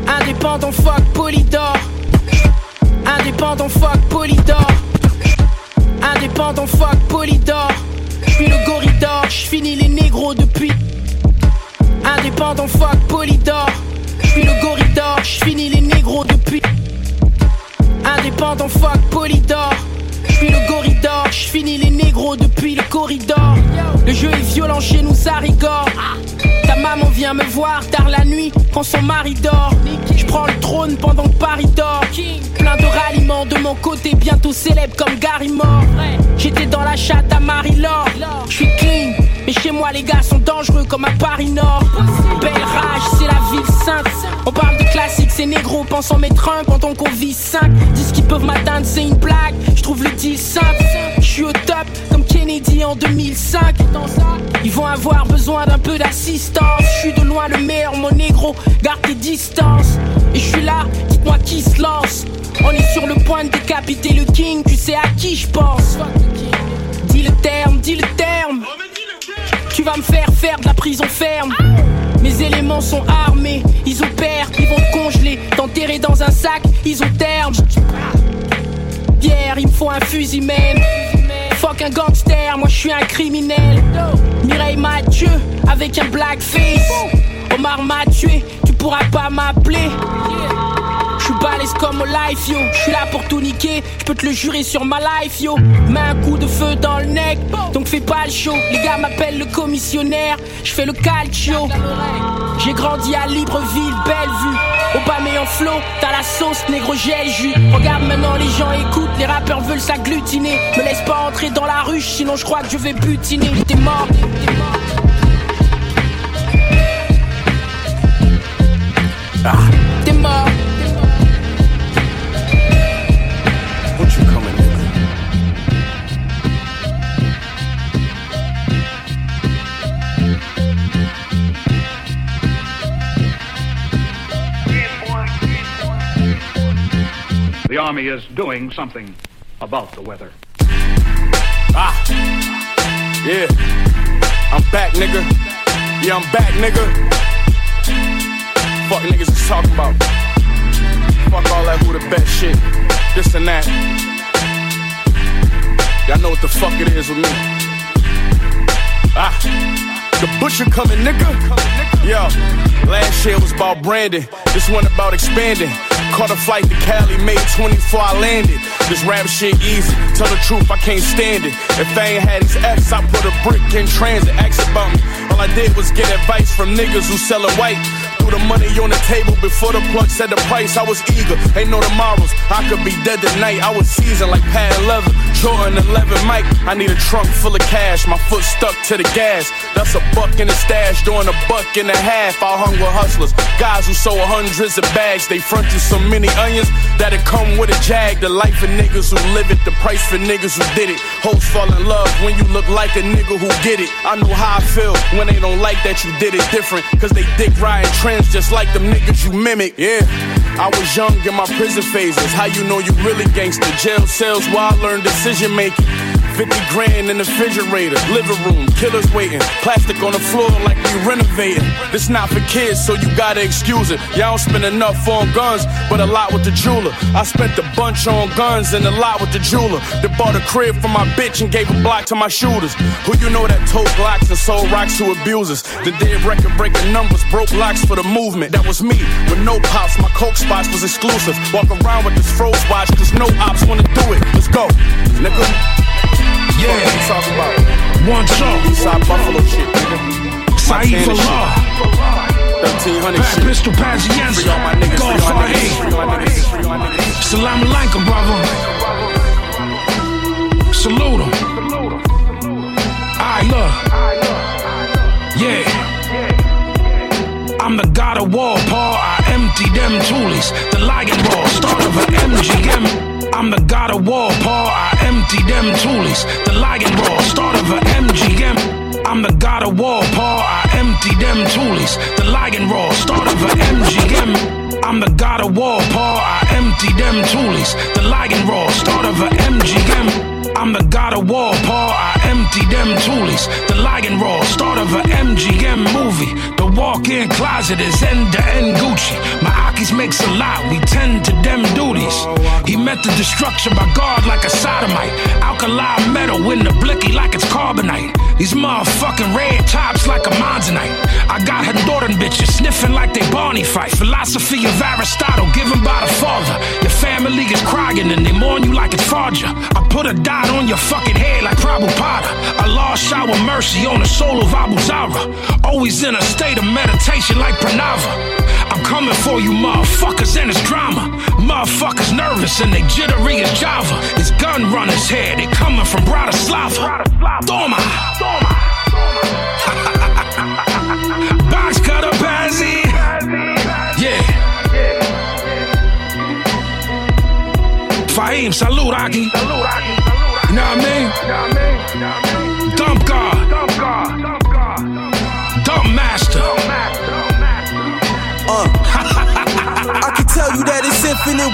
Indépendant, fuck Polydor. Indépendant, fuck Polydor. Indépendant, fuck Polydor. J'suis le corridor, j'finis les négros depuis. Indépendant, fuck Polydor. J'suis le corridor, j'finis les négros depuis. Indépendant, fuck Polydor. J'suis le corridor, j'finis les négros depuis le corridor. Le jeu est violent chez nous, ça rigore. Ta maman vient me voir tard la nuit quand son mari dort. Je le trône pendant que Paris dort. Plein de ralliements de mon côté, bientôt célèbre comme Gary Moore. J'étais dans la chatte à Marie-Laure. Je clean, mais chez moi les gars sont dangereux comme à Paris Nord. Belle rage, c'est la ville sainte. On parle de classique, c'est négro, en mettre un quand on convie 5. Disent qu'ils peuvent m'atteindre, c'est une blague. Je trouve le deal simple. Je suis au top comme Kennedy en 2005. Ils vont avoir besoin d'un peu d'assistance. Je suis de loin le meilleur, mon négro. Garde tes distances. Et je suis là, dites-moi qui se lance. On est sur le point de décapiter le king, tu sais à qui je pense. Dis le terme, dis le terme. Tu vas me faire faire de la prison ferme. Mes éléments sont armés, ils opèrent, ils vont te congeler, t'enterrer dans un sac, ils ont terme. Pierre, il me faut un fusil même. Fuck un gangster, moi je suis un criminel. Mireille Mathieu avec un blackface. Omar m'a tué, tu pourras pas m'appeler. Je suis balèze comme au life yo, je suis là pour tout niquer, je peux te le jurer sur ma life yo. Mets un coup de feu dans le neck, donc fais pas le show. Les gars m'appellent le commissionnaire, je fais le calcio. J'ai grandi à Libreville, Bellevue. Au bas en flow, t'as la sauce, négro gel jus. Regarde maintenant les gens écoutent, les rappeurs veulent s'agglutiner. Me laisse pas entrer dans la ruche, sinon je crois que je vais butiner. T'es mort, t'es mort. Ah. Army is doing something about the weather. Ah, yeah. I'm back, nigga. Yeah, I'm back, nigga. Fuck niggas is talking about. Fuck all that who the best shit. This and that. Y'all know what the fuck it is with me. Ah, the butcher coming, nigga. Yo, last year was about branding. This one about expanding. Caught a flight to Cali, made 24, I landed. This rap shit easy. Tell the truth, I can't stand it. If I ain't had these I put a brick in transit. Ask about me. All I did was get advice from niggas who sellin' white. Threw the money on the table before the plug said the price. I was eager, ain't no tomorrows. I could be dead tonight. I was seasoned like pad leather. Jordan 11 Mike. I need a trunk full of cash. My foot stuck to the gas. That's a buck in the stash, doing a buck and a half. I hung with hustlers, guys who sold hundreds of bags. They fronted so many onions that it come with a jag. The life of niggas who live it, the price for niggas who did it. Hoes fall in love when you look like a nigga who get it. I know how I feel when they don't like that you did it different. Cause they dick riding trends just like them niggas you mimic. Yeah. I was young in my prison phases. How you know you really gangster? Jail cells where I learned decision making. 50 grand in the refrigerator, living room, killers waiting, plastic on the floor like we renovating. This not for kids, so you gotta excuse it. Y'all don't spend enough on guns, but a lot with the jeweler. I spent a bunch on guns and a lot with the jeweler. That bought a crib for my bitch and gave a block to my shooters. Who you know that told Glocks and sold rocks to abusers? The did record breaking numbers, broke locks for the movement. That was me, with no pops, my coke spots was exclusive. Walk around with this froze watch, cause no ops wanna do it. Let's go, nigga. Yeah. What you talking about? One shot. Eastside Buffalo shit, nigga. Saeed Montana Falah. shit. 1300 Pat shit. Pistol Pazienza. Free all my niggas, free all my Godfather niggas, free all my niggas, free all my niggas. Salam alaikum, brother. Salute him. Alright, look. Yeah. I'm the god of war, Paul. I empty them toolies. The lion raw, start of an MGM. I'm the god of war, Paul. I empty them toolies. The lion raw, start of a MGM. I'm the god of war, Paul. I empty them toolies. The lion raw, start of a MGM. I'm the god of war, Paul. I empty them toolies. The lion raw, start of a MGM. I'm the god of war, Paul. I empty them toolies. The lion raw, start of an MGM movie. The walk-in closet is end to end Gucci. My Akis makes a lot, we tend to them duties. He met the destruction by God like a sodomite. Alkali metal in the blicky like it's carbonite. These motherfucking red tops like a monzonite. I got Honduran bitches sniffing like they Barney fight. Philosophy of Aristotle given by the father. Your family is crying and they mourn you like it's Farja. I put a dot on your fucking head like Prabhupada. Allah shower mercy on the soul of Abu Zara. Always in a state of meditation like Pranava. I'm coming for you motherfuckers and it's drama. Motherfuckers nervous and they jittery as Java. It's gun runners here, they coming from Bratislava. Toma! Box cutter Bazzy. Yeah. Fahim, salud, Aki. You know what I mean?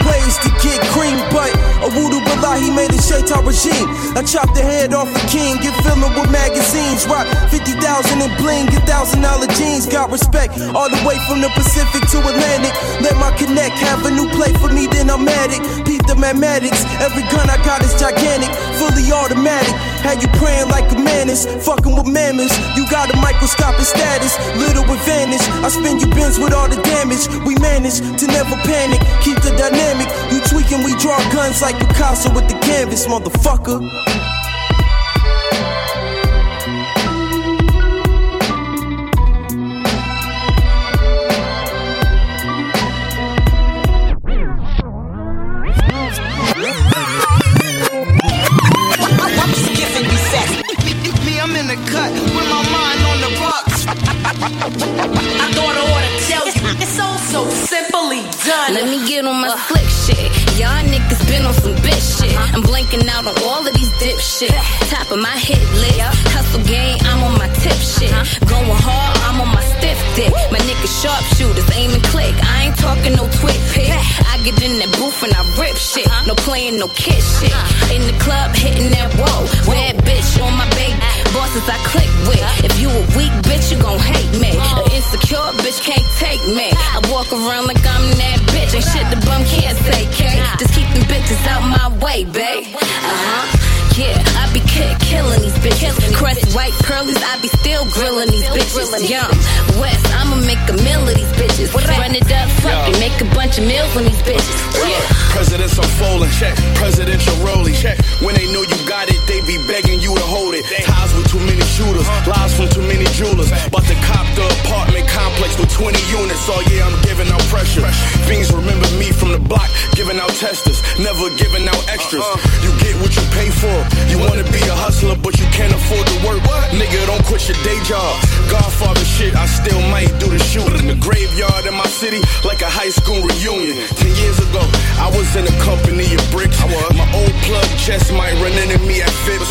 Ways to get cream, but a voodoo he made a shaitan regime. I chopped the head off a king, get filling with magazines, rock 50,000 in bling, get thousand dollar jeans. Got respect all the way from the Pacific to Atlantic. Let my connect have a new play for me, then I'm at it. Beat the mathematics, every gun I got is gigantic, fully automatic. Had you praying like a menace, fucking with mammoths. You got a microscopic status, little advantage. I spin you bins with all the damage. We manage to never panic, keep the dynamic. You tweaking, we draw guns like Picasso with the canvas, motherfucker. I to tell you, it's so so simply done. Let me get on my slick shit. Y'all niggas been on some bitch shit. I'm blanking out on all of these dip shit. Top of my hit list. Hustle game, I'm on my tip shit. Going hard, I'm on my stiff dick. My niggas sharpshooters, aim and click. I ain't talking no twit pick. I get in that booth and I rip shit. No playing, no kid shit. In the club, hitting that whoa. Bad bitch on my big bosses I click with. If you a weak bitch, you gon' hate me. An insecure bitch can't take me. I walk around like I'm that bitch. Ain't shit the bum can't say, K. Just keep them bitches out my way, babe. Uh huh. Yeah, I be ki- killing these bitches. Crest white curlies, I be still grilling these bitches. Yum, West, I'ma make a meal of these bitches. Run it up, fuck it, make a bunch of meals on these bitches. Yeah. Presidents unfolding, check. Presidential rolling, check. When they know you got it, they be begging you to hold it. Ties with too many shooters, uh-huh. lies from too many jewelers. But the cop the apartment complex with 20 units. Oh yeah, I'm giving out pressure. Fiends remember me from the block, giving out testers, never giving out extras. Uh-huh. You get what you pay for. You wanna be a hustler, but you can't afford to work. Nigga, don't quit your day job. Godfather shit, I still might do the shooting. In the graveyard in my city, like a high school reunion. Ten years ago, I was in a company of bricks. My old plug chest might run into me at Phipps.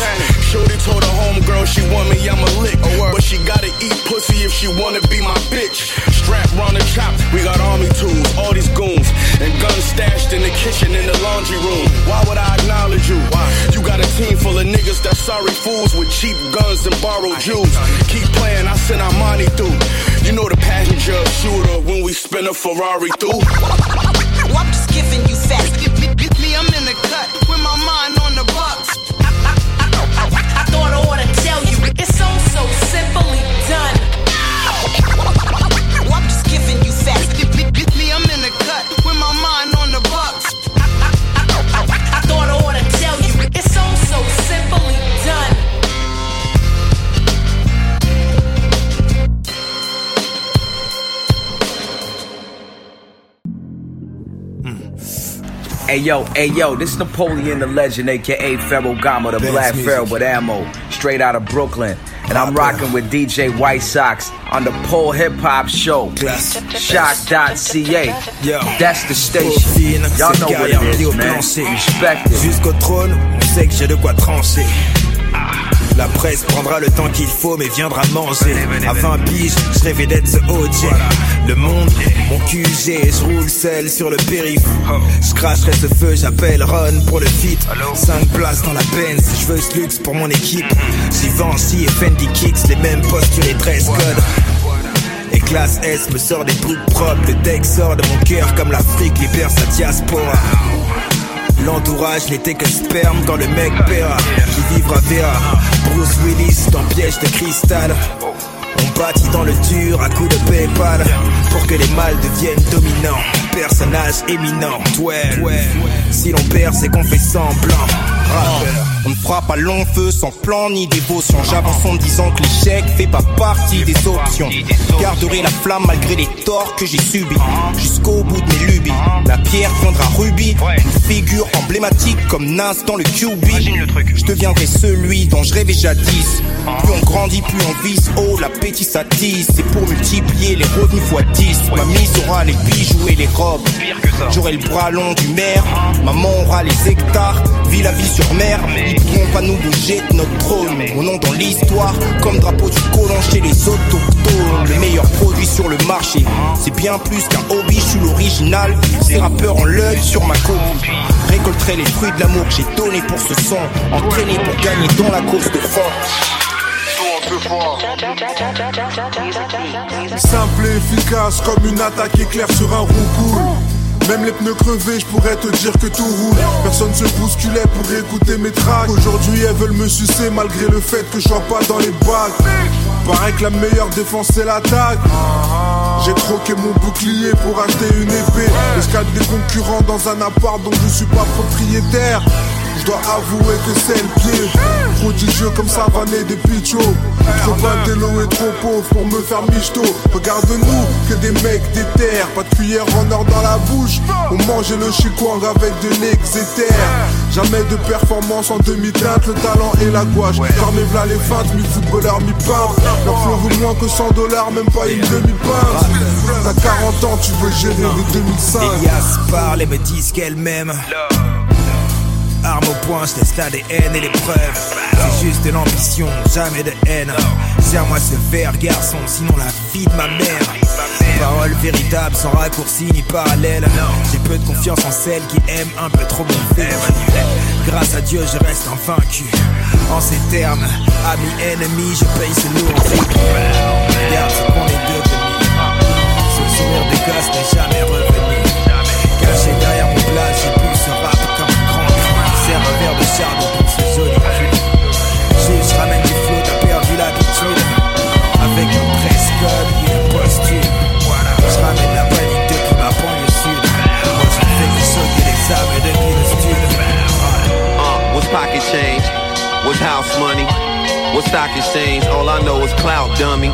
Shorty told her homegirl she want me, I'ma lick. But she gotta eat pussy if she wanna be my bitch. Strap round the chop, we got army tools, all these goons. And guns stashed in the kitchen in the laundry room. Why would I acknowledge you? Why? You got a team full of niggas that sorry fools with cheap guns and borrowed jewels. Keep playing, I send our money through. You know the passenger shooter when we spin a Ferrari through. I'm just giving you facts. Me, I'm in the cut with my mind on the bucks. I thought I ought to tell you, it's so so simply done. I'm just giving you facts. Me, I'm in the cut with my mind on the bucks. I thought I ought to tell Hey yo, hey yo, this is Napoleon the Legend, aka Pharaoh Gama, the Best Black music. Pharaoh with ammo, straight out of Brooklyn. And I'm rocking with DJ White Sox on the Pole Hip Hop Show. Shock.ca. That's the station. Y'all know what it is, man. Respect it. Jusqu'au trône, on sait que j'ai de quoi trancher. La presse prendra le temps qu'il faut mais viendra manger. À 20 piges, je rêvais d'être ce OG Le monde, mon QG, je roule seul sur le périph. Je cracherai ce feu, j'appelle Ron pour le feat. 5 places dans la Benz, je veux ce luxe pour mon équipe. Givenchy et Fendi Kicks, les mêmes postures et dress code et classe S me sort des trucs propres. Le deck sort de mon cœur comme l'Afrique libère sa diaspora L'entourage n'était que sperme quand le mec paiera Qui vivra verra. Bruce Willis dans piège de cristal. On bâtit dans le dur à coups de Paypal. Pour que les mâles deviennent dominants. Personnage éminent. Ouais. Si l'on perd c'est qu'on fait semblant. On ne fera pas long feu sans plan ni dévotion. J'avance en disant que l'échec fait pas partie des options. Garderai la flamme malgré les torts que j'ai subis. Jusqu'au bout de mes lubies. La pierre viendra rubis. Une figure emblématique comme Nas dans le QB. Je deviendrai celui dont je rêvais jadis. Plus on grandit, plus on vise. Oh, l'appétit s'attise. C'est pour multiplier les revenus x 10. Ma mise aura les bijoux et les robes. J'aurai le bras long du maire. Maman aura les hectares. Vie la vie sur mer. Ils pourront pas nous bouger de notre trône. Mon nom dans l'histoire, comme drapeau du colon chez les autochtones. Le meilleur produit sur le marché. C'est bien plus qu'un hobby, je suis l'original. Ces rappeurs en l'œil sur ma copie. Récolterai les fruits de l'amour que j'ai donné pour ce son. Entraîné pour gagner dans la course de force. Simple et efficace comme une attaque éclair sur un roucoule. Même les pneus crevés, je pourrais te dire que tout roule. Personne se bousculait pour écouter mes tracks. Aujourd'hui, elles veulent me sucer malgré le fait que je sois pas dans les bacs. Paraît que la meilleure défense c'est l'attaque. J'ai troqué mon bouclier pour acheter une épée. Escale des concurrents dans un appart dont je suis pas propriétaire. Je dois avouer que c'est le pied. Prodigieux comme Savané des Pichos Trop d'intello et trop pauvre pour me faire michto. Regarde-nous, que des mecs des terres Pas de cuillère en or dans la bouche. On mangeait le chikwang avec de l'exéter Jamais de performance en demi-teinte. Le talent et la gouache. Fermez v'là les feintes, mi-footballeur, mi-peintre Leur flow vaut moins que 100 dollars, même pas une demi-pinte T'as 40 ans, tu veux gérer de 2005 Elias parle et me disent qu'elle m'aime Arme au poing, je laisse l'ADN et les preuves. C'est juste de l'ambition, jamais de haine. Serre-moi ce verre, garçon, sinon la vie de ma mère. Parole véritable, sans raccourci ni parallèle. J'ai peu de confiance en celles qui aiment un peu trop mon verre. Grâce à Dieu, je reste invaincu. En ces termes, ami, ennemi, je paye ce lourd. Regarde ce qu'on est devenus. Ce souvenir de gosse n'est jamais revenu. Verre de joli cul Juste ramène du flow, t'as perdu l'habitude Avec un code et un costume Je ramène la panique depuis ma banlieue sud Moi je fais que sauter les sables depuis le studio Uh, what's pocket change? What's house money? What's stock exchange? All I know is clout dummy.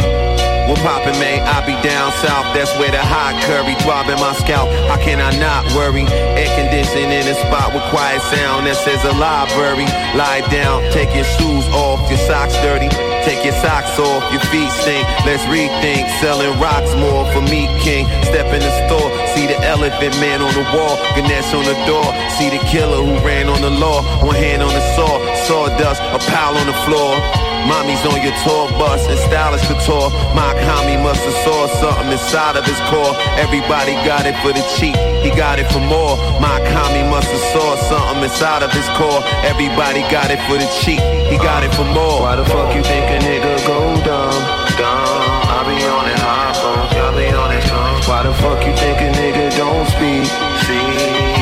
What poppin', man? I be down south, that's where the hot curry throbbing my scalp. How can I not worry? Air conditioning in a spot with quiet sound that says a library. Lie down, take your shoes off, your socks dirty. Take your socks off, your feet stink. Let's rethink. Selling rocks more for me, king. Step in the store, see the elephant man on the wall. Ganesh on the door. See the killer who ran on the law. One hand on the saw, sawdust, a pile on the floor. Mommy's on your tour bus and stylish couture. My homie must have saw something inside of his core. Everybody got it for the cheap, he got it for more. My homie must have saw something inside of his core. Everybody got it for the cheap, he got it for more. Why the fuck you think a nigga go dumb? Dumb, I be on it high phone, I be on it phone. Why the fuck you think a nigga don't speak? See,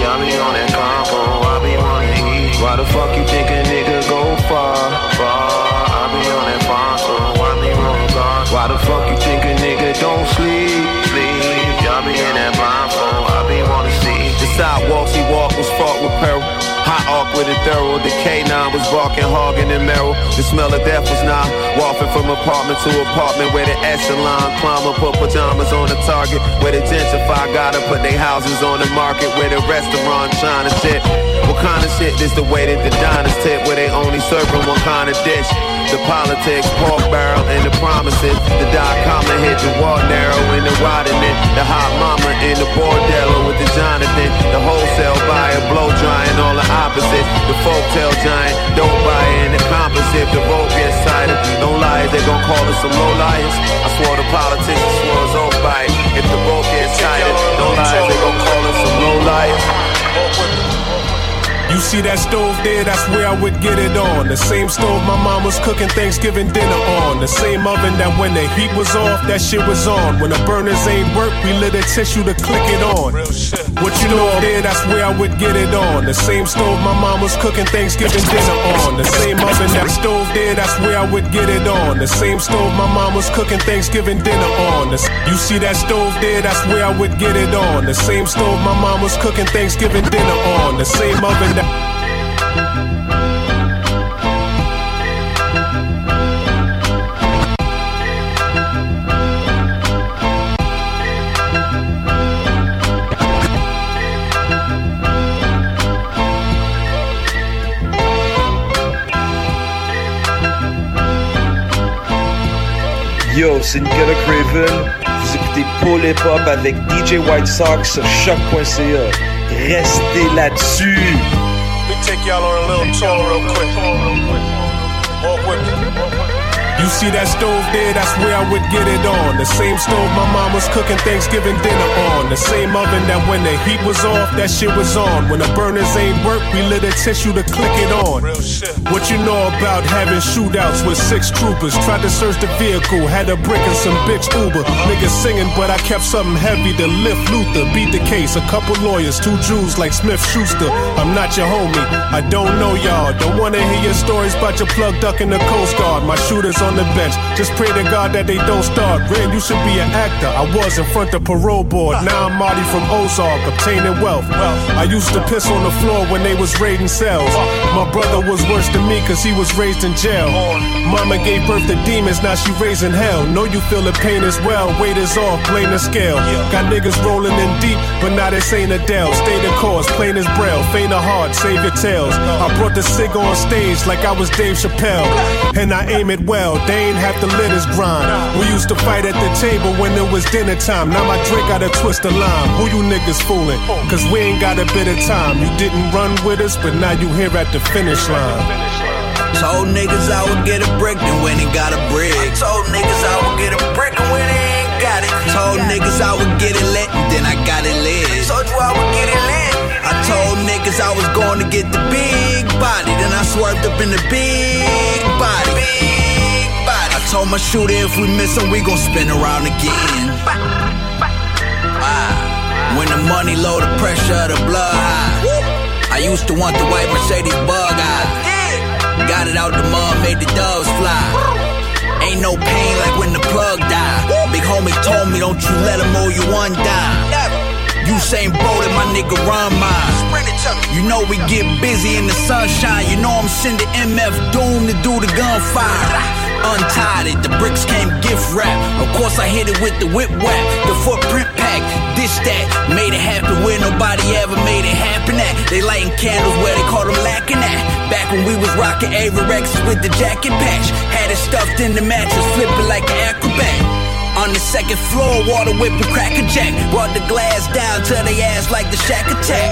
I be on that compo, I be on it. Why the fuck you think a nigga Why the fuck you think a nigga don't sleep? Sleep, I be in that blindfold, I be wanna see. The sidewalks he walked was fought with pearl. Hot with it thorough. The K9 was barking, hogging and Merrill. The smell of death was not walking from apartment to apartment where the echelon climber put pajamas on the target. Where the gentrify gotta put their houses on the market. Where the restaurant to sit. What kind of shit is the way that the diners tip? Where they only serving one kind of dish. The politics, pork barrel, and the promises. The dot comma hit the wall narrow in the widening. The hot mama in the bordello with the Jonathan. The wholesale buyer, blow drying, all the opposites. The folktale giant, don't buy in the composite. If the vote gets tighter. Don't lie, they gon' call us some low liars. I swore the politicians swore us off by. If the vote gets tighter, don't lie, they gon' call us some low liars. You see that stove there, that's where I would get it on. The same stove my mom was cooking Thanksgiving dinner on. The same oven that when the heat was off, that shit was on. When the burners ain't work, we lit a tissue to click it on. What you know there, that's where I would get it on. The same stove my mom was cooking Thanksgiving dinner on. The same oven that stove there, that's where I would get it on. The same stove my mom was cooking Thanksgiving dinner on. The, you see that stove there, that's where I would get it on. The same stove my mom was cooking Thanksgiving dinner on. The same oven that Yo, c'est Nicolas Craven. Vous écoutez Paul Hip Hop avec DJ White Sox sur choc.ca. Restez là-dessus. Me take y'all on a little tour real quick. Walk with me. You see that stove there, that's where I would get it on. The same stove my mom was cooking Thanksgiving dinner on. The same oven that when the heat was off, that shit was on. When the burners ain't work, we lit a tissue to click it on. What you know about having shootouts with six troopers? Tried to search the vehicle, had a brick and some bitch Uber. Niggas singing, but I kept something heavy to lift Luther. Beat the case, a couple lawyers, two Jews like Smith Schuster. I'm not your homie, I don't know y'all. Don't wanna hear your stories about your plug duck in the Coast Guard. My shooters on the bench, just pray to God that they don't start. Ren, you should be an actor. I was in front of parole board, now I'm Marty from Ozark, obtaining wealth. I used to piss on the floor when they was raiding cells. My brother was worse than me cause he was raised in jail. Mama gave birth to demons, now she raising hell. Know you feel the pain as well, weight is off, blame the scale. Got niggas rolling in deep, but now this ain't Adele. Stay the course, plain as braille, faint of heart, save your tails. I brought the cig on stage like I was Dave Chappelle. And I aim it well, they ain't have to let us grind. We used to fight at the table when it was dinner time. Now my drink got a twist of lime. Who you niggas fooling? Cause we ain't got a bit of time. You didn't run with us, but now you here at the finish line. Told niggas I would get a brick, then went and got a brick. Told niggas I would get a brick, and when they ain't got it. Told niggas I would get it lit, and then I got it lit. Told you I would get it lit. I told niggas I was going to get the big body, then I swerved up in the big body. Big body. I told my shooter if we miss him, we gon' spin around again. Ah. When the money low, the pressure of the blood high. I used to want the white Mercedes bug eye. Got it out the mud, made the doves fly. Ain't no pain like when the plug died. Big homie told me, don't you let him owe you one dime. Usain Bolt and my nigga run mine. You know we get busy in the sunshine. You know I'm sending MF Doom to do the gunfire. Untied it, the bricks came gift wrap. Of course I hit it with the whip wrap, the footprint pack. This that made it happen where nobody ever made it happen at. They lighting candles where they call them lacking at. Back when we was rocking Averexes with the jacket patch, had it stuffed in the mattress, flipping like an acrobat. On the second floor, water whipping cracker jack. Brought the glass down to they ass like the shack attack.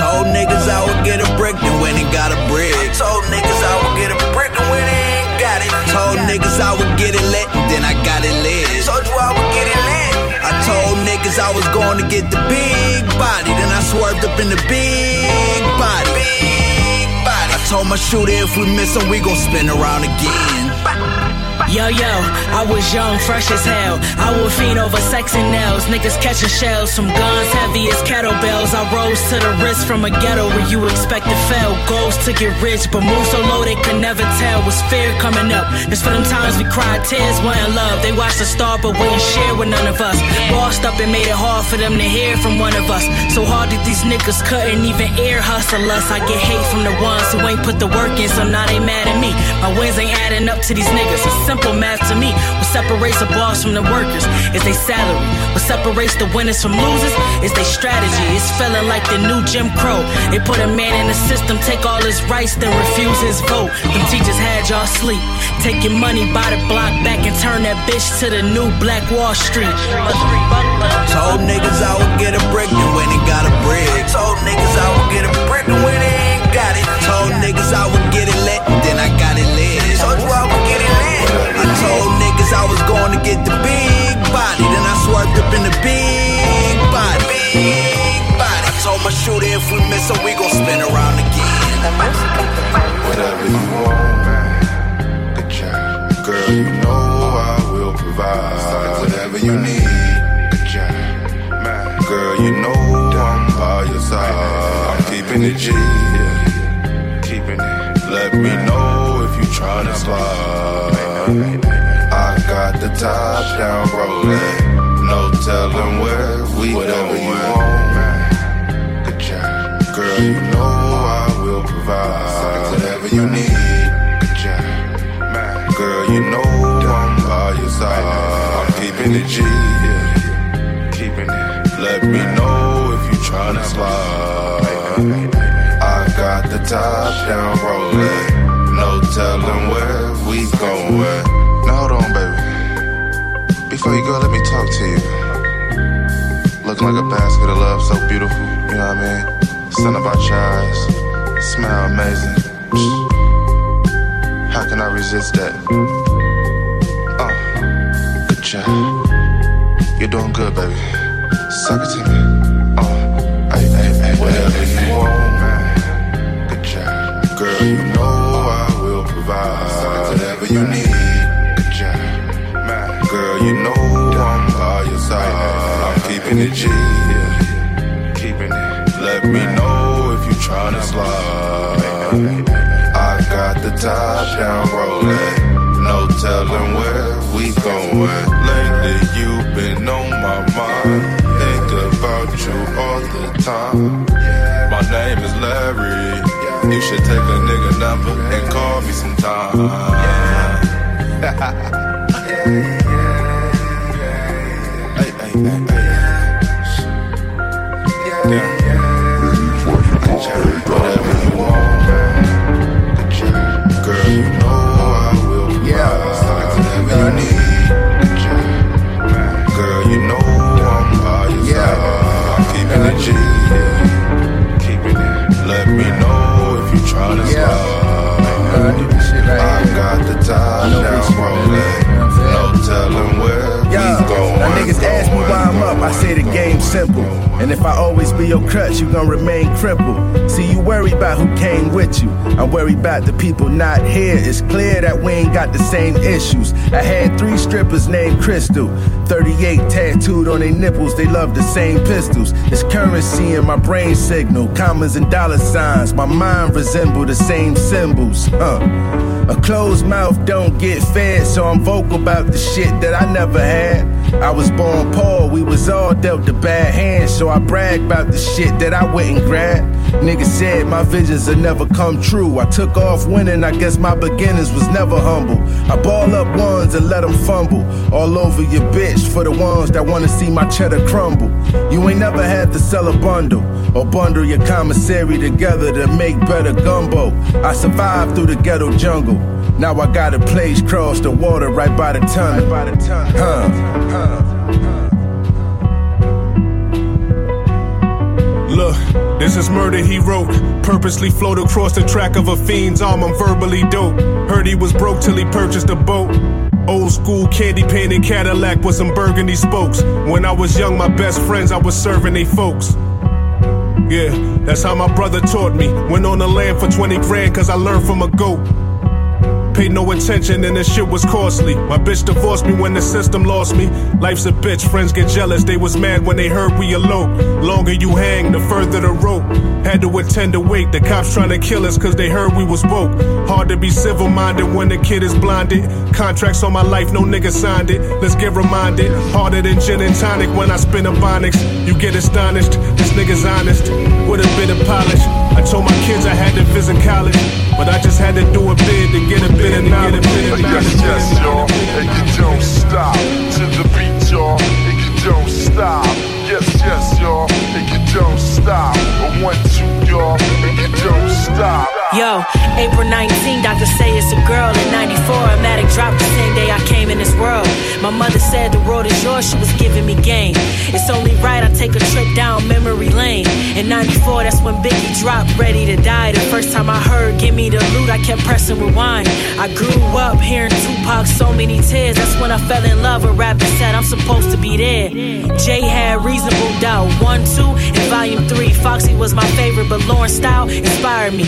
Told niggas I would get a brick, then went and got a brick. Told niggas I would get a brick, Told niggas I would get it lit, then I got it lit. Told you I would get it lit. I told niggas I was going to get the big body, then I swerved up in the big body. Big body. I told my shooter if we miss him, we gon' spin around again. Yo, yo, I was young, fresh as hell. I would fiend over sex and nails. Niggas catching shells from guns heavy as kettlebells. I rose to the wrist from a ghetto where you expect to fail. Goals to get rich, but move so low they could never tell. Was fear coming up? It's for them times we cried tears, wasn't love. They watched the star, but wouldn't share with none of us. Bossed up and made it hard for them to hear from one of us. So hard that these niggas couldn't even ear hustle us. I get hate from the ones who ain't put the work in, so now they mad at me. My wins ain't adding up to these niggas. Simple math to me. What separates the boss from the workers is they salary. What separates the winners from losers is they strategy. It's feeling like the new Jim Crow. They put a man in the system, take all his rights, then refuse his vote. Them teachers had y'all sleep. Take your money by the block back and turn that bitch to the new Black Wall Street. Told niggas I would get a brick, when he got a brick. Told niggas I would get a brick, when they ain't got it. Told niggas I would get it was going to get the big body. Then I swerved up in the big body. Big body. I told my shooter if we miss him, we gon' spin around top down rolling. No telling where we Whatever going. you want. Good job. Girl, you know I will provide whatever you need. Good job. Girl, you know I'm by your side. I'm keeping it G. Keeping it. Let me know if you tryna slide. I got the top down rolling. No telling where we going. Before you go, let me talk to you. Looking like a basket of love, so beautiful. You know what I mean? Sun about your eyes. Smell amazing. How can I resist that? Oh, good job. You're doing good, baby. Suck it to me. Oh, hey, hey, hey, whatever you want. man. Good job. Girl, you know it G. Keeping it. Let me know if you tryna slide. I got the top down rolling. No telling where we going. Lately you've been on my mind. Think about you all the time. My name is Larry. You should take a nigga number and call me sometime. Say the game simple. And if I always be your crutch, you gon' remain crippled. See, you worry about who came with you. I worry about the people not here. It's clear that we ain't got the same issues. I had three strippers named Crystal. 38 tattooed on their nipples, they love the same pistols. It's currency in my brain signal, commas and dollar signs. My mind resemble the same symbols. Huh. A closed mouth don't get fed, so I'm vocal about the shit that I never had. I was born poor, we was all dealt a bad hand, so I brag about the shit that I wouldn't grab. Niggas said my visions will never come true. I took off winning, I guess my beginnings was never humble. I ball up ones and let them fumble. All over your bitch for the ones that wanna see my cheddar crumble. You ain't never had to sell a bundle or bundle your commissary together to make better gumbo. I survived through the ghetto jungle. Now I got a place cross the water right by the tunnel. Huh. Uh, uh. Look, this is murder he wrote. Purposely float across the track of a fiend's arm. I'm verbally dope. Heard he was broke till he purchased a boat. Old school candy painted Cadillac with some burgundy spokes. When I was young, my best friends, I was serving they folks. Yeah, that's how my brother taught me. Went on the land for 20 grand cause I learned from a goat. Paid no attention and this shit was costly. My bitch divorced me when the system lost me. Life's a bitch, friends get jealous. They was mad when they heard we elope. Longer you hang, the further the rope. Had to attend to wait. The cops trying to kill us cause they heard we was woke. Hard to be civil minded when the kid is blinded. Contracts on my life, no nigga signed it. Let's get reminded. Harder than gin and tonic when I spin a bonics. You get astonished. This nigga's honest. With a bit of polish. I told my kids I had to visit college. But I just had to do a bid to get a bit of knowledge. Yes, yes, y'all. And you don't stop to the beat, y'all. And you don't stop. Yes, yes, y'all. And you don't stop. One, two, y'all. And you don't stop. Yo, April 19, doctors say it's a girl. In 94, a Matic dropped the same day I came in this world. My mother said the world is yours, she was giving me game. It's only right I take a trip down memory lane. In 94, that's when Biggie dropped, ready to die. The first time I heard, give me the loot, I kept pressing rewind. I grew up hearing Tupac, so many tears. That's when I fell in love with rap and said I'm supposed to be there. Jay had reasonable doubt. One, two, and volume three. Foxy was my favorite, but Lauren style inspired me.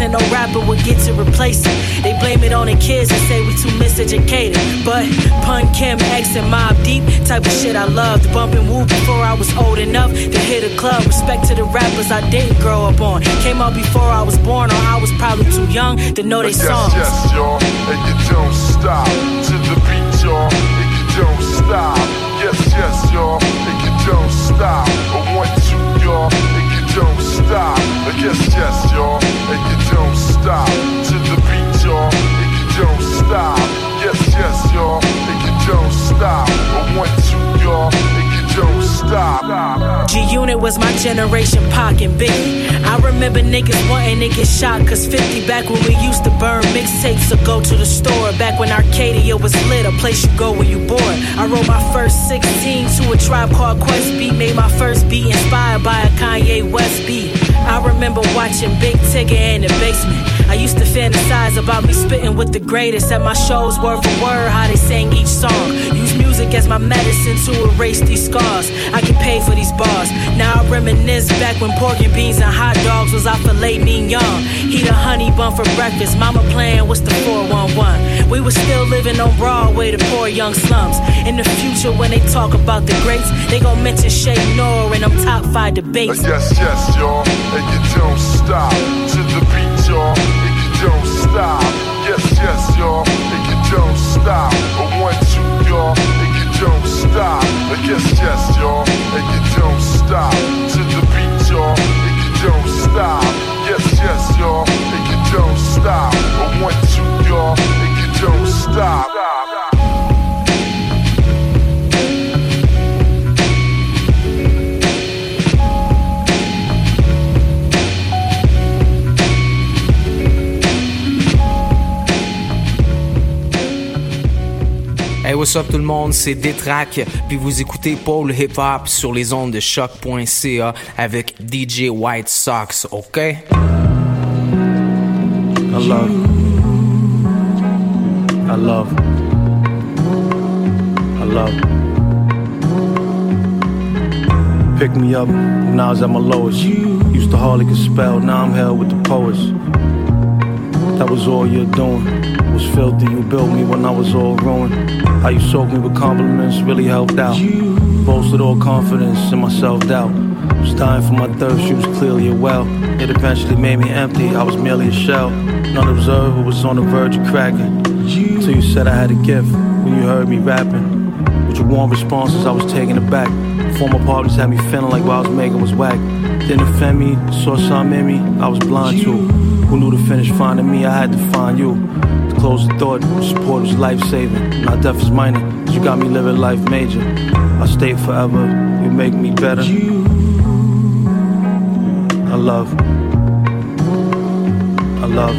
And no rapper would get to replace it. They blame it on the kids and say we too miseducated. But Pun Kim, X, and Mob Deep, type of shit I loved. Bumping Woo before I was old enough to hit a club. Respect to the rappers I didn't grow up on. Came out before I was born, or I was probably too young to know they Yes, songs. yes, y'all. And you don't stop to the beat, y'all. And you don't stop. Yes, yes, y'all. And you don't stop. A one, two, y'all. And you don't stop. Yes, yes, y'all. And you don't stop to the beat, y'all. And you don't stop. Yes, yes, y'all. And you don't stop. A one, two, y'all. Stop. G Unit was my generation, Pac and Biggie. I remember niggas wanting to get shot, cause 50 back when we used to burn mixtapes or go to the store. Back when Arcadia was lit, a place you go when you bored. I wrote my first 16 to a tribe called Quest beat, made my first beat inspired by a Kanye West beat. I remember watching Big Tigger in the basement. I used to fantasize about me spitting with the greatest at my shows, word for word, how they sang each song. Use music as my medicine to erase these scars. I get paid for these bars. Now I reminisce back when pork and beans and hot dogs was our filet young. Eat a honey bun for breakfast. Mama playing what's the 411. We was still living on Broadway, the poor young slums. In the future, when they talk about the greats, they gon' mention Shay Nor in them top five debates. Yes, yes, y'all. And you don't stop don't stop. Yes, yes, y'all. And you don't stop. A one, two, y'all. And you don't stop. Yes, yes, y'all. And you don't stop to the beat, y'all. And you don't stop. Yes, yes, y'all. And you don't stop. A one, two, y'all. And you don't stop. Hey, what's up tout le monde, c'est Détrac, puis vous écoutez Paul Hip Hop sur les ondes de choc.ca avec DJ White Sox, ok? I love. I love. I love. Pick me up when I was at my lowest. Used to hardly could spell, now I'm held with the poets. That was all you're doing. Was filthy, you built me when I was all ruined. How you soaked me with compliments really helped out. Boasted all confidence in my self doubt. Was dying for my thirst, you was clearly a well. It eventually made me empty, I was merely a shell. None observer was on the verge of cracking. Till you said I had a gift when you heard me rapping. With your warm responses, I was taken aback. Former partners had me feeling like what I was making was whack. Didn't offend me, saw something in me, I was blind to. Who knew to finish finding me, I had to find you. To close the thought, support was life saving. Not death is minor, 'cause you got me living life major. I stay forever, you make me better. I love. I love.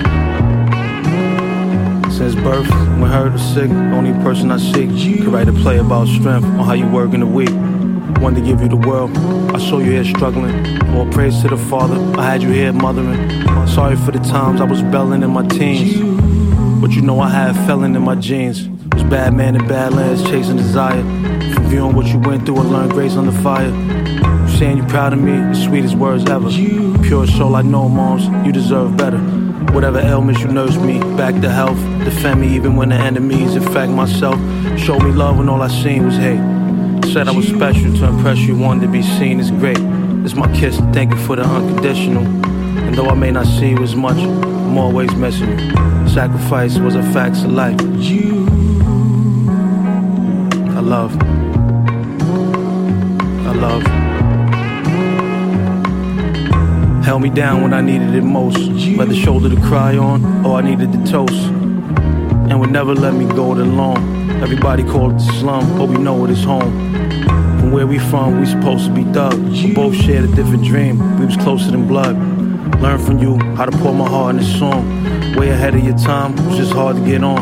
Since birth, when hurt or sick, only person I seek could write a play about strength on how you work in the week. Wanted to give you the world. I saw you here struggling. All praise to the Father. I had you here mothering. Sorry for the times I was belling in my teens. But you know I had felon in my jeans. Was bad man in badlands chasing desire. From viewing what you went through, I learned grace under fire. You saying you proud of me, the sweetest words ever. Pure soul, I know, moms, you deserve better. Whatever ailments you nurse me, back to health. Defend me even when the enemies infect myself. Show me love when all I seen was hate. Said I was special to impress you, wanted to be seen as great. It's my kiss, thank you for the unconditional. And though I may not see you as much, I'm always missing you. Sacrifice was a fact of life. You, I love. I love. Held me down when I needed it most. Whether shoulder to cry on or I needed to toast. And would never let me go it alone. Everybody called it the slum, but we know it is home. From where we from, we supposed to be thugs. We both shared a different dream. We was closer than blood. Learn from you how to pour my heart in a song. Way ahead of your time, it was just hard to get on.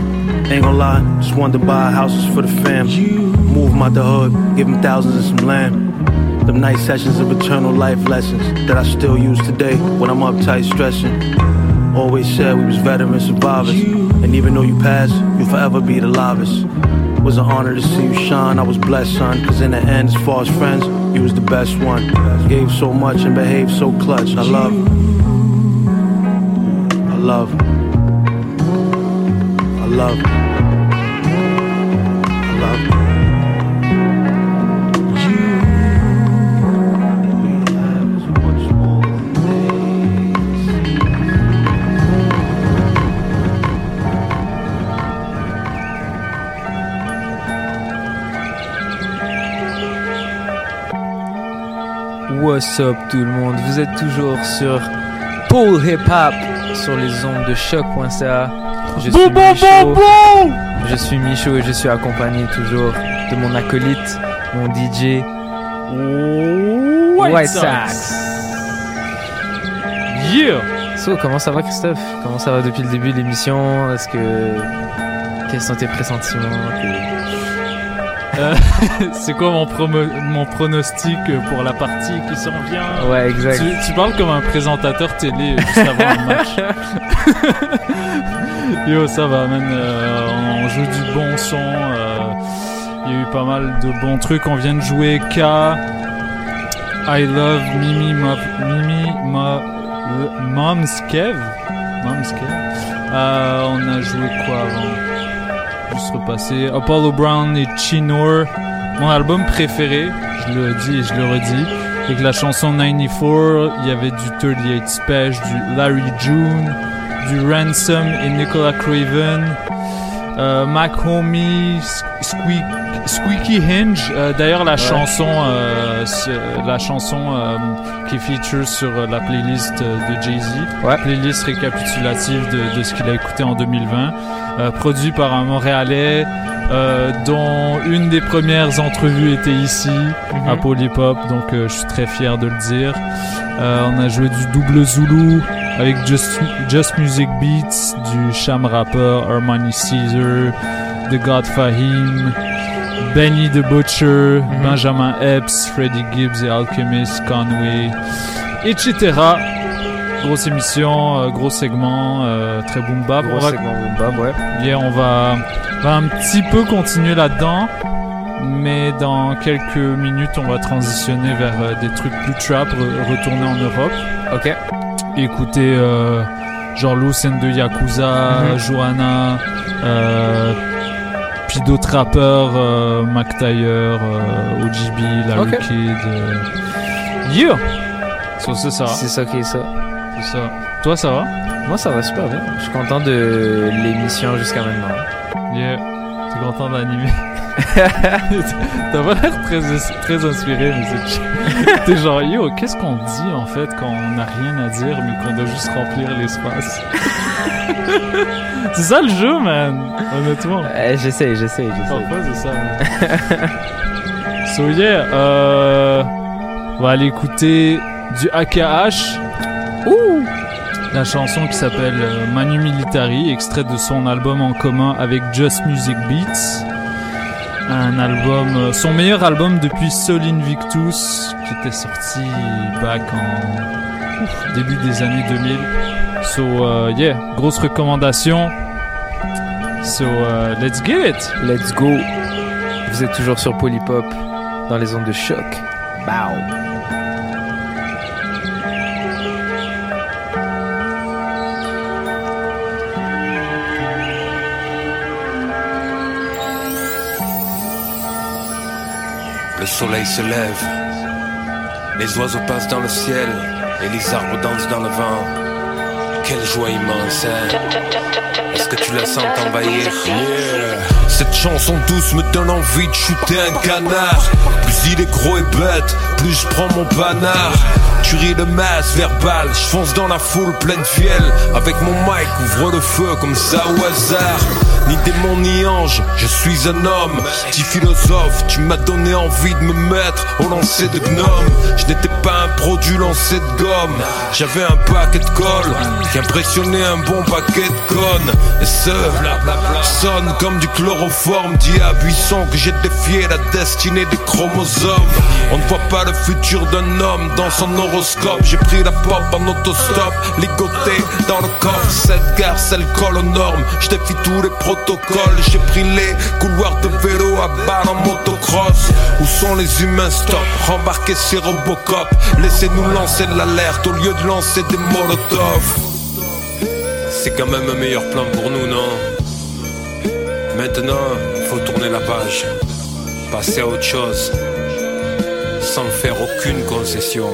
Ain't gonna lie, just wanted to buy houses for the fam. Move 'em out the hood, give 'em thousands and some land. Them night sessions of eternal life lessons that I still use today when I'm uptight stressing. Always said we was veteran survivors, and even though you passed, you'll forever be the livest. Was an honor to see you shine. I was blessed, son, cause in the end, as far as friends, you was the best one. Gave so much and behaved so clutch. I love. I love. I love. What's up tout le monde? Vous êtes toujours sur Paul Hip Hop sur les ondes de choc.ca. Je suis Michaud. Je suis Michaud et je suis accompagné toujours de mon acolyte, mon DJ White Sox. Yeah! So, comment ça va Christophe? Comment ça va depuis le début de l'émission? Est-ce que quels sont tes pressentiments Euh, c'est quoi mon, promo- mon pronostic pour la partie qui s'en vient Ouais, exact. Tu, tu parles comme un présentateur télé juste avant le match. Yo, ça va, man. euh, on, joue du bon son. euh, Il y a eu pas mal de bons trucs. On vient de jouer K. I love Mimi, ma, Mimi, ma, Mom's Kev? Mom's Kev? Euh, on a joué quoi avant? Juste repasser. Apollo Brown et Chinor. Mon album préféré, je le dis et je le redis. Avec la chanson 94, il y avait du 38 Special, du Larry June, du Ransom et Nicola Craven. Euh, Mac Homie, Squeak, Squeaky Hinge. Euh, D'ailleurs, la chanson, euh, ce- la chanson euh, qui feature sur euh, la playlist euh, de Jay-Z, playlist récapitulative de, de ce qu'il a écouté en 2020, euh, produit par un Montréalais. euh, dont une des premières entrevues était ici à Polypop, donc euh, je suis très fier de le dire. On a joué du double Zulu avec Just, Just Music Beats, du Sham Rapper, Armani Caesar, The God Fahim, Benny the Butcher, Benjamin Epps, Freddie Gibbs et Alchemist, Conway, etc. Grosse émission, euh, gros segment, euh, très boom bap. Gros On va- segment boom bap, ouais. On va, un petit peu continuer là-dedans, mais dans quelques minutes, on va transitionner vers euh, des trucs plus trap, re- retourner en Europe. Ok. Écouter euh, genre Lucen de Yakuza, Mhm. Johanna, euh, puis d'autres rappeurs, euh, Mac Taylor, euh, OGB, Larry Ok. Kid. euh, Yeah! So, c'est ça. C'est ça qui est ça. C'est ça. Toi, ça va? Moi, ça va super bien. Je suis content de l'émission jusqu'à maintenant. Yeah. T'es content d'animer? T'as pas l'air très, très inspiré, mais. T'es genre, yo, qu'est-ce qu'on dit en fait quand on n'a rien à dire, mais qu'on doit juste remplir l'espace? c'est ça le jeu, man! Honnêtement. j'essaie, j'essaie, j'essaie. Parfois, c'est ça. man. so, yeah, euh, on va aller écouter du AKH. La chanson qui s'appelle euh, Manu Militari, extrait de son album en commun avec Just Music Beats. Un album, euh, son meilleur album depuis Sol Invictus, qui était sorti back en début des années 2000. So, euh, yeah, grosse recommandation. So, let's get it! Let's go! Vous êtes toujours sur Polypop dans les ondes de choc. Soleil se lève, les oiseaux passent dans le ciel et les arbres dansent dans le vent. Quelle joie immense, hein. Est-ce que tu la sens t'envahir? Cette chanson douce me donne envie de shooter un canard. Plus il est gros et bête, plus je prends mon panard. Tu ris de masse verbale, je fonce dans la foule pleine fiel. Avec mon mic, ouvre le feu comme ça au hasard. Ni démon ni ange, je suis un homme. Petit philosophe, tu m'as donné envie de me mettre au lancer de gnome. Je n'étais pas un produit lancé de gomme. J'avais un paquet de colle qui impressionnait un bon paquet de connes. Et ce, sonne comme du chloroforme Dit à Buisson que j'ai défié la destinée des chromosomes On ne voit pas le futur d'un homme dans son horoscope j'ai pris la pop en autostop, ligoté dans le coffre. Cette guerre, c'est le colle aux normes. Je défie tous les protocoles. J'ai pris les couloirs de vélo à balle en motocross. Où sont les humains? Stop Rembarquez ces Robocop. Laissez-nous lancer l'alerte au lieu de lancer des molotovs. C'est quand même un meilleur plan pour nous, non? Maintenant, faut tourner la page. Passer à autre chose. Sans faire aucune concession.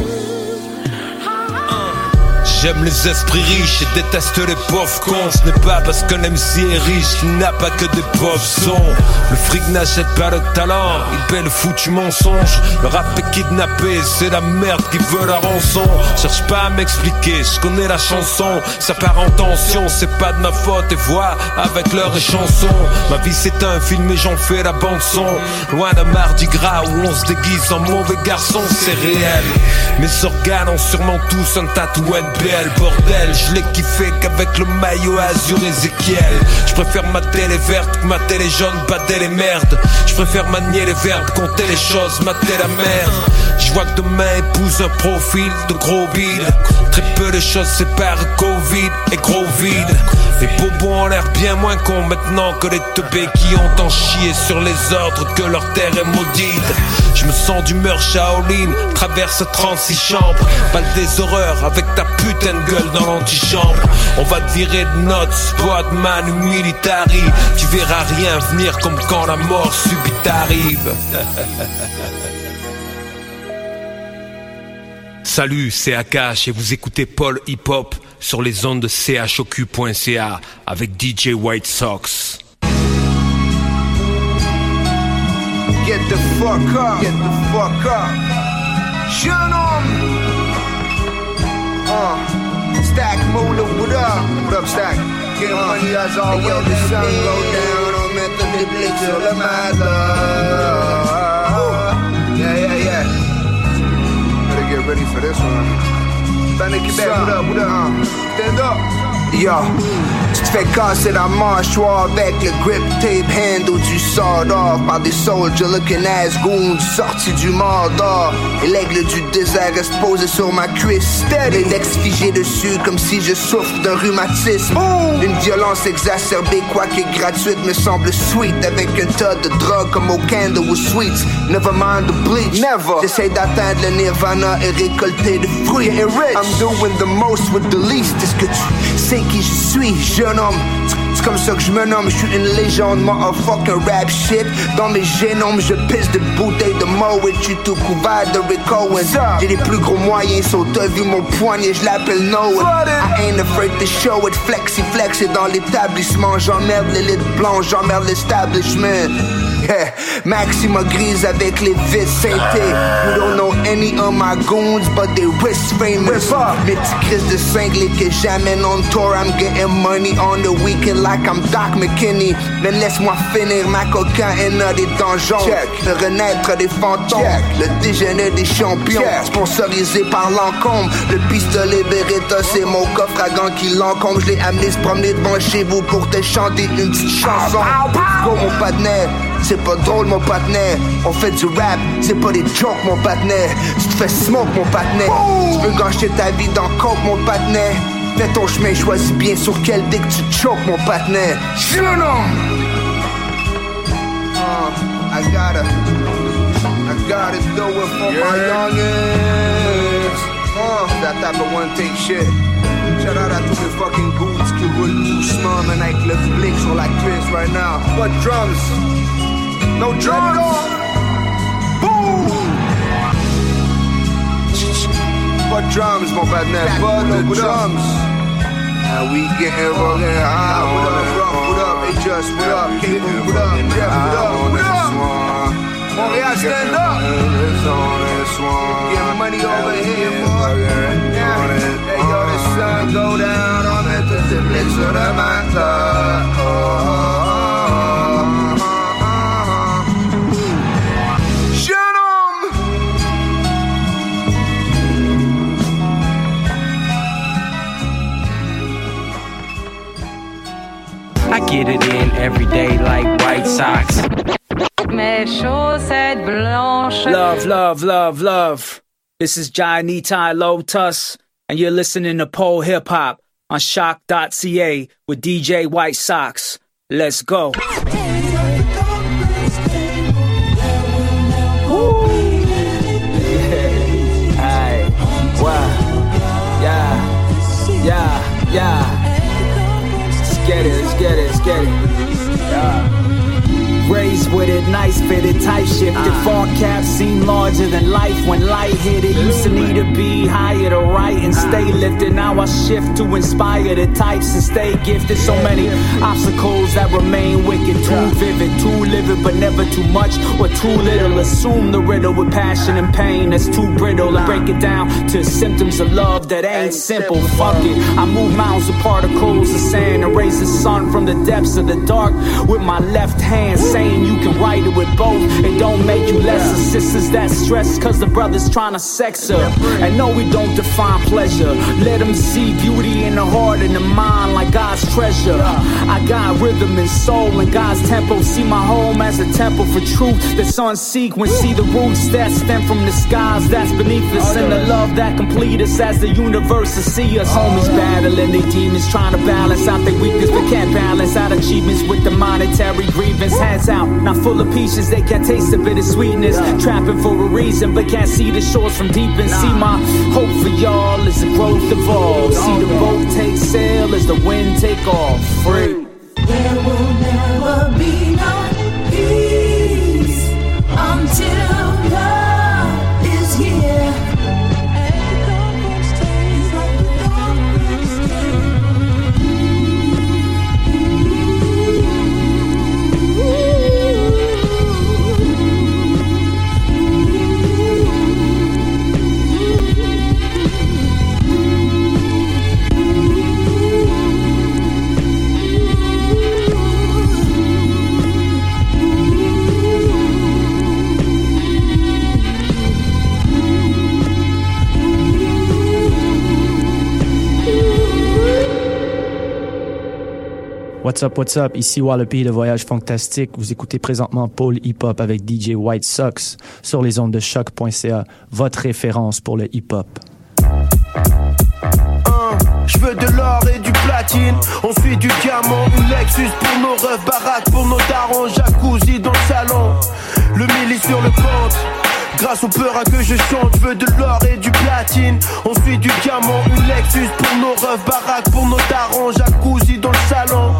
J'aime les esprits riches et déteste les pauvres cons. Ce n'est pas parce qu'un MC est riche qu'il n'a pas que des pauvres sons. Le fric n'achète pas le talent, il paie le foutu mensonge. Le rap est kidnappé, c'est la merde qui veut la rançon. Cherche pas à m'expliquer, je connais la chanson. Ça part en tension, c'est pas de ma faute. Et vois avec leurs chansons. Ma vie c'est un film et j'en fais la bande son. Loin d'un mardi gras où on se déguise en mauvais garçon, c'est réel. Mes organes ont sûrement tous un bordel, je l'ai kiffé qu'avec le maillot azur Ézéchiel. Je préfère ma télé verte que ma télé jaune, batter les merdes. Je préfère manier les verbes, compter les choses, mater la merde. Je vois que demain épouse un profil de gros vide. Très peu de choses séparent Covid et gros vide. Les bobos ont l'air bien moins cons maintenant que les teubés qui ont en chié sur les ordres que leur terre est maudite. Je me sens d'humeur Shaolin, traverse 36 chambres. Balle des horreurs avec ta putain dans l'antichambre. On va te virer de notre squad man militari. Tu verras rien venir comme quand la mort subite arrive. Salut, c'est Akash et vous écoutez Paul Hip Hop sur les ondes de chocu.ca avec DJ White Sox. Get the fuck up. Jeune homme. Uh, stack moolah, what up? What up, Stack? Get uh, money as always. Yo, the sun go down on method de blick sur le matin. Yeah, yeah, yeah. Better get ready for this one. Better get back. What up, what up? Stand up. Yo, fais casser la mâchoire avec le grip tape handle du sawed off par des soldiers looking ass goons sortis du Mordor. Et l'aigle du désert reste posé sur ma cuisse. L'index figé dessus comme si je souffre d'un rhumatisme. Une violence exacerbée, quoique gratuite, me semble sweet. Avec un tas de drogue comme au candle ou sweets. Never mind the bleach. Never. J'essaie d'atteindre le nirvana et récolter de fruits. I'm doing the most with the least. Est-ce que tu sais qui je suis, jeune C'est comme ça que je me nomme, je suis une légende, motherfucking rap shit. Dans mes génomes, je pisse de bouteilles de Moe et tu tout couvert de Rick Owens. J'ai les plus gros moyens, so t'as vu mon poignet, je l'appelle Noah. I ain't afraid to show it, flexy flex et dans l'établissement. J'emmerde l'élite blanche, j'emmerde l'establishment. Yeah. Maxima grise avec les vis saintés. We don't know any of my goons, but they wrist famous. Mes petits crises de cinglés que j'amène on tour. I'm getting money on the weekend like I'm Doc McKinney. Mais laisse-moi finir ma cocaïne des donjons. Check. Le renaître des fantômes. Le déjeuner des champions. Sponsorisé par l'encombre. Le pistolet Beretta, c'est mon coffre à gants qui l'encombre. Je l'ai amené se promener devant chez vous pour te chanter une petite chanson. Go mon partenaire. C'est pas drôle mon partenaire. On fait du rap, c'est pas des jokes mon partenaire. Tu te fais smoke mon partenaire. Tu veux gâcher ta vie dans coke mon partenaire. Fais ton chemin, choisis bien sur quel dick tu choques mon Jeune homme uh, I gotta I gotta do it for my youngins uh, That type of one take shit. Shout out à tous les fucking goods qui roulent doucement, man, avec le flic sur la cuisse right now. What drums? No drugs. Boom. But drums, mon partner. But the drums. And we getting rolling high. What up, what up? They just what up? Cable, what up? Jeff, what up? What up? Montreal, stand up. Get money over here, boy. Hey, yo, the sun go down. I'm the blitz of the mind. I get it in every day like White Sox. Mes chaussettes blanches. Love, love, love, love. This is Johnny Nitai Lotus, and you're listening to Pole Hip Hop on shock.ca with DJ White Sox. Let's go. Get it, let's get it. With it, nice fitted, tight shifted. far caps seem larger than life when light hit it. Used to need to be higher to right and stay lifted. Now I shift to inspire the types and stay gifted. So many obstacles that remain wicked. Too vivid, too livid, but never too much or too little. Assume the riddle with passion and pain that's too brittle. And break it down to symptoms of love that ain't simple. Fuck it. I move mountains with particles of sand and raise the sun from the depths of the dark with my left hand. Saying you can write it with both. It don't make you lesser. Sisters that stress cause the brother's trying to sex her. And no, we don't define pleasure. Let them see beauty in the heart and the mind like God's treasure. I got rhythm and soul and God's tempo. See my home as a temple for truth that's on sequence. See the roots that stem from the skies that's beneath us. And the love that complete us as the universe to see us. Homies battling their demons, trying to balance out their weakness, but can't balance out achievements with the monetary grievance. Hands out, not full of peaches, they can't taste the bitter sweetness. Trapping for a reason, but can't see the shores from deep and see my hope for y'all is the growth of all. See oh, the boat take sail as the wind take off. Free. There will never be What's up, what's up? Ici Wallopy de Voyage Fantastique. Vous écoutez présentement Paul Hip Hop avec DJ White Sox sur les ondes de choc.ca, votre référence pour le hip hop. Je veux de l'or et du platine, ensuite du diamant, une Lexus pour nos rêves, baraque pour nos darons, jacuzzi dans le salon, le milli sur le compte. Grâce au peur à que je chante, je veux de l'or et du platine, ensuite du diamant, une Lexus pour nos rêves, baraque pour nos darons, jacuzzi dans le salon,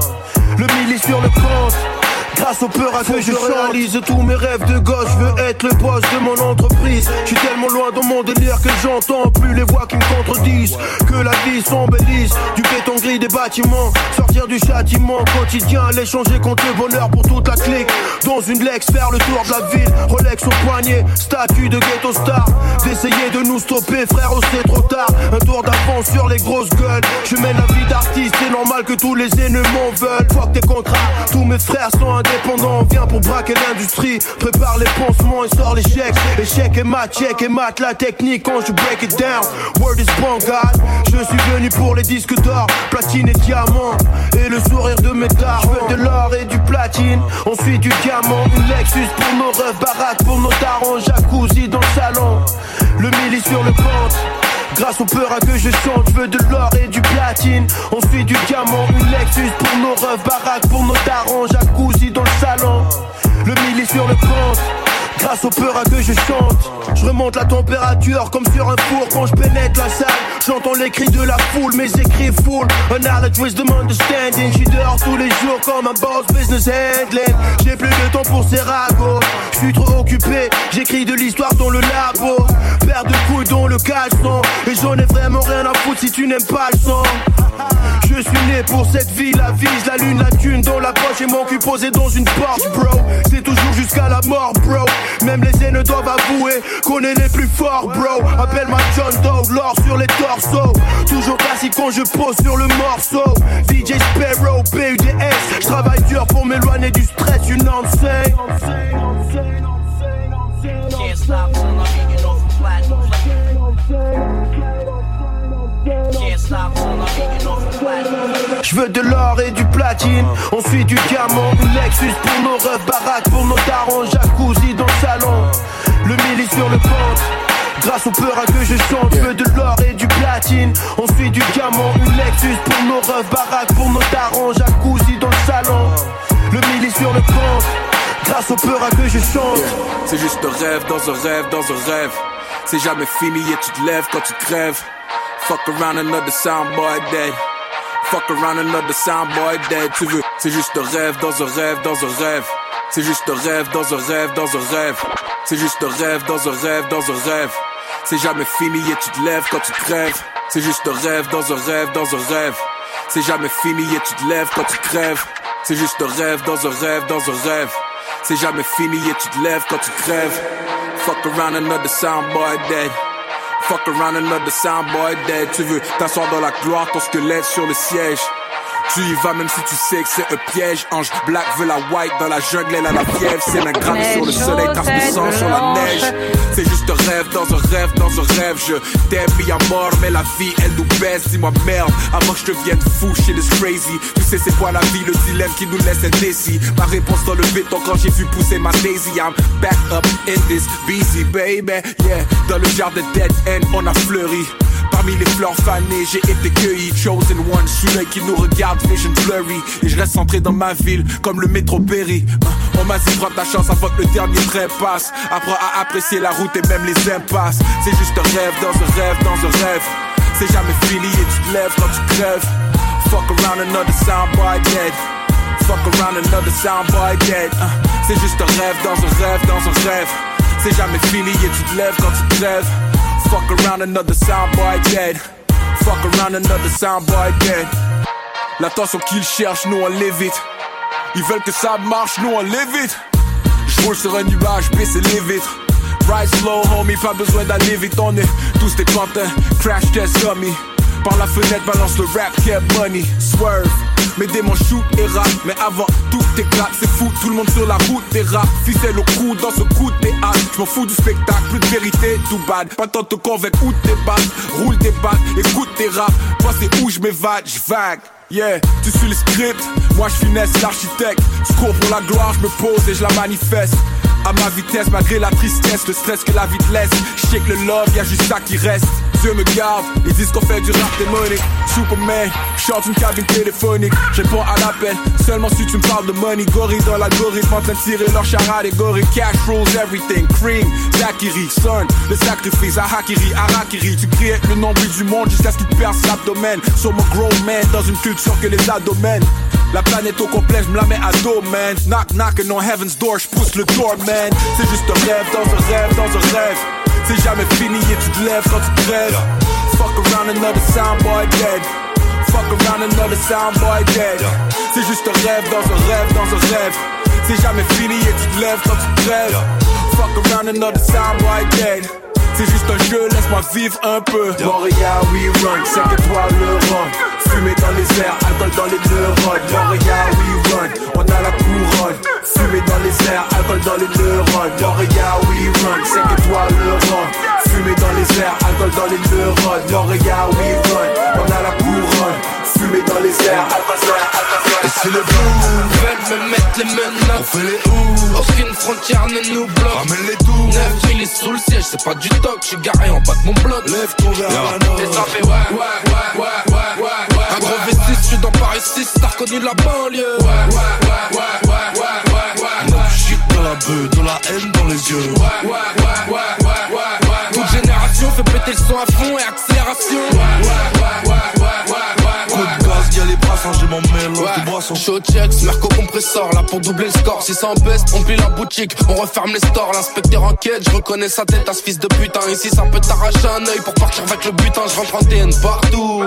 le milli sur le compte. Grâce au peur à que je réalise tous mes rêves de gosse, je veux être le boss de mon entreprise. Je suis tellement loin dans mon délire que j'entends plus les voix qui me contredisent. Que la vie s'embellisse, du béton gris des bâtiments, sortir du châtiment quotidien, l'échanger contre le bonheur pour toute la clique. Dans une Lex, faire le tour de la ville, Rolex au poignet, statut de ghetto star. D'essayer de nous stopper, frère, oh, c'est trop tard. Un tour d'avance sur les grosses gueules. Je mène la vie d'artiste, c'est normal que tous les ennemis m'en veulent. Fuck tes contrats, tous mes frères sont indépendants. Viens pour braquer l'industrie, prépare les pansements et sort les chèques. Échec et mat, check et mat, la technique quand je break it down. Word is God. Je suis venu pour les disques d'or, platine et diamant. Et le sourire de mes. Je veux de l'or et du platine, ensuite du diamant. Une Lexus pour nos rêves, baraque pour nos darons, jacuzzi dans le salon. Le milli sur le compte. Grâce au peur à que je chante, je veux de l'or et du platine. Ensuite du diamant, une Lexus pour nos rêves, baraque pour nos darons, jacuzzi dans le salon. Le milli sur le compte. Grâce au peur à que je chante, je remonte la température comme sur un four quand je pénètre la salle. J'entends les cris de la foule, mes écrits full. Un knowledge wisdom understanding. J'suis dehors tous les jours comme un boss business handling. J'ai plus de temps pour ces ragots. J'suis trop occupé, j'écris de l'histoire dans le labo. Père de couilles dans le caleçon. Et j'en ai vraiment rien à foutre si tu n'aimes pas le son. Je suis né pour cette vie, la vise, la lune, la thune dans la poche et mon cul posé dans une porte, bro. C'est toujours jusqu'à la mort, bro. Même les aînés doivent avouer qu'on est les plus forts, bro. Appelle-moi John Doe, l'or sur les torsos. Toujours classique quand je pose sur le morceau. DJ Sparrow, PUDS. Je travaille dur pour m'éloigner du stress, you know what I'm saying? Can't stop till I'm hanging off a platinum. Can't stop till I'm hanging off a platinum. Je veux de l'or et du platine, ensuite du diamant, une Lexus pour nos refs, baraque pour nos darons, jacuzzi dans le salon, le milli sur le compte. Grâce au peur à que je chante, je veux de l'or et du platine, ensuite du diamant, une Lexus pour nos refs, baraque pour nos darons, jacuzzi dans le salon, le milli sur le compte. Grâce au peur à que je chante. C'est juste un rêve dans un rêve dans un rêve. C'est jamais fini et tu te lèves quand tu crèves. Fuck around another soundboy dead. Fuck around another soundboy dead. Tu veux, c'est juste un rêve dans un rêve dans un rêve. C'est juste un rêve dans un rêve dans un rêve. C'est juste un rêve dans un rêve dans un rêve. C'est jamais fini et tu te lèves quand tu crèves. C'est juste un rêve dans un rêve dans un rêve. C'est jamais fini et tu te lèves quand tu crèves. C'est juste un rêve dans un rêve dans un rêve. C'est jamais fini et tu te lèves quand tu crèves. Fuck around another soundboy dead. Fuck around another soundboy dead. Tu veux t'asseoir dans la gloire, ton squelette sur le siège. Tu y vas même si tu sais que c'est un piège. Ange black veut la white dans la jungle, elle a la fièvre. C'est mains gravées sur le soleil, trace de sang sur la neige. C'est juste un rêve dans un rêve dans un rêve. Je t'aime bien mort, mais la vie elle nous baisse. Dis-moi merde, avant que je devienne fou, shit is crazy. Tu sais c'est quoi la vie, le dilemme qui nous laisse indécis. Ma réponse dans le béton quand j'ai vu pousser ma daisy. I'm back up in this busy baby. Yeah, dans le jardin dead end, on a fleuri. Parmi les fleurs fanées, j'ai été cueilli. Chosen one, celui qui nous regarde, vision blurry. Et je reste centré dans ma ville, comme le métro Berry. Euh, On m'a dit, prends ta chance avant que le dernier train passe. Apprends à apprécier la route et même les impasses. C'est juste un rêve dans un rêve dans un rêve. C'est jamais fini et tu te lèves quand tu crèves. Fuck around another soundboy dead. Fuck around another soundboy dead. Euh, C'est juste un rêve dans un rêve dans un rêve. C'est jamais fini et tu te lèves quand tu crèves. Fuck around another soundboy dead. Fuck around another soundboy dead. L'attention qu'ils cherchent, nous on l'évite. Ils veulent que ça marche, nous on l'évite. J'roule sur un nuage, baisser les vitres. Ride slow, homie, pas besoin d'aller vite. On est tous des pantins, crash test dummy. Par la fenêtre, balance le rap, get money, swerve. Mes démons shoot et rap, mais avant tout éclate, c'est fou, tout le monde sur la route des rap, ficelle au cou dans ce coup de théâtre, je m'en fous du spectacle, plus de vérité, tout bad, pas tant te convaincre où tes battes, roule des battes, écoute tes rap, moi c'est où je m'évade, je vague. Yeah, tu suis le script, moi je finesse l'architecte. Je cours pour la gloire, je me pose et je la manifeste. À ma vitesse, malgré la tristesse, le stress que la vie te laisse. Je sais le love, y'a juste ça qui reste. Dieu me garde, ils disent qu'on fait du rap démonique. Superman, chante une cabine téléphonique. Je réponds à l'appel, seulement si tu me parles de money. Gorille dans l'algorithme en train de tirer leur charade et gorille. Cash rules everything, cream, Zakiri, son, le sacrifice, Ahakiri, Arakiri. Tu cries le nombril du monde jusqu'à ce qu'il perce l'abdomen. Sur mon grown man, dans une culture que les adomènent. La planète au complet, je la mets à dos, man. Knock, knocking on heaven's door, je pousse le door, man. C'est juste un rêve dans un rêve dans un rêve. C'est jamais fini et tu te lèves quand tu te rêves. Fuck around another soundboy dead. Fuck around another soundboy dead. C'est juste un rêve dans un rêve dans un rêve. C'est jamais fini et tu te lèves quand tu te rêves. Fuck around another soundboy dead. C'est juste un jeu, laisse-moi vivre un peu. Montréal, we run, 5 étoiles le run. Fumée dans les airs, alcool dans les neurones. Montréal, we run, on a la couronne. Fumée dans les airs, alcool dans les neurones. Montréal, we run, 5 étoiles le run. Fumée dans les airs, alcool dans les neurones. Montréal, we run, on a la couronne. Fumée dans les airs, alcool dans les neurones. Et si les blues veulent me mettre les menottes On fait les ouf Aucune frontière ne nous bloque Ramène les doux Neuf il est sous le siège, c'est pas du toc J'suis garé en bas de mon bloc Lève ton verre fait ouais, ouais, ouais, ouais, ouais, ouais, gros vestis, j'suis dans Paris 6 T'as reconnu la banlieue Ouais, ouais, ouais, ouais, ouais, ouais, ouais, ouais Shit dans la beuh, dans la haine dans les yeux. Ouais, ouais, ouais, ouais, ouais, ouais. Toute génération fait péter le son à fond et accélération. Ouais, ouais, ouais, ouais, ouais, ouais. Coup de gaz, y'a les bras, j'ai mon mélange de boisson. Chaud checks, Merco compresseur, là pour doubler le score. Si ça en baisse, on plie la boutique, on referme les stores. L'inspecteur enquête, je reconnais sa tête à ce fils de putain. Ici, ça peut t'arracher un œil pour partir avec le butin. Je rentre en TN partout.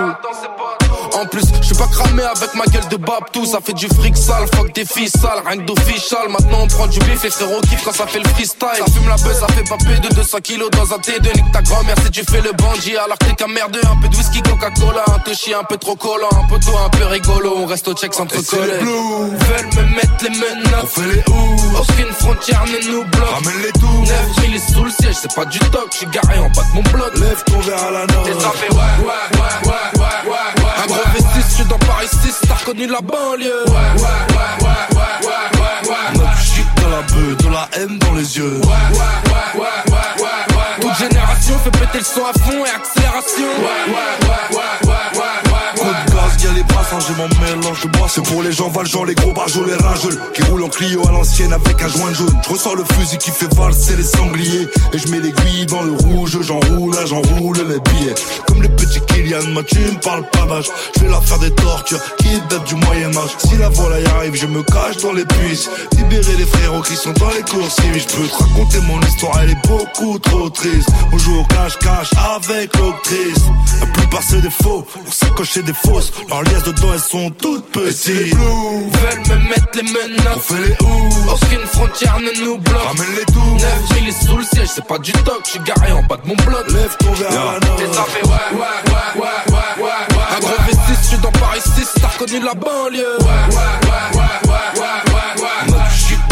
En plus, je suis pas cramé avec ma gueule de Babtou. Ça fait du fric sale, fuck des filles sales, rien que d'official. Maintenant, on prend du bif et frérot kiffe quand ça fait le freestyle. Ça fume la buzz, ça fait papier de 200 kilos dans un T2. Nique ta grand-mère si tu fais le bandit. Alors t'es qu'un merdeux, un peu de whisky, Coca-Cola. Un touchy, un peu trop collant, un peu toi, un peu rigolo. On reste au check sans te coller. Veulent me mettre les menottes. On fait les ou. Aucune frontière ne nous bloque. Ramène les tout. 9000 est sous le siège, c'est pas du toc. J'suis garé en bas de mon bloc. Lève ton verre à la. Et ça fait ouais, ouais, ouais, ouais, ouais, ouais. Un gros vestis, j'suis dans Paris 6, t'as reconnu la banlieue. Ouais, ouais, ouais, ouais, ouais, ouais, ouais, ouais. Shit dans la beuh, de la haine dans les yeux. Ouais, ouais, ouais, ouais, ouais, ouais, ouais. Toute génération fait péter le son à fond et accélération. Ouais, ouais, ouais, ouais, y'a les bras, j'ai mon mélange de bois. C'est pour les gens valjean, les gros barjots, les rageux. Qui roulent en Clio à l'ancienne avec un joint jaune. Je ressors le fusil qui fait valser les sangliers. Et je mets l'aiguille dans le rouge, j'enroule, j'enroule les billets. Comme les petits Kylian, moi tu me parles pas vache. Je vais leur faire des tortures qui datent du Moyen-Âge. Si la volaille arrive, je me cache dans les puces. Libérer les frérots qui sont dans les courses. Si je peux te raconter mon histoire, elle est beaucoup trop triste. On joue au cache-cache avec l'octrice. La plupart c'est des faux, on s'accrocher des fausses. Leurs liasses dedans, elles sont toutes petites. Veulent me mettre les menottes. On fait les ou. Aucune frontière ne nous bloque. Ramène les tout. 9000 est sous le siège, c'est pas du toc. J'suis garé en bas de mon bloc. Lève ton verre la fait ouais, ouais, ouais, ouais. Un gros vestis, j'suis dans Paris 6, t'as reconnu la banlieue. Ouais,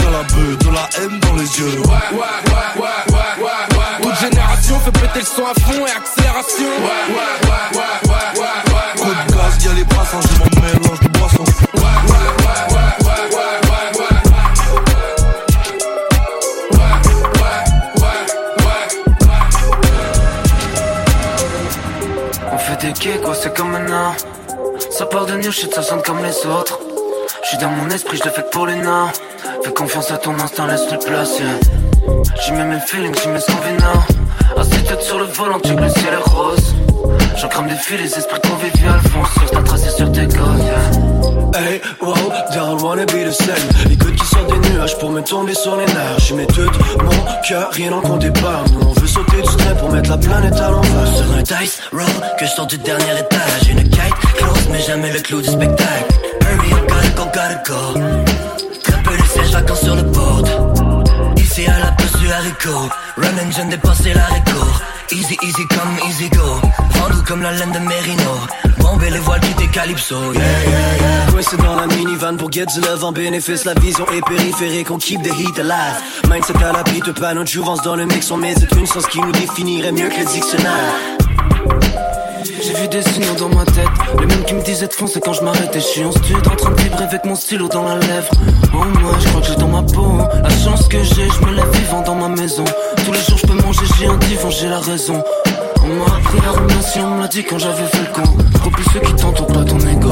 dans la beuh, de la haine dans les yeux. Ouais. Toute génération fait péter le son à fond et accélération. Ouais, ouais, ouais, ouais, ouais, ouais. Coup de gaz, y'a les bras, j'ai mon mélange de boisson. Quais, quoi, c'est comme maintenant. Ça part de New shit, ça sonne comme les autres. J'suis dans mon esprit, j'le fais que pour les nains. Fais confiance à ton instinct, laisse-le place. yeah. J'y mets mes feelings, j'y mets son vénin. Assieds-toi sur le volant, tu le ciel est rose. J'en crame des fils, les esprits conviviaux Fonce sur ta tracé sur tes côtes. Hey, wow, don't wanna be the same. Les gouttes qui sortent des nuages pour me tomber sur les nerfs. J'y mets tout mon cœur, rien en compte pas. Nous on veut sauter du train pour mettre la planète à l'envers. Sur un dice roll que je sors du dernier étage. Une kite close, mais jamais le clou du spectacle. Hurry, on gotta go, gotta go. Trapper les sièges vacants sur le board. Ici à la place du haricot. Run engine dépasser récours. Easy, easy come, easy go. Vendu comme la laine de Merino. Bomber les voiles qui t'es calypso. Yeah, yeah, yeah. Coincé dans la minivan pour get love en bénéfice. La vision est périphérique, on keep the heat alive. Mindset à l'abri de pas notre jouvence dans le mix. On met une sens qui nous définirait mieux que le dictionnaire. J'ai vu des signaux dans ma tête. Les mêmes qui me disaient de foncer quand je m'arrêtais. Je suis en stud en train de vibrer avec mon stylo dans la lèvre. En moi je crois que j'ai dans ma peau La chance que j'ai je me lève vivant dans ma maison. Tous les jours je peux manger j'ai un divan j'ai la raison. On m'a appris à remercier on me l'a dit quand j'avais fait le con. Plus ceux qui t'entourent pas ton ego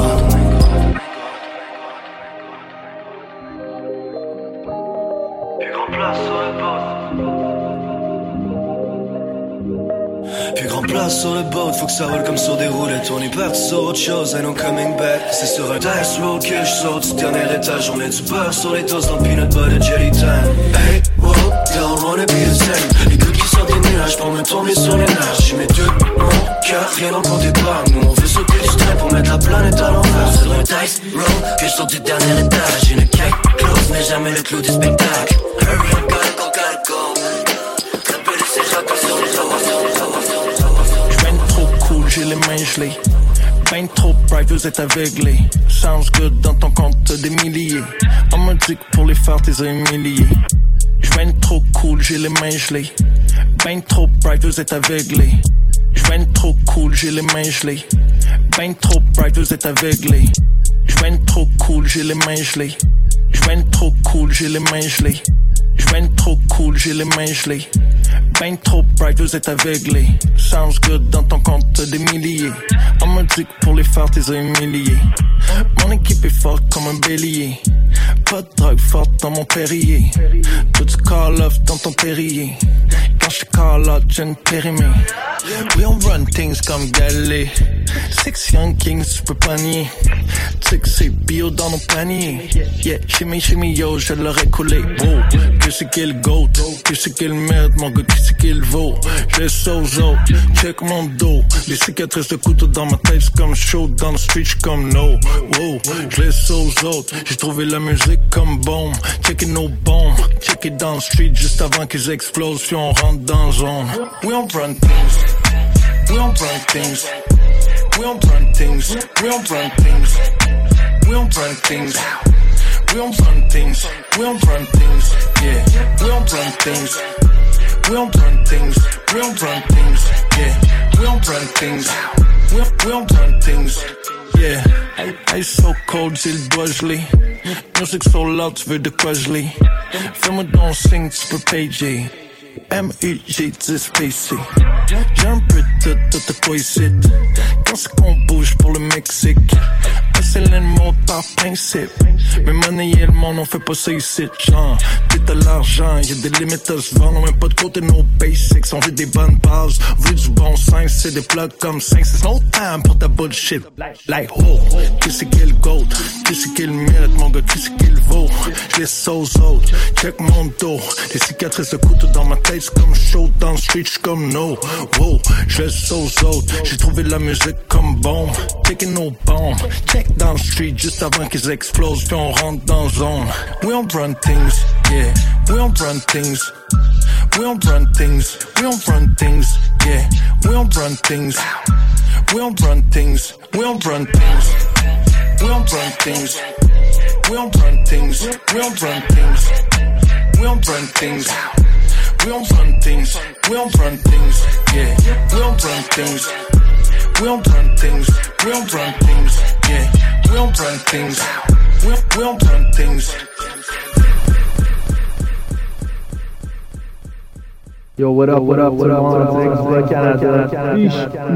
place sur le boat, faut que ça roule comme sur des roulettes. On est parti sur autre chose, and no coming back. C'est sur un dice roll que je saute du dernier étage. On met du beurre sur les toasts dans peanut butter jelly time. Hey, wow, don't wanna be the same? Les gouttes qui sortent des nuages pour me tomber sur les nerfs. J'y mets tout mon cœur, rien en compte pas. Nous on veut sauter du train pour mettre la planète à l'envers. Sur un dice roll que je sors du dernier étage Une kite close mais jamais le clou du spectacle Hurry, on les mains. Ben trop bright, vous êtes aveuglés. Sounds good dans ton compte des milliers. On me dit que pour les faire, t'es humilié. J'ben trop cool, j'ai les mains gelées. Ben trop bright, vous êtes aveuglés. J'ben trop cool, j'ai les mains gelées. Ben trop bright, vous êtes aveuglés. J'ben trop cool, j'ai les mains gelées. J'ben trop cool, j'ai les mains gelées. J'ben trop cool, j'ai les mains gelées. Ben trop bright, vous êtes aveuglés. Sounds good dans ton compte des milliers. On me dit que pour les faire, t'es humilié. Mon équipe est forte comme un bélier. Pas de drogue forte dans mon périer. Tout du call off dans ton périer. Quand je call out, j'ai une périmée. We on run things comme Galé. Six young kings, tu peux pas nier. Tu que c'est bio dans nos paniers. Yeah, shimmy shimmy yo, je l'aurais coulé. Wow, que c'est qu'il goat, que c'est qu'il merde, mon gars, que c'est qu'il vaut. Je autres, check mon dos. Les cicatrices de couteau dans ma tête, c'est comme chaud dans le street, comme no. Wow, je laisse aux autres. J'ai trouvé la musique comme bombe. Checker nos bombes, checker dans le street juste avant qu'ils explosent, puis on rentre dans zone. We on run things. We don't run things. We don't run things. We don't run things. We don't run things. We don't run things. We don't run things. Yeah. We don't run things. We don't run things. We don't run things. Yeah. We don't run things. We we don't run things. Yeah. I I so cold, zit dwarsly. Music so loud, weer de quasly. don't sing zingt per PJ. M-U-G-10-PC. J'ai un peu de tout de quoi ici. Quand c'est qu'on bouge pour le Mexique, c'est l'ennemi par principe. Mais money et le monde, on fait pas ça ici. Genre, vite à l'argent, y'a des limites à se vendre. On met pas de côté nos basics. On veut des bonnes bases, veut du bon sens. C'est des plugs comme 5. C'est no time pour ta bullshit. Like, oh, qui c'est qui le goat? Qui c'est qui le mérite, mon gars? Qui c'est qui le vaut? Je laisse aux autres. Check mon dos. Des cicatrices de couteau dans ma tête streets comme show dans street, comme no. Wow, je laisse aux autres, j'ai trouvé la musique comme bombe. Taking no bomb. check dans le street juste avant qu'ils explosent, puis on rentre dans zone. We don't run things, yeah, we don't run things. We don't run things, we don't run things, yeah, we don't run things. We don't run things, we don't run things. We don't run things. We don't run things. We don't run things. We don't run things. We don't run things. Yo, what up, what up, what up, what up, what up.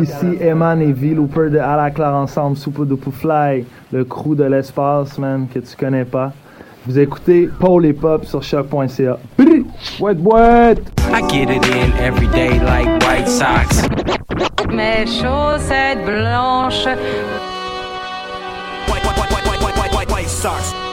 Ici Eman et V Looper de À la Claire ensemble, Soupe de Fly, le crew de l'espace, man, que tu connais pas. Vous écoutez Paul et Pop sur choc.ca. Boîte, boîte! I get it in every day like White Sox. Mes chaussettes blanches. White, white, white, white, white, white, white, white socks.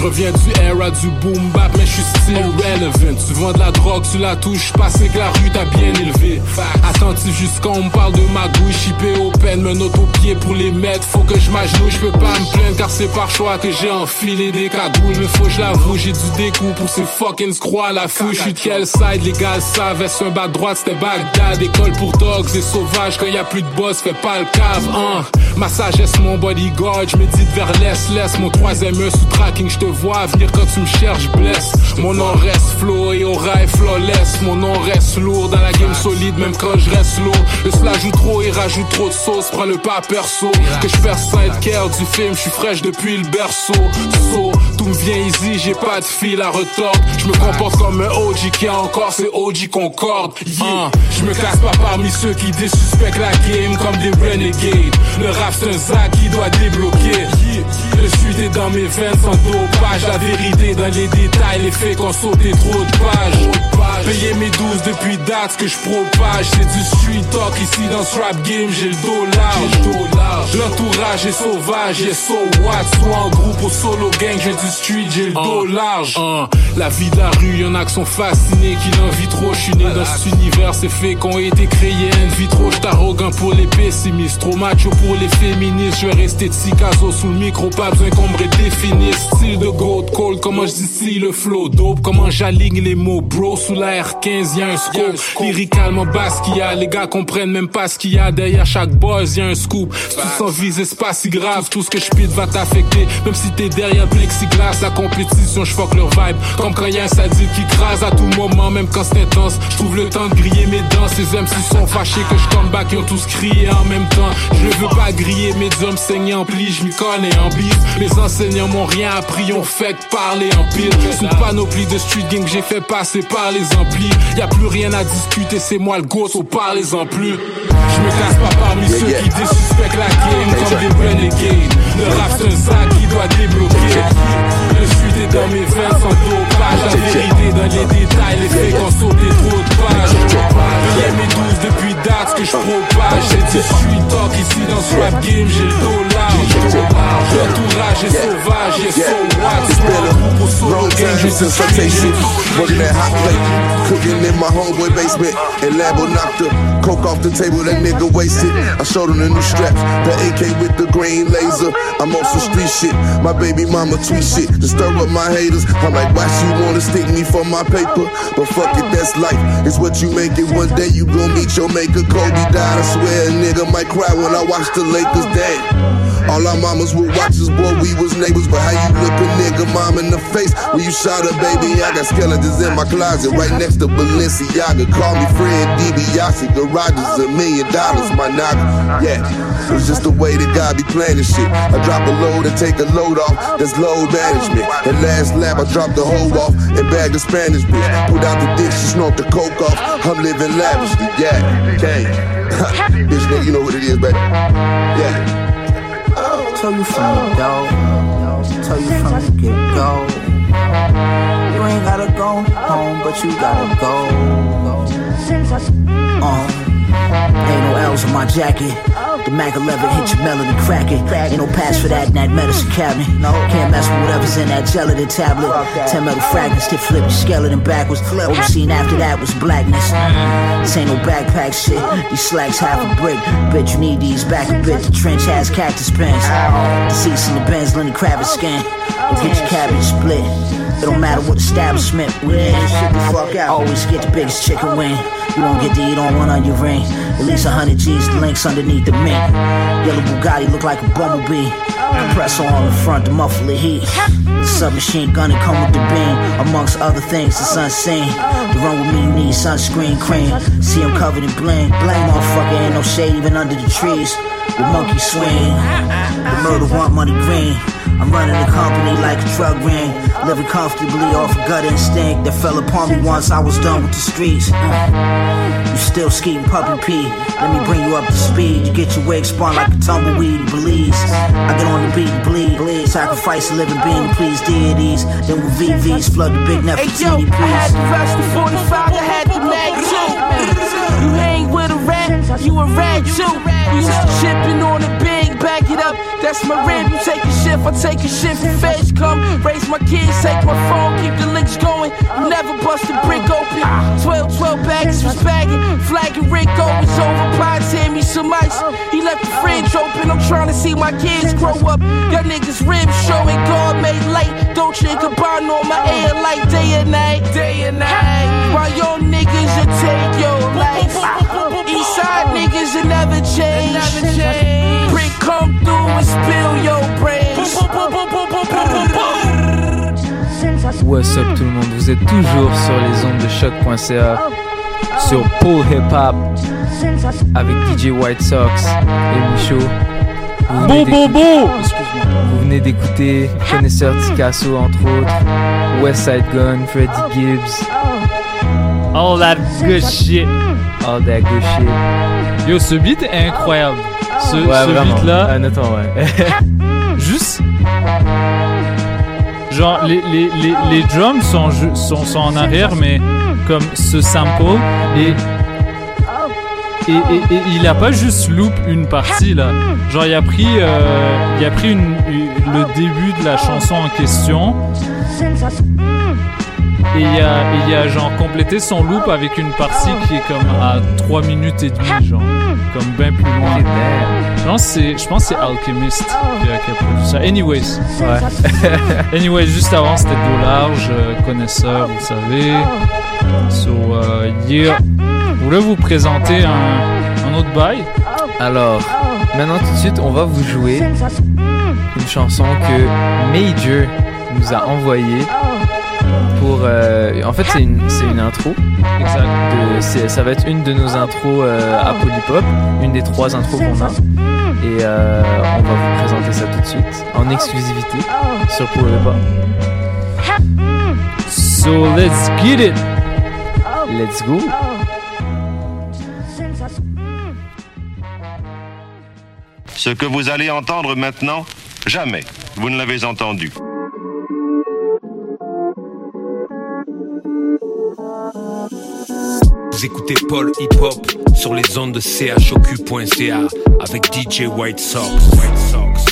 Je reviens du era du boom bap, mais je suis still relevant. Tu vends de la drogue, tu la touches, passé que la rue t'a bien élevé. Attentif jusqu'on me parle de magouille, chippé au peine, me note au pied pour les mettre. Faut que je m'agenouille, je peux pas me plaindre car c'est par choix que j'ai enfilé des cagoules. Mais faut que je l'avoue, j'ai du découp pour ces fucking scroix à la fouille. Je suis de quel side, les gars savent. Est-ce un bas droite, c'était Bagdad. École pour dogs et sauvages, quand y a plus de boss, fais pas le cave, hein. Ma sagesse, mon bodyguard, je médite vers l'est, laisse mon troisième œil sous tracking, je te vois venir quand tu me cherches, blesse. Mon nom reste flow et aura est flawless. Mon nom reste lourd dans la game solide, même quand je reste lourd. Le cela joue trop et rajoute trop de sauce, prends le pas perso. Que je perds sainte care du film, je suis fraîche depuis le berceau. So, tout me vient easy, j'ai pas de fil à retordre. Je me comporte comme un OG qui a encore ses OG Concorde. Yeah. je me casse pas parmi ceux qui désuspectent la game comme des renegades. Le rap c'est un zac qui doit débloquer. Le suite est dans mes veines sans La vérité dans les détails, les faits qu'on sauté trop de pages. Payer mes 12 depuis date, ce que je propage. C'est du street talk ici dans ce rap game, j'ai le dos large. L'entourage est sauvage, et so what? Soit en groupe ou solo gang, j'ai du street, j'ai le dos large. La vie de la rue, y'en a qui sont fascinés, qui l'envient trop. Je suis né dans cet univers, c'est fait qu'on a été créés. Une vie trop, j'suis arrogant pour les pessimistes, trop macho pour les féministes. Je vais rester de sous le micro, pas besoin qu'on me redéfinisse. Style de gold cold, comment je dis si le flow dope, comment j'aligne les mots bro sous la R15 y'a un scope. Lyricalement basse qu'il y a, les gars comprennent même pas ce qu'il y a derrière chaque buzz, y'a un scoop. Si tu sens viser, c'est pas si grave, tout ce que je pite va t'affecter. Même si t'es derrière plexiglas, la compétition, je fuck leur vibe. Comme quand y'a un sadique qui crase à tout moment, même quand c'est intense. Je trouve le temps de griller mes dents, ces MC sont fâchés que je come back, ils ont tous crié en même temps. Je veux pas griller mes hommes saignés en pli, je m'y connais en bise. Les enseignants m'ont rien appris, ont fait que parler en pile. C'est une panoplie de street gang j'ai fait passer par les amplis. Y a plus rien à discuter, c'est moi le gosse, on parlez-en plus. Je me classe pas parmi ceux qui désuspectent la game comme des renegades. Le rap c'est un sac qui doit débloquer. Le suite est dans mes veines sans dopage. La vérité dans les détails, les qu'on saute des trop de pages. Rien mes 12 depuis date que je propage. J'ai dit je ici dans ce rap game, j'ai le dos. L'entourage est sauvage, et so what? Working that hot plate, cooking in my homeboy basement. And Lambo knocked the coke off the table, that nigga wasted. I showed him the new straps, the AK with the green laser. I'm on some street shit, my baby mama tweet shit to stir up my haters. I'm like, why she wanna stick me for my paper? But fuck it, that's life. It's what you make it. One day you gon' meet your maker. Kobe died, I swear a nigga might cry when I watch the Lakers dead. All our mamas would watch us, boy, we was neighbors. But how you look a nigga mom in the face when you shot a baby? I got skeletons in my closet right next to Balenciaga. Call me Fred DiBiase, garage is a million dollars, my nigga. Yeah, it was just the way that God be planning shit. I drop a load and take a load off, that's load management. And last lap, I dropped the hoe off and bagged the Spanish bitch. Put out the dick, she snort the coke off. I'm living lavishly, yeah, gang. Bitch, nigga, you know what it is, baby. Yeah. Tell you from the door, tell you from the get go. You ain't gotta go home, but you gotta go. Uh, ain't no L's on my jacket. The Mac 11 hit your melody, crack it. Ain't no pass for that in that medicine cabinet. Can't mess with whatever's in that gelatin tablet. Ten metal fragments to flip your skeleton backwards. All you seen after that was blackness. This ain't no backpack shit. These slacks half a brick. Bet you need these back a bit. The trench has cactus pants. The seats in the Benz, Lenny Kravitz scan. Get your cabbage split. It don't matter what establishment we in. Shit the fuck out. Always get the biggest chicken wing. You don't get to eat on one on your ring. At least a hundred G's, the links underneath the mint. Yellow Bugatti look like a bumblebee. Compressor on the front to muffle the heat. The submachine gun and come with the beam. Amongst other things, it's unseen. To run with me, you need sunscreen cream. See him covered in bling. Bling, motherfucker, ain't no shade even under the trees. The monkey swing. The murder want money green. I'm running the company like a drug ring. Living comfortably off a gut instinct that fell upon me once I was done with the streets. You still skating puppy pee. Let me bring you up to speed. You get your wig spun like a tumbleweed, Belize. I get on the beat and bleed. bleed. Sacrifice a living being to please deities. Then with VVs flood the big Hey yo, Nefertiti, I had the rest of 45, I had the mag too. You hang with a rat, you a rat too. You used to on the big, back it up. That's my rib. You take a shift, I take a shift. Feds come, raise my kids, take my phone, keep the links going. You never bust a brick open. 12, 12 bags was bagging, flagging Rico was over. Pies hand me some ice. He left the fridge open. I'm trying to see my kids grow up. Y'all niggas ribs showing God made late. Dolce and Gabbana on my air like day and night, day and night. While your niggas will take your life. Eastside niggas will never change. Brick come through and spill your brains. What's up tout le monde, vous êtes toujours sur les ondes de choc.ca sur Paul Hip Hop avec DJ White Sox et Michaud. Vous venez Bon, bon, d'écouter- bon Vous venez d'écouter Connaisseur Ticasso entre autres, West Side Gun, Freddie Gibbs. All that good shit. All that good shit. Yo, ce beat est incroyable. Ce, Ouais, ce beat là. Honnêtement, ouais. Juste. Genre, les, les, les, les drums sont, sont, sont en arrière, mais comme ce sample. Et. Et, et- et il a pas juste loop une partie là. Genre, il a pris, euh, il a pris une- une- le début de la chanson en question. Et il y a, il y a genre complété son loop avec une partie qui est comme à 3 minutes et demie, genre. Comme bien plus loin. Je pense que c'est, je Alchemist qui a, qui a produit ça. Anyways. Ouais. Anyways, juste avant, c'était dos large, euh, connaisseur, vous savez. So, euh, yeah. Vous voulez vous présenter un, un autre bail? Alors, maintenant tout de suite, on va vous jouer une chanson que Major nous a envoyée pour. euh, en fait, c'est une, c'est une intro. Exact. De- c'est- ça va être une de nos intros euh, à Polypop, une des trois intros qu'on a. Et euh, on va vous présenter ça tout de suite en exclusivité sur Polypop. So let's get it! Let's go! Ce que vous allez entendre maintenant, jamais vous ne l'avez entendu. Vous écoutez Paul Hip Hop sur les ondes de chocu.ca avec DJ White Sox. White Sox.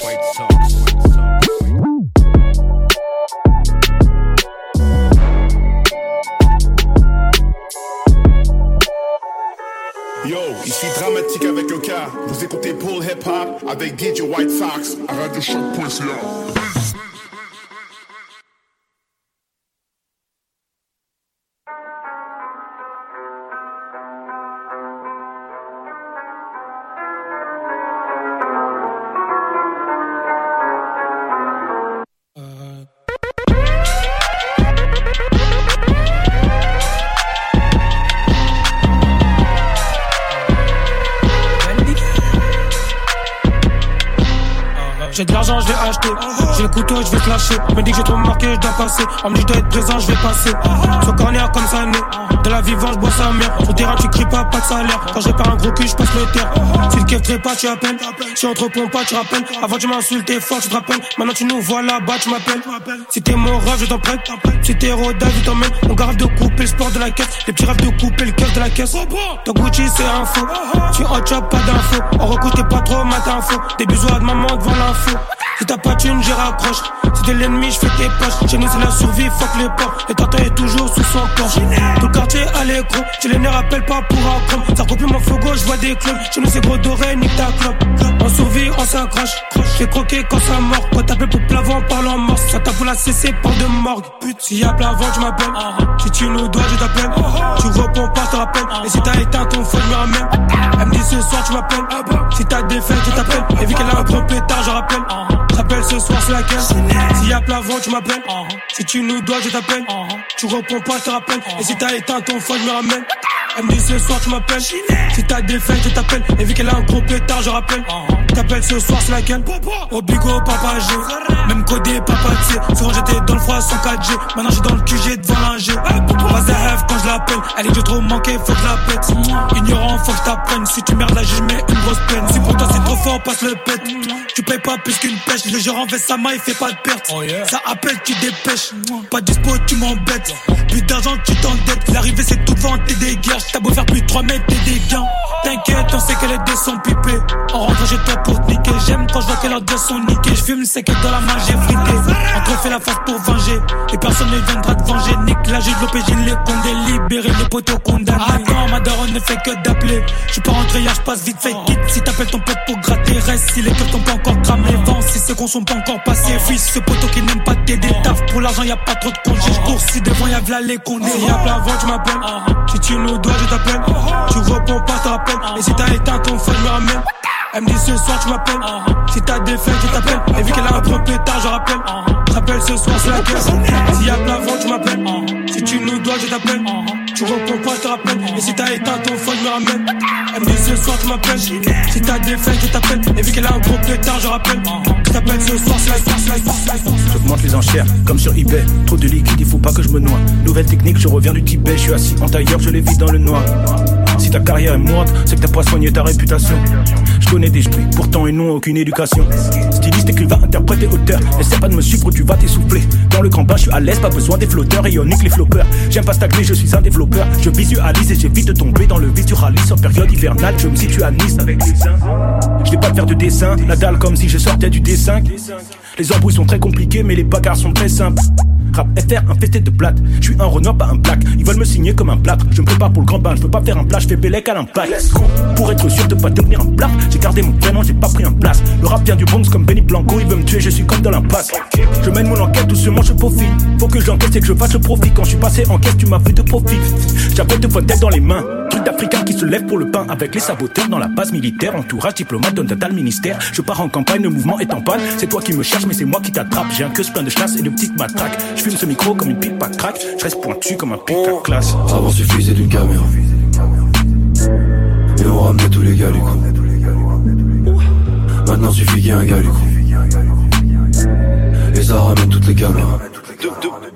Yo, ici Dramatique avec le cas. Vous écoutez Pull Hip Hop avec DJ White Sox à radiochoc.ca. couteau, je. Me dit que j'ai trop marqué, je dois passer. On me dit je dois être présent, je vais passer. Sois cornéa comme ça né. De la vivante, je bois sa mère. Le terrain, tu cries pas, pas de salaire. Quand j'ai pas un gros cul, je passe le terre. Si le traite pas, tu appelles. Si on te répond pas, tu rappelles. Avant, tu m'insultais fort, tu te rappelles. Maintenant, tu nous vois là-bas, tu m'appelles. Si t'es mon rêve, je t'en prête. Si t'es rodage, je t'emmène. On garde de couper le sport de la caisse. Les petits rêves de couper le cœur de la caisse. Ton Gucci, c'est un faux. Tu chop, pas d'infos. On recouche, t'es pas trop matin faux. Des bisous à de maman devant l'info. Si t'as pas de thune, j'y raccroche. Si t'es l'ennemi, je fais tes poches. Chez nous, c'est la survie, fuck les porcs. Et tartin est toujours sous son corps. Tout le quartier à l'écran. Tu les ne rappelle pas pour un chrome. Ça recoupe mon feu gauche, je vois des clones. Chez nous, c'est gros doré, nique ta clope. On survit, on s'accroche. J'ai croqué quand ça mord. Quand t'appelles pour plavant, parle en morse. Ça tape pour la CC, parle de morgue. Pute, s'il y a plavant, tu m'appelles. Si tu nous dois, je t'appelle. Tu réponds pas, je te rappelle. Et si t'as éteint ton feu, je me ramène. Elle me dit ce soir, tu m'appelles. Si t'as des faits, je t'appelle. Et vu qu'elle a un gros pétard, je rappelle. J'appelle ce soir, c'est laquelle S'il y a plavant, tu m'appelles. Si tu nous dois, je t'appelle. Tu réponds pas, je te rappelle. Et si t'as éteint ton feu, je me ramène. Elle me dit ce soir, tu m'appelles. Si t'as des faits, je t'appelle. Et vu qu'elle a un gros pétard, je rappelle. T'appelles ce soir, c'est laquelle Obligo, papa G. Même codé, papa T. Souvent j'étais dans le froid sans 4G. Maintenant j'ai dans le QG devant l'ingé. Vas-y, rêve quand je l'appelle. Elle est que trop manqué, faut que je la pète. Ignorant, faut que je t'apprenne. Si tu merdes là, je mets une grosse peine. Si pour toi c'est trop fort, passe le pète. Tu payes pas plus qu'une pêche. Le gérant fait sa main, il fait pas de perte. Ça appelle, tu dépêches. Pas dispo, tu m'embêtes. Plus d'argent, tu t'endettes. L'arrivée, c'est tout vent, t'es des guerres. T'as beau faire plus de 3 mètres, t'es des gains. T'inquiète, on sait qu'elle est des sons pipés. En rentrant, j'ai toi pour te niquer. J'aime quand je vois que leurs deux sont niqués. Je fume, c'est que dans la main, j'ai frité. Entre fait la face pour venger. Et personne ne viendra te venger. Nique la j'ai de l'OPJ, les condés. Libérer les poteaux condamnés. Attends, ma daronne ne fait que d'appeler. Je pas rentré hier, je passe vite fait quitte. Si t'appelles ton pote pour gratter, reste. Si les keufs t'ont pas encore cramé. Vent, si ceux qu'on sont pas encore passés. Fils, ce poteau qui n'aime pas t'aider. Taf pour l'argent, y a pas trop de congés. Je cours si devant y'a v'là les condés. S'il y a plavant, tu m'appelles. Si tu nous dois, je t'appelle. Tu réponds pas, te rappelle. Et si t'as éteint ton feu, je me ramène. Elle me dit ce soir, tu m'appelles. Si t'as des faits, je t'appelle. Et vu qu'elle a un gros pétard, je rappelle. J'appelle ce soir, c'est la caisse. S'il y a plavant, tu m'appelles. Si tu nous dois, je t'appelle. Tu réponds pas, je te rappelle. Et si t'as éteint ton feu, je me ramène. Elle me dit ce soir, tu m'appelles. Si t'as des faits, je t'appelle. Et vu qu'elle a un gros pétard, je rappelle. Je t'appelle ce soir, c'est la caisse. J'augmente les enchères, comme sur eBay. Trop de liquide, il faut pas que je me noie. Nouvelle technique, je reviens du Tibet. Je suis assis en tailleur, je les vis dans le noir. Si ta carrière est morte, c'est que t'as pas soigné ta réputation. Je connais des esprits, pourtant ils n'ont aucune éducation. Styliste, écrivain, interprète et auteur. Essaie pas de me suivre, tu vas t'essouffler. Dans le grand bain, je suis à l'aise, pas besoin des flotteurs. Ionique les floppeurs. J'aime pas stagner, je suis un développeur. Je visualise et j'évite de tomber dans le vide. En période hivernale, je me situe à Nice avec les uns. Je vais pas faire de dessin, la dalle comme si je sortais du D5. Les embrouilles sont très compliquées, mais les bagarres sont très simples. Rap FR infesté de blattes. Je suis un Renoir, pas un black. Ils veulent me signer comme un plâtre. Je me prépare pour le grand bain, je veux pas faire un plat, je fais Bélec à l'impact. Pour être sûr de pas devenir un plat, j'ai gardé mon prénom, j'ai pas pris un place. Le rap vient du Bronx comme Benny Blanco, il veut me tuer, je suis comme dans l'impasse. Je mène mon enquête doucement, je profite. Faut que j'encaisse et que je fasse le profit. Quand je suis passé en caisse, tu m'as vu de profit. J'appelle deux fois tête dans les mains. Truc d'Africain qui se lève pour le pain avec les saboteurs dans la base militaire. Entourage diplomate, donne data le ministère. Je pars en campagne, le mouvement est en panne. C'est toi qui me cherches, mais c'est moi qui t'attrape. J'ai un queue plein de chasse et de petites matraques. Je fume ce micro comme une pipe pas crack. Je reste pointu comme un pic à classe. Avant suffisait d'une caméra. Et on ramenait tous les gars du coup. Maintenant suffit qu'il y ait un gars du coup. Et ça ramène toutes les caméras.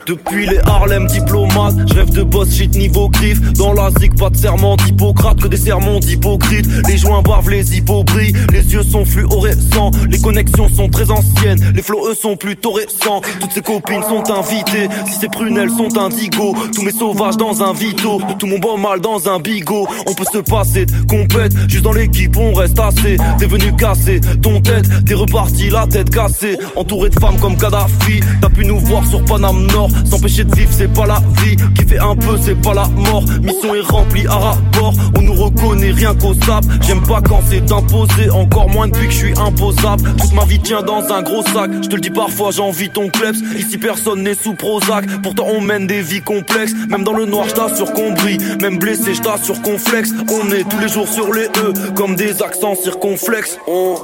Depuis les Harlem diplomates, je rêve de boss shit niveau griffe. Dans la zig, pas de serment d'Hippocrate, que des sermons d'hypocrite. Les joints bavent, les brillent, les yeux sont fluorescents. Les connexions sont très anciennes, les flots eux sont plutôt récents. Toutes ces copines sont invitées, si ces prunelles sont indigo. Tous mes sauvages dans un vito, tout mon bon mal dans un bigot. On peut se passer de compète, juste dans l'équipe on reste assez. T'es venu casser ton tête, t'es reparti la tête cassée. Entouré de femmes comme Kadhafi, t'as pu nous voir sur Paname Nord. S'empêcher de vivre, c'est pas la vie. Qui fait un peu, c'est pas la mort. Mission est remplie à rapport. On nous reconnaît rien qu'au sable. J'aime pas quand c'est imposé. Encore moins depuis que je suis imposable. Toute ma vie tient dans un gros sac. Je te le dis parfois, j'envie ton kleps. Ici personne n'est sous Prozac. Pourtant on mène des vies complexes. Même dans le noir, je t'assure qu'on brille. Même blessé, je t'assure qu'on flex. On est tous les jours sur les E. Comme des accents circonflexes. On...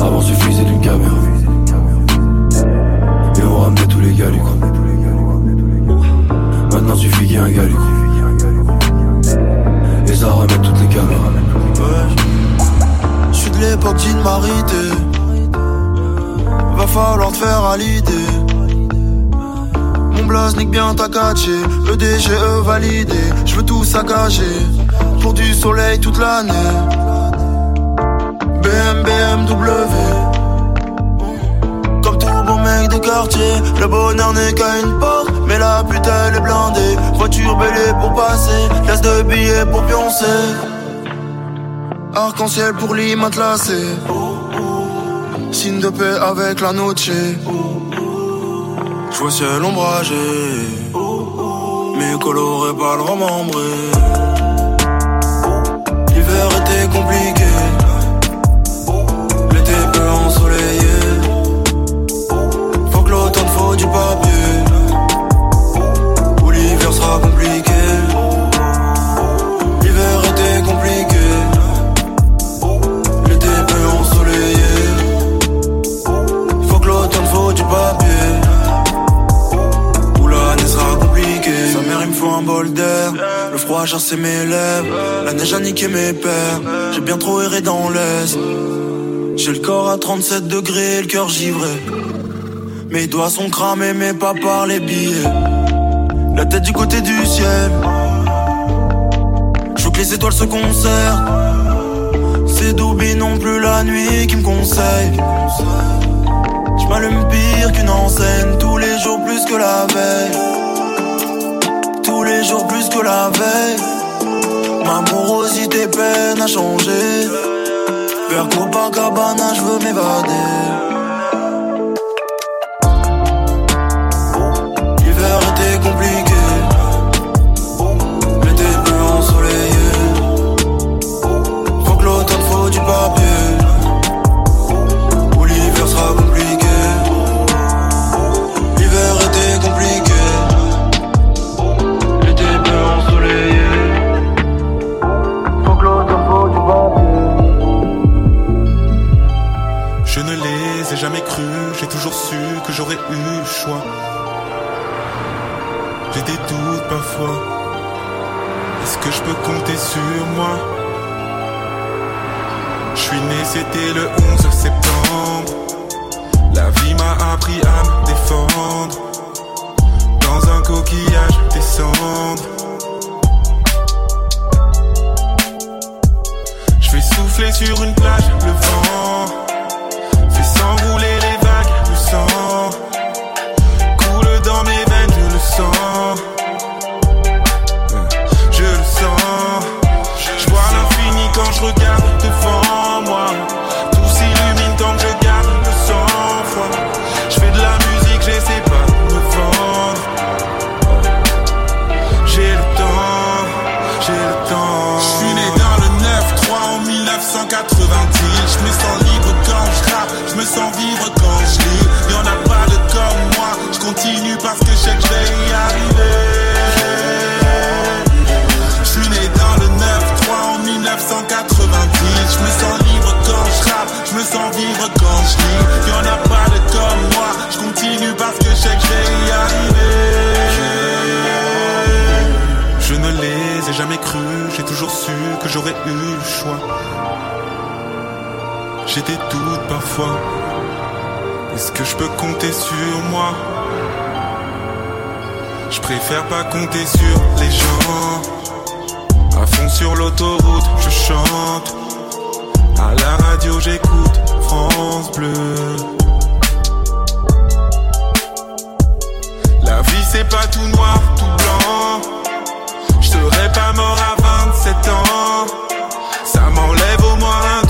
Avant suffisait d'une caméra. Et on ramenait tous les gars du coup. Qu'il y ait un coup. Et ça ramène toutes les caméras. Je suis de l'époque marité. Va falloir te faire à l'idée. Mon blaze nique bien ta catché. EDGE validé. Je tout saccager. Pour du soleil toute l'année. BM, BMW. Comme tout bon mec des quartiers, le bonheur n'est qu'à une porte, mais la pute elle est blindée. Voiture bêlée pour passer, laisse de billets pour pioncer. Arc-en-ciel pour l'y matelassé. Signe de paix avec la noche. Joie ciel ombragé, mais coloré pas le remembré. L'hiver était compliqué, l'été peu ensoleillé. Faut que l'automne faut du papier, A chassé mes lèvres. La neige a niqué mes pères. J'ai bien trop erré dans l'est. J'ai le corps à 37 degrés, le cœur givré. Mes doigts sont cramés, mais pas par les billets. La tête du côté du ciel. Je veux que les étoiles se concertent. C'est Doubi non plus la nuit qui me conseille. Je m'allume pire qu'une enseigne tous les jours plus que la veille. Tous les jours plus que la veille. Ma morosité peine à changer. Vers Copacabana, je veux m'évader. Sur moi Je suis né, c'était le 11 septembre. La vie m'a appris à me défendre. Dans un coquillage, descendre. Je vais souffler sur une plage, le vent fait s'enrouler j'aurais eu le choix. J'ai des doutes parfois. Est-ce que je peux compter sur moi? Je préfère pas compter sur les gens. À fond sur l'autoroute, je chante. À la radio, j'écoute France Bleu. La vie, c'est pas tout noir, tout blanc. Je serais pas mort à 27 ans. Ça m'enlève au moins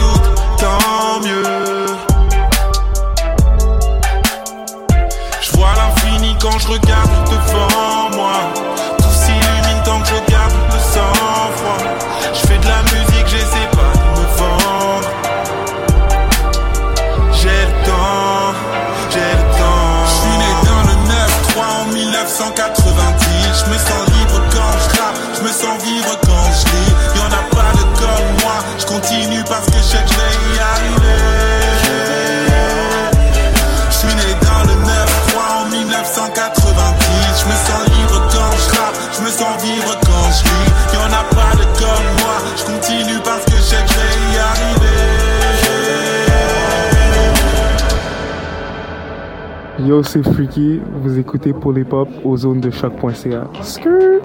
Yo, c'est Freaky. Vous écoutez pour les pop aux zones de choc.ca. Skrrr.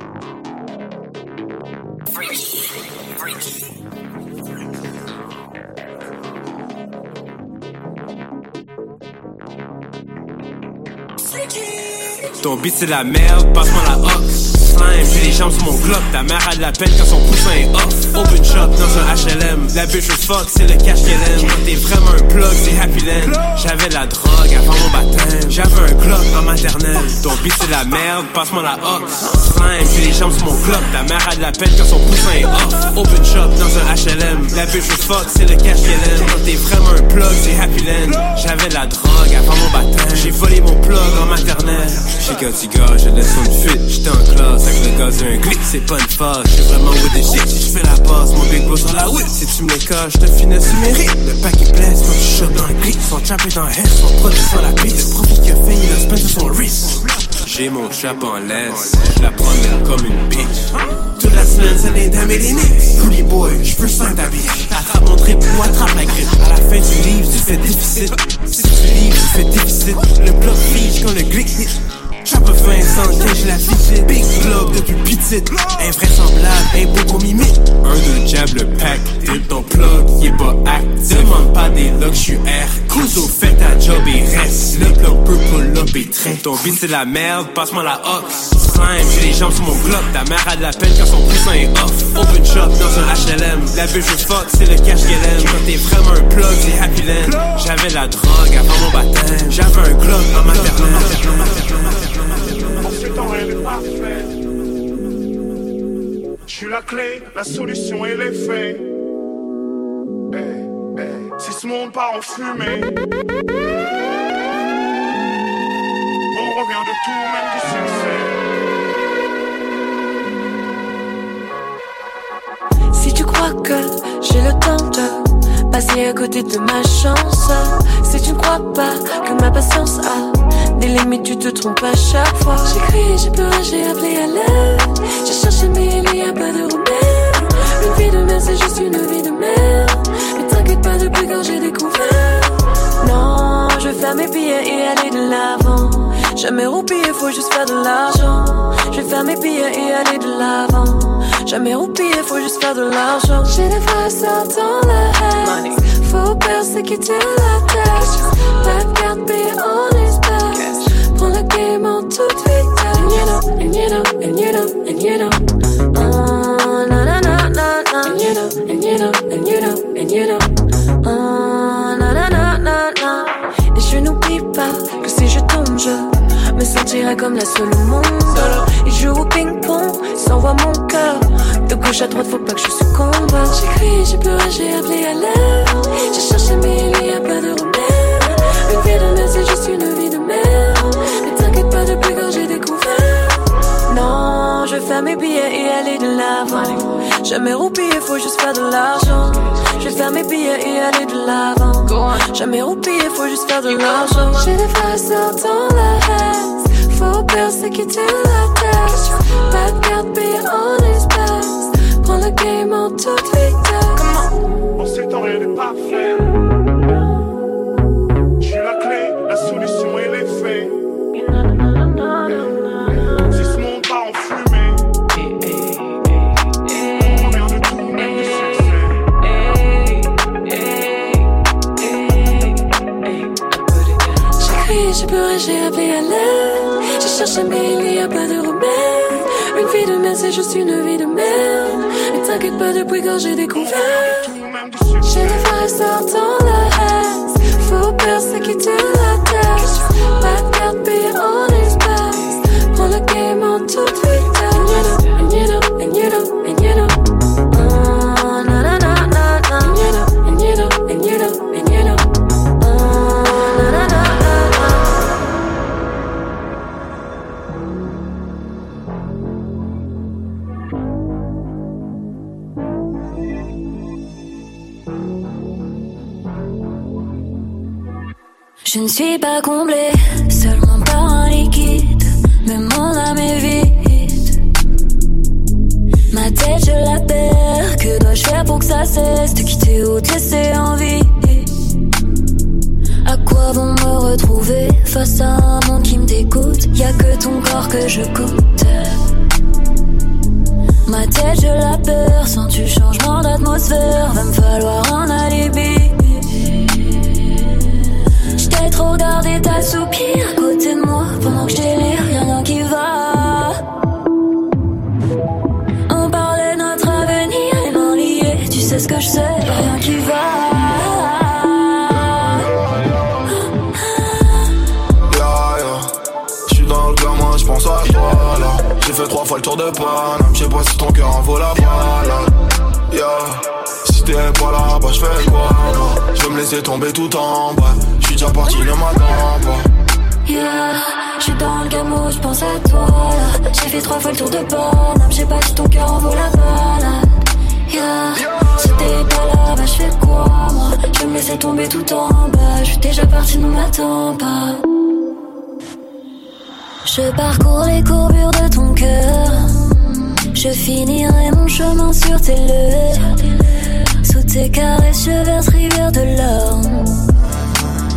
Ton beat c'est la merde, passe-moi la ox. Slime, j'ai les jambes sur mon glock. Ta mère a de la peine quand son poussin est off. Open shop dans un HLM. La bitch au fuck, c'est le cash qu'elle aime. T'es vraiment un plug, c'est Happy Land. J'avais la drogue avant mon baptême. J'avais un glock en maternelle. Ton beat c'est la merde, passe-moi la ox. Slime, j'ai les jambes sur mon glock. Ta mère a de la peine quand son poussin est off. Open shop dans un HLM. La bitch au fuck, c'est le cash qu'elle aime. T'es vraiment un plug, c'est Happy Land. J'avais la drogue avant mon baptême. J'ai volé mon plug en maternelle. J'ai qu'un petit gars, je laisse son fuite. J'étais en classe avec le gars d'un clic, c'est pas une phase. J'suis vraiment with the shit. Si j'fais la passe, mon big bro sur la whip. Si tu me les caches, j'te finesse tu mérites. Le pack est blesse quand tu shot dans le clic. Son trap est dans le head, son produit sur la piste. Le profit qu'il a fait, il a sur son wrist. J'ai mon trap en laisse, j'la promène comme une bitch. Toute la semaine, c'est les dames et les nicks. Pretty boy, j'peux sans bitch. Attrape mon trip ou attrape la grippe. À la fin du livre, tu fais déficit. Si tu livres, tu fais déficit. Le bloc fige quand le glick hit. Chape fin sans j'ai la fiche Big block depuis petite. Invraisemblable, un beaucoup mimique Un deux jab le pack Dip ton plug, y'est pas hack Demande pas des logs, j'suis R Couso fait ta job et reste. Le bloc peut pull up et trait Ton beat c'est la merde, passe-moi la ox. Slime, j'ai les jambes sur mon glock Ta mère a de la peine quand son poussin est off. Open shop dans un HLM La bitch je fuck, c'est le cash qu'elle aime. Quand t'es vraiment un plug, c'est Happy Land. J'avais la drogue avant mon baptême. J'avais un glock en maternelle Je suis la clé, la solution et l'effet. Eh, eh, Si ce monde part en fumée, on revient de tout, même du succès. Si tu crois que j'ai le temps de passer à côté de ma chance, si tu ne crois pas que ma patience a des limites, tu te trompes à chaque fois. J'ai crié, j'ai pleuré, j'ai appelé à l'aide. J'ai cherché, mais il n'y a pas de remède. Une vie de merde, c'est juste une vie de merde. Mais t'inquiète pas, depuis quand j'ai découvert. Non, je vais faire mes billets et aller de l'avant. Jamais roupiller, faut juste faire de l'argent. Je vais faire mes billets et aller de l'avant. Jamais roupiller, faut juste faire de l'argent. J'ai des sorts dans la haine. Faut persécuter la tête. La carte paye en espèces. Prends le game en toute vitesse. And you know, and you know, and you know, and you know. Oh, na na na na na. And you know, and you know, and you know, and you know. Oh, na na na na na. Et je n'oublie pas que si je tombe, je me sentirai comme la seule au monde. Il joue au ping-pong, s'envoie mon cœur De gauche à droite, faut pas que je succombe. J'ai crié, j'ai pleuré, j'ai appelé à l'air. J'ai cherché, mais il y a pas de remède. Une vie de je vais faire mes billets et aller de l'avant. Jamais roupiller, faut juste faire de l'argent. Je vais faire mes billets et aller de l'avant. Jamais roupiller, faut juste faire de l'argent. J'ai des frères dans la haine. Faut percer, quitter la tête. Pas de carte payée en espèces. Prends le game en toute vitesse. On sait temps rien n'est j'ai appelé à l'aide. J'ai cherché, mais il n'y a pas de remède. Une vie de merde, c'est juste une vie de merde. Mais t'inquiète pas, depuis quand j'ai découvert? J'ai des frères sortant la haine. Faut percer, quitter la tête. Pas de carte en espèces. Prends le game en toute Je ne suis pas comblée, seulement par un liquide. Mais mon âme est vide. Ma tête, je la perds. Que dois-je faire pour que ça cesse de quitter ou te laisser en vie? À quoi vont me retrouver face à un monde qui me dégoûte? Y a que ton corps que je goûte. Ma tête, je la perds. Sans du changement d'atmosphère, va me falloir un alibi. Trop ta soupir à côté de moi pendant que je délire, y'a rien qui va. On parlait de notre avenir, les mains liées, tu sais ce que je sais, rien qui va. J'ai fait trois fois le tour de Paname, j'sais pas si ton cœur en vaut la balade. Yeah. T'es pas là, bah j'fais quoi moi J'veux me laisser tomber tout en bas. J'suis déjà parti, ne m'attends pas. Yeah, j'suis dans le gameau, j'pense à toi. J'ai fait trois fois le tour de Paname, j'ai si ton cœur en vaut la balade. Yeah, si t'es pas là, bah j'fais quoi moi? Je me laisser tomber tout en bas, j'suis déjà parti, ne m'attends pas. Je parcours les courbures de ton cœur. Je finirai mon chemin sur tes lèvres. Sous tes caresses, je verse rivière de larmes.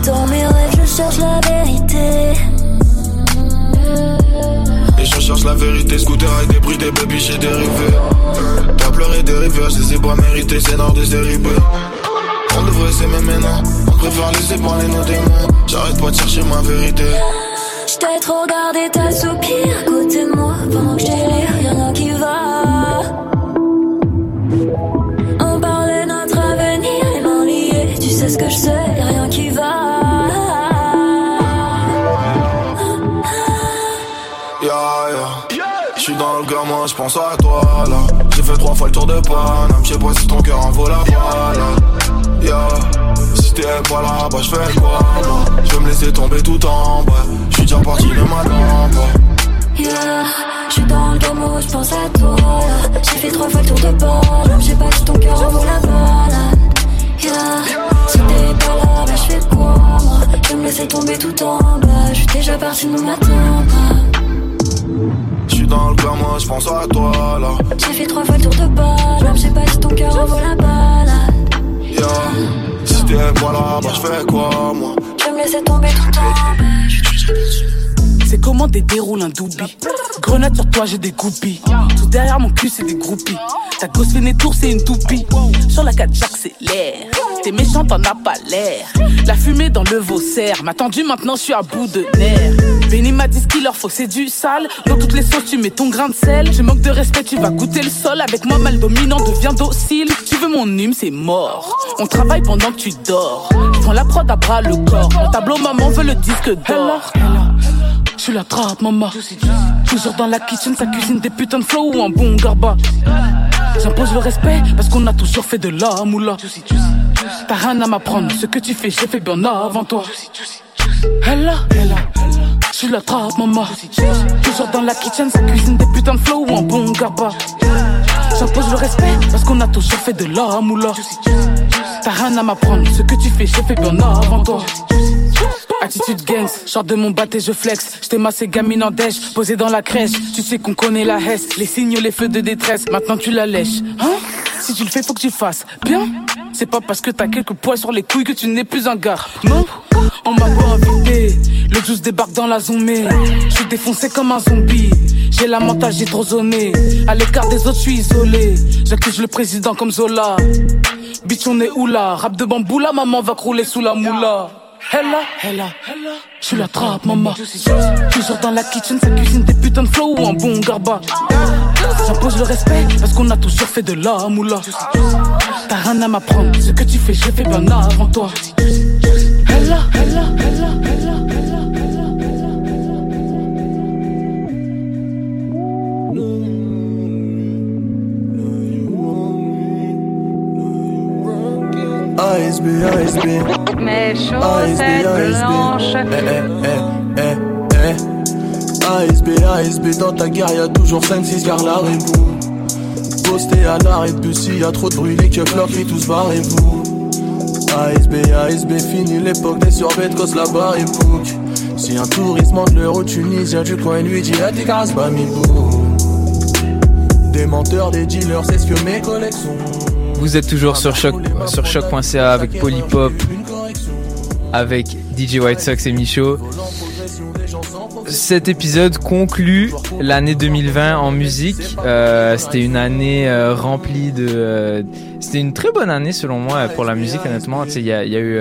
Dans mes rêves, je cherche la vérité. Et je cherche la vérité, scooter avec des bruits, des baby, j'ai dérivé. T'as pleuré des rivières, je ai pas mérités, c'est nord des B. On devrait s'aimer maintenant, on préfère laisser parler nos démons. J'arrête pas de chercher ma vérité. J't'ai trop regardé ta soupir à côté de moi pendant que je délire, y'a rien qui va. Ce que je sais, y'a rien qui va. Yeah, yeah. J'suis dans le gamin, j'pense à toi là. J'ai fait trois fois le tour de Paname, j'sais pas si ton cœur en vaut la balade. Yeah. Si t'es pas là, bah j'fais quoi moi J'veux me laisser tomber tout en bas. J'suis déjà parti, ne m'attends pas. Yeah, j'suis dans le gameau, j'pense à toi là. J'ai fait trois fois le tour de Paname, j'ai pas si ton cœur en vaut la balade. Yeah, si t'es pas là, bah j'fais quoi moi? Je me laisser tomber tout en bas, j'suis déjà parti, ne m'attends pas. J'suis dans le gamin, j'pense à toi là. J'ai fait trois fois le tour de Paname, j'ai pas si ton cœur en vaut la balade. Yeah. Si t'es pas là, bah j'fais quoi moi? Je me laisser tomber tout en bas. C'est comment des déroule un doobie Grenade sur toi, j'ai des groupies. Tout derrière mon cul, c'est des groupies. Ta gosse fait des c'est une toupie. Sur la 4 j'accélère. T'es méchant, t'en as pas l'air. La fumée dans le vaussaire. M'a tendu, maintenant je suis à bout de nerfs. Benny m'a dit ce qu'il leur faut, c'est du sale. Dans toutes les sauces, tu mets ton grain de sel. Je manque de respect, tu vas goûter le sol. Avec moi, mal dominant, deviens docile. Tu veux mon hume, c'est mort. On travaille pendant que tu dors. Prends la prod à bras le corps. Tableau, maman veut le disque d'or. Je suis la trappe, maman. Toujours dans la kitchen, sa cuisine des putains de flow ou un bon garba. J'impose le respect parce qu'on a toujours fait de la moula. T'as rien à m'apprendre, ce que tu fais, j'ai fait bien avant toi. Elle là, je suis la trappe, maman. Toujours dans la kitchen, ça cuisine des putains de flow ou un bon gaba. J'impose le respect parce qu'on a toujours fait de la moula. T'as rien à m'apprendre, ce que tu fais, j'ai fait bien avant toi. Attitude gangs, sors de mon et je flex. J't'ai massé gamine en dèche, posé dans la crèche. Tu sais qu'on connaît la hesse, les signes, les feux de détresse. Maintenant tu la lèches, hein? Si tu le fais, faut que tu fasses bien? C'est pas parce que t'as quelques poils sur les couilles que tu n'es plus un gars. Non, on m'a pas invité. Le juice débarque dans la zombie. Je suis défoncé comme un zombie. J'ai la mentale, j'ai trop zoné. À l'écart des autres, je suis isolé. J'accuse le président comme Zola. Bitch, on est où là? Rap de bambou, la maman va crouler sous la moula. Hella, hella, je suis la trappe, maman. Toujours dans la kitchen, ça cuisine des putains de flow ou un bon garba. J'impose le respect parce qu'on a toujours fait de la moula. T'as rien à m'apprendre, ce que tu fais, j'ai fait bien avant toi. Hella, hella, hella, hella. ASB, ASB. Mes chaussettes blanches. Eh, eh, eh, eh, eh. ASB, ASB, dans ta guerre, y'a toujours 5-6 gars la rébou. Posté à l'arrêt de bus, y a trop de bruit, les keufs leur crient tous barrez-vous. ASB, ASB, fini l'époque des survêtes, cause la barre et bouc. Si un touriste monte l'euro tunisien du coin lui dit, ah t'es grâce, pas mi Des menteurs, des dealers, c'est ce que mes collections. Vous êtes toujours sur choc sur choc.ca avec Polypop, avec DJ White Sox et Michaud. Cet épisode conclut l'année 2020 en musique. Euh, C'était une année euh, remplie de. euh, C'était une très bonne année selon moi pour la musique honnêtement. Il y a, y a eu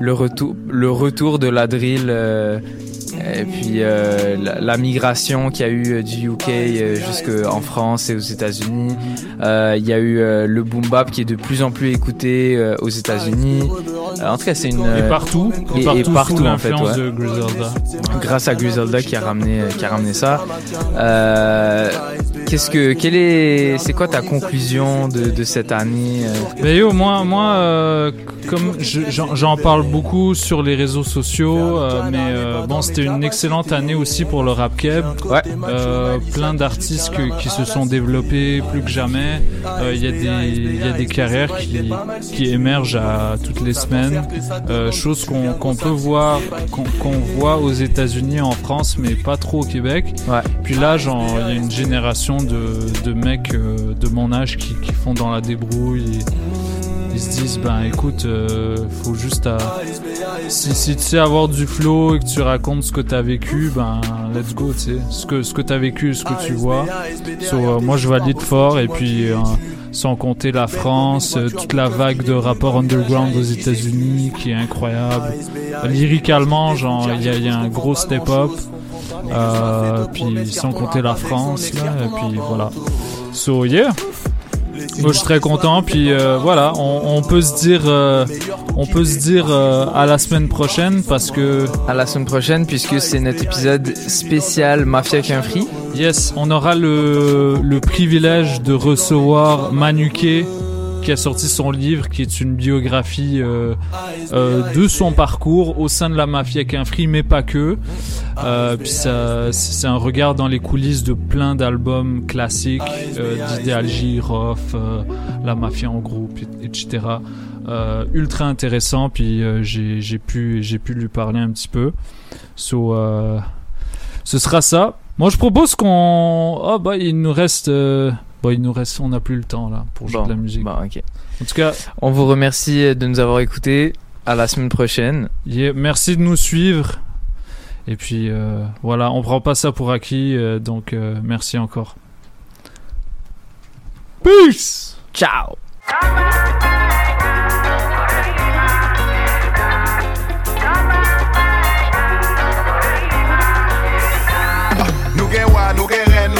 le retour le retour de la drill. Et puis euh, la, la migration qu'il y a eu euh, du UK euh, jusqu'en France et aux États-Unis. Euh, Il y a eu euh, le boom bap qui est de plus en plus écouté aux États-Unis. En tout cas, c'est une Et partout, et, et partout en fait. ouais. de Griselda. Grâce à Griselda qui a ramené qui a ramené ça. Qu'est-ce que quelle est c'est quoi ta conclusion de, de cette année Mais yo, moi, moi comme je- j'en parle beaucoup sur les réseaux sociaux, euh, mais euh, bon, c'était une excellente année aussi pour le rap keb. Euh, plein d'artistes qui se sont développés plus que jamais. Euh, Il y a des il y a des carrières qui qui émergent à toutes les semaines. Euh, chose qu'on peut voir qu'on voit aux États-Unis, en France, mais pas trop au Québec. Puis là, genre, il y a une génération de, de mecs de mon âge qui, qui font dans la débrouille. et ils se disent, ben écoute, euh, faut juste. Si, si tu sais avoir du flow et que tu racontes ce que t'as vécu, ben let's go, tu sais. Ce que, ce que t'as vécu, ce que tu vois. So, euh, moi, je valide fort et puis... euh, sans compter la France, euh, toute la vague de rapports underground aux États-Unis qui est incroyable. Lyricalement, genre, il y, a- y a un gros step-up. Euh, puis sans compter la France, là, et puis voilà. So yeah. Moi je suis très content, puis euh, voilà, on, on peut se dire, euh, on peut se dire euh, à la semaine prochaine parce que à la semaine prochaine puisque c'est notre épisode spécial Mafia qu'un free. Yes, on aura le, le privilège de recevoir Manuké qui a sorti son livre qui est une biographie euh, euh, de son parcours au sein de la mafia qu'un free mais pas que euh, puis c'est un regard dans les coulisses de plein d'albums classiques d'Idéal J, Roth, la mafia en groupe et- etc ultra intéressant puis j'ai j'ai pu pu lui parler un petit peu so ce sera ça. Moi, je propose qu'on. Oh, bah, il nous reste. Bah, il nous reste. On n'a plus le temps, là, pour jouer Bon, de la musique. bah, ok. En tout cas. On vous remercie de nous avoir écoutés. À la semaine prochaine. yeah, merci de nous suivre. Et puis, euh, voilà, on prend pas ça pour acquis. euh, donc, euh, merci encore. Peace! Ciao!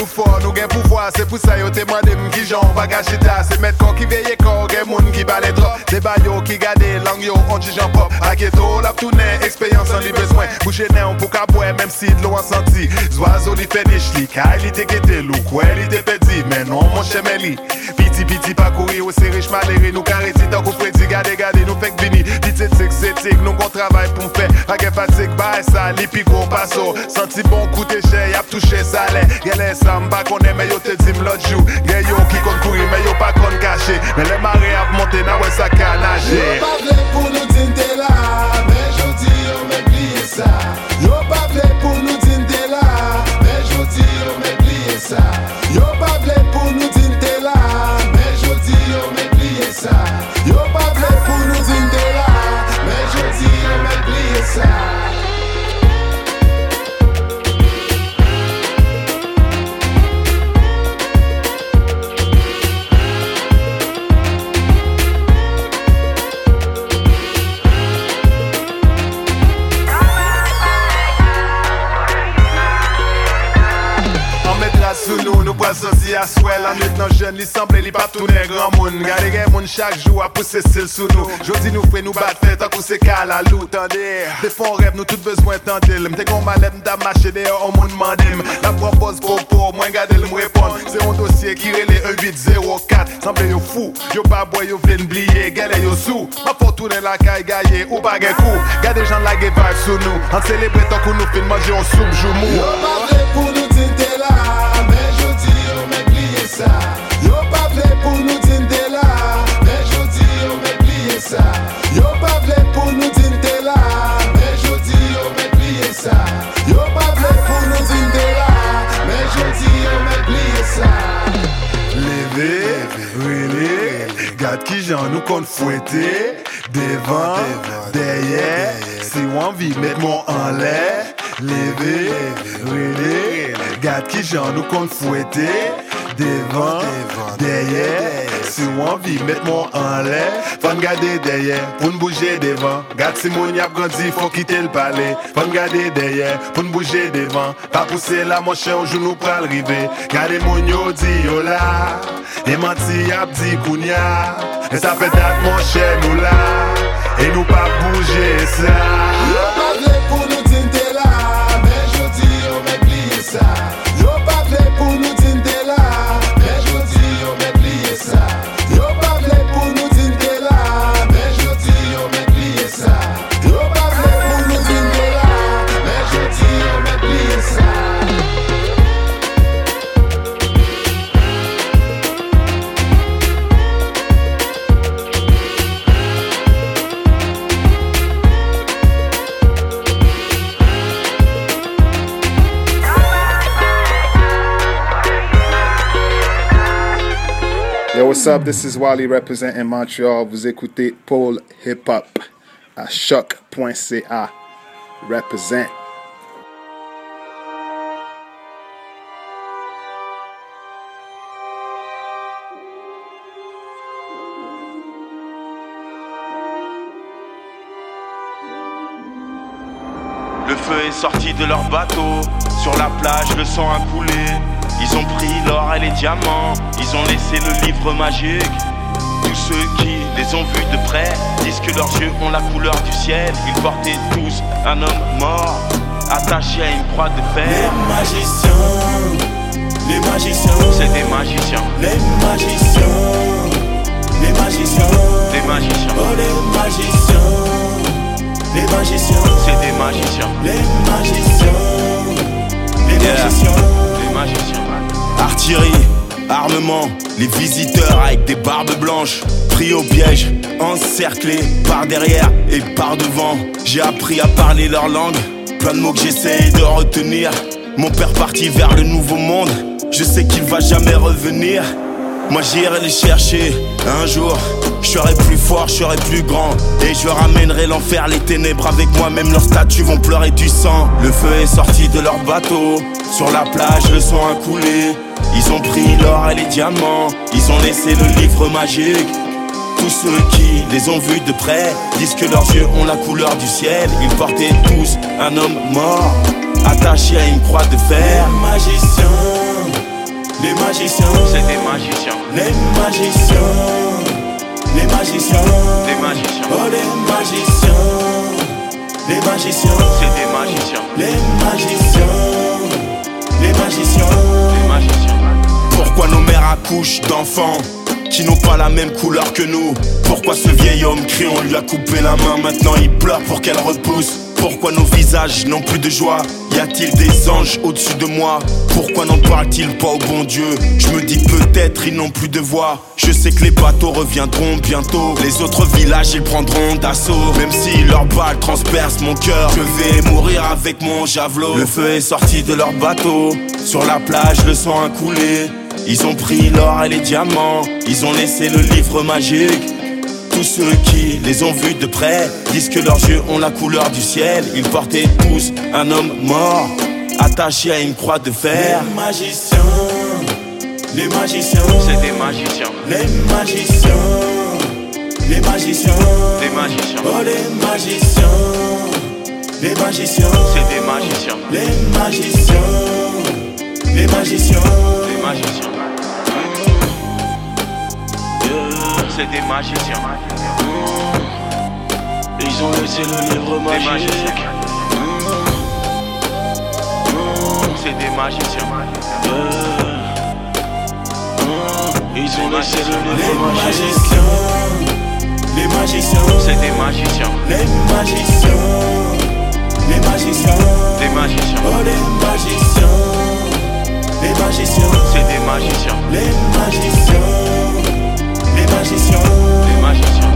Nou nou for, nou gen pouvoi Se pou sa yo temande m ki jan, bagaj chita Se met kon ki veye kon, gen moun qui balait trop Des baillots qui gardent langue yo on dit j'en pop. Aketo la tourne expérience en li besoin Boucher né on pour qu'à boire même si l'eau en senti. Zoiseau li fait des chli Car il était quitté look ouais il était petit Mais non mon chemin li Piti piti pas courir au c'est riche maléré Nous carré si tant qu'on Freddy gade gade fait que bini tic c'est tic nous qu'on travaille pour faire. Pas que fatigue bah ça li pi gros passo Senti bon coûter cher y'a touché salaire Y'a m pa konen men yo te dim lot jou. Gen yo ki kon kouri men yo pa kon kache. Men le mare ap monte nan wè sa kanaje Yo pa vle pou nou din de la Men jodi yo men pliye sa. Yo pa vle pou nou din de la Men jodi yo men pliye sa. Yo pa sorti à souhait La nuit nan jeune, li semble li pa tourne grand moun Gade gen moun chaque jour a pousse sil sous nous. Jodi fait nous battre fait tant qu'on se à loup Tande, des fonds rêve nous tout besoin tendil M'te kon malem da marché dehors on moun mandim La propose propos, moins gade le m'répondre C'est un dossier qui relè 1804 Semble yo fou, yo pa boy yo vle n'bliye Gale yo sou, ma faut tourner la caille gaye ou pa gen kou Gade jan la ge vibe sous nous. An célébrer tant qu'on nous fin manger on soupe jou mou. Yo pa vle pou nou din te la sa Yo pa vle pou nou din de la Men jodi yo men pliye sa Yo pa vle pou nou din de la Men jodi yo men pliye sa Yo pa vle pou nou din de la Men jodi yo men pliye sa Leve, rele, gade ki jan nou kon fwete Devan, deye, si wanvi met moun an le Leve, rele, gade ki jan nou kon fwete Devant, derrière, si on envie mettre mon en l'air. Faut garder derrière, pour nous bouger devant. Gade si mon yap grandi, faut quitter le palais. Faut garder derrière, pour nous bouger devant. Pas pousser la mon chien, au genou pral river Gade mon yo di yo la Et menti ap di kounya Et ça fait date mon chien nous là. Et nous pas bouger ça. Yo pa vle pou what's up? This is Wally representing Montreal. Vous écoutez Paul Hip Hop à choc.ca. Represent. Le feu est sorti de leur bateau. Sur la plage, le sang a coulé. Ils ont pris l'or et les diamants. Ils ont laissé le livre magique. Tous ceux qui les ont vus de près disent que leurs yeux ont la couleur du ciel. Ils portaient tous un homme mort, attaché à une croix de fer. Les magiciens, les magiciens, C'est des magiciens, les magiciens, les magiciens, des magiciens, oh les magiciens, les magiciens, c'est des magiciens, les magiciens, les magiciens. des magiciens. Artillerie, armement, les visiteurs avec des barbes blanches, pris au piège, encerclés par derrière et par devant. J'ai appris à parler leur langue, plein de mots que j'essaye de retenir. Mon père parti vers le nouveau monde, je sais qu'il va jamais revenir. Moi j'irai les chercher un jour. Je serai plus fort, je serai plus grand. Et je ramènerai l'enfer, les ténèbres avec moi. Même leurs statues vont pleurer du sang. Le feu est sorti de leur bateau. Sur la plage, le sang a coulé. Ils ont pris l'or et les diamants. Ils ont laissé le livre magique. Tous ceux qui les ont vus de près disent que leurs yeux ont la couleur du ciel. Ils portaient tous un homme mort, attaché à une croix de fer. Les magiciens, les magiciens, C'est des magiciens, les magiciens, Les magiciens, Des magiciens, oh les magiciens, les magiciens, c'est des magiciens, les magiciens, les magiciens. des magiciens. Pourquoi nos mères accouchent d'enfants qui n'ont pas la même couleur que nous? Pourquoi ce vieil homme crie, on lui a coupé la main, maintenant il pleure pour qu'elle repousse Pourquoi nos visages n'ont plus de joie? Y a-t-il des anges au-dessus de moi? Pourquoi n'en parle-t-il pas au bon Dieu? Je me dis peut-être ils n'ont plus de voix. Je sais que les bateaux reviendront bientôt. Les autres villages ils prendront d'assaut. Même si leurs balles transpercent mon cœur Je vais mourir avec mon javelot. Le feu est sorti de leur bateau. Sur la plage le sang a coulé. Ils ont pris l'or et les diamants, ils ont laissé le livre magique. Tous ceux qui les ont vus de près. Disent que leurs yeux ont la couleur du ciel. Ils portaient tous un homme mort, attaché à une croix de fer. Les magiciens, les magiciens, C'est des magiciens, les magiciens, les magiciens, des magiciens, oh les magiciens, les magiciens, c'est des magiciens, les magiciens, les magiciens, des magiciens. C'est des magiciens, ils ont laissé le livre magique. magiciens. C'est des magiciens, Ils ont laissé le Les livre magique. Les magiciens, c'est des magiciens, les magiciens, les magiciens, des magiciens, oh les magiciens, les magiciens, c'est des magiciens, les magiciens, les magiciens. des magiciens.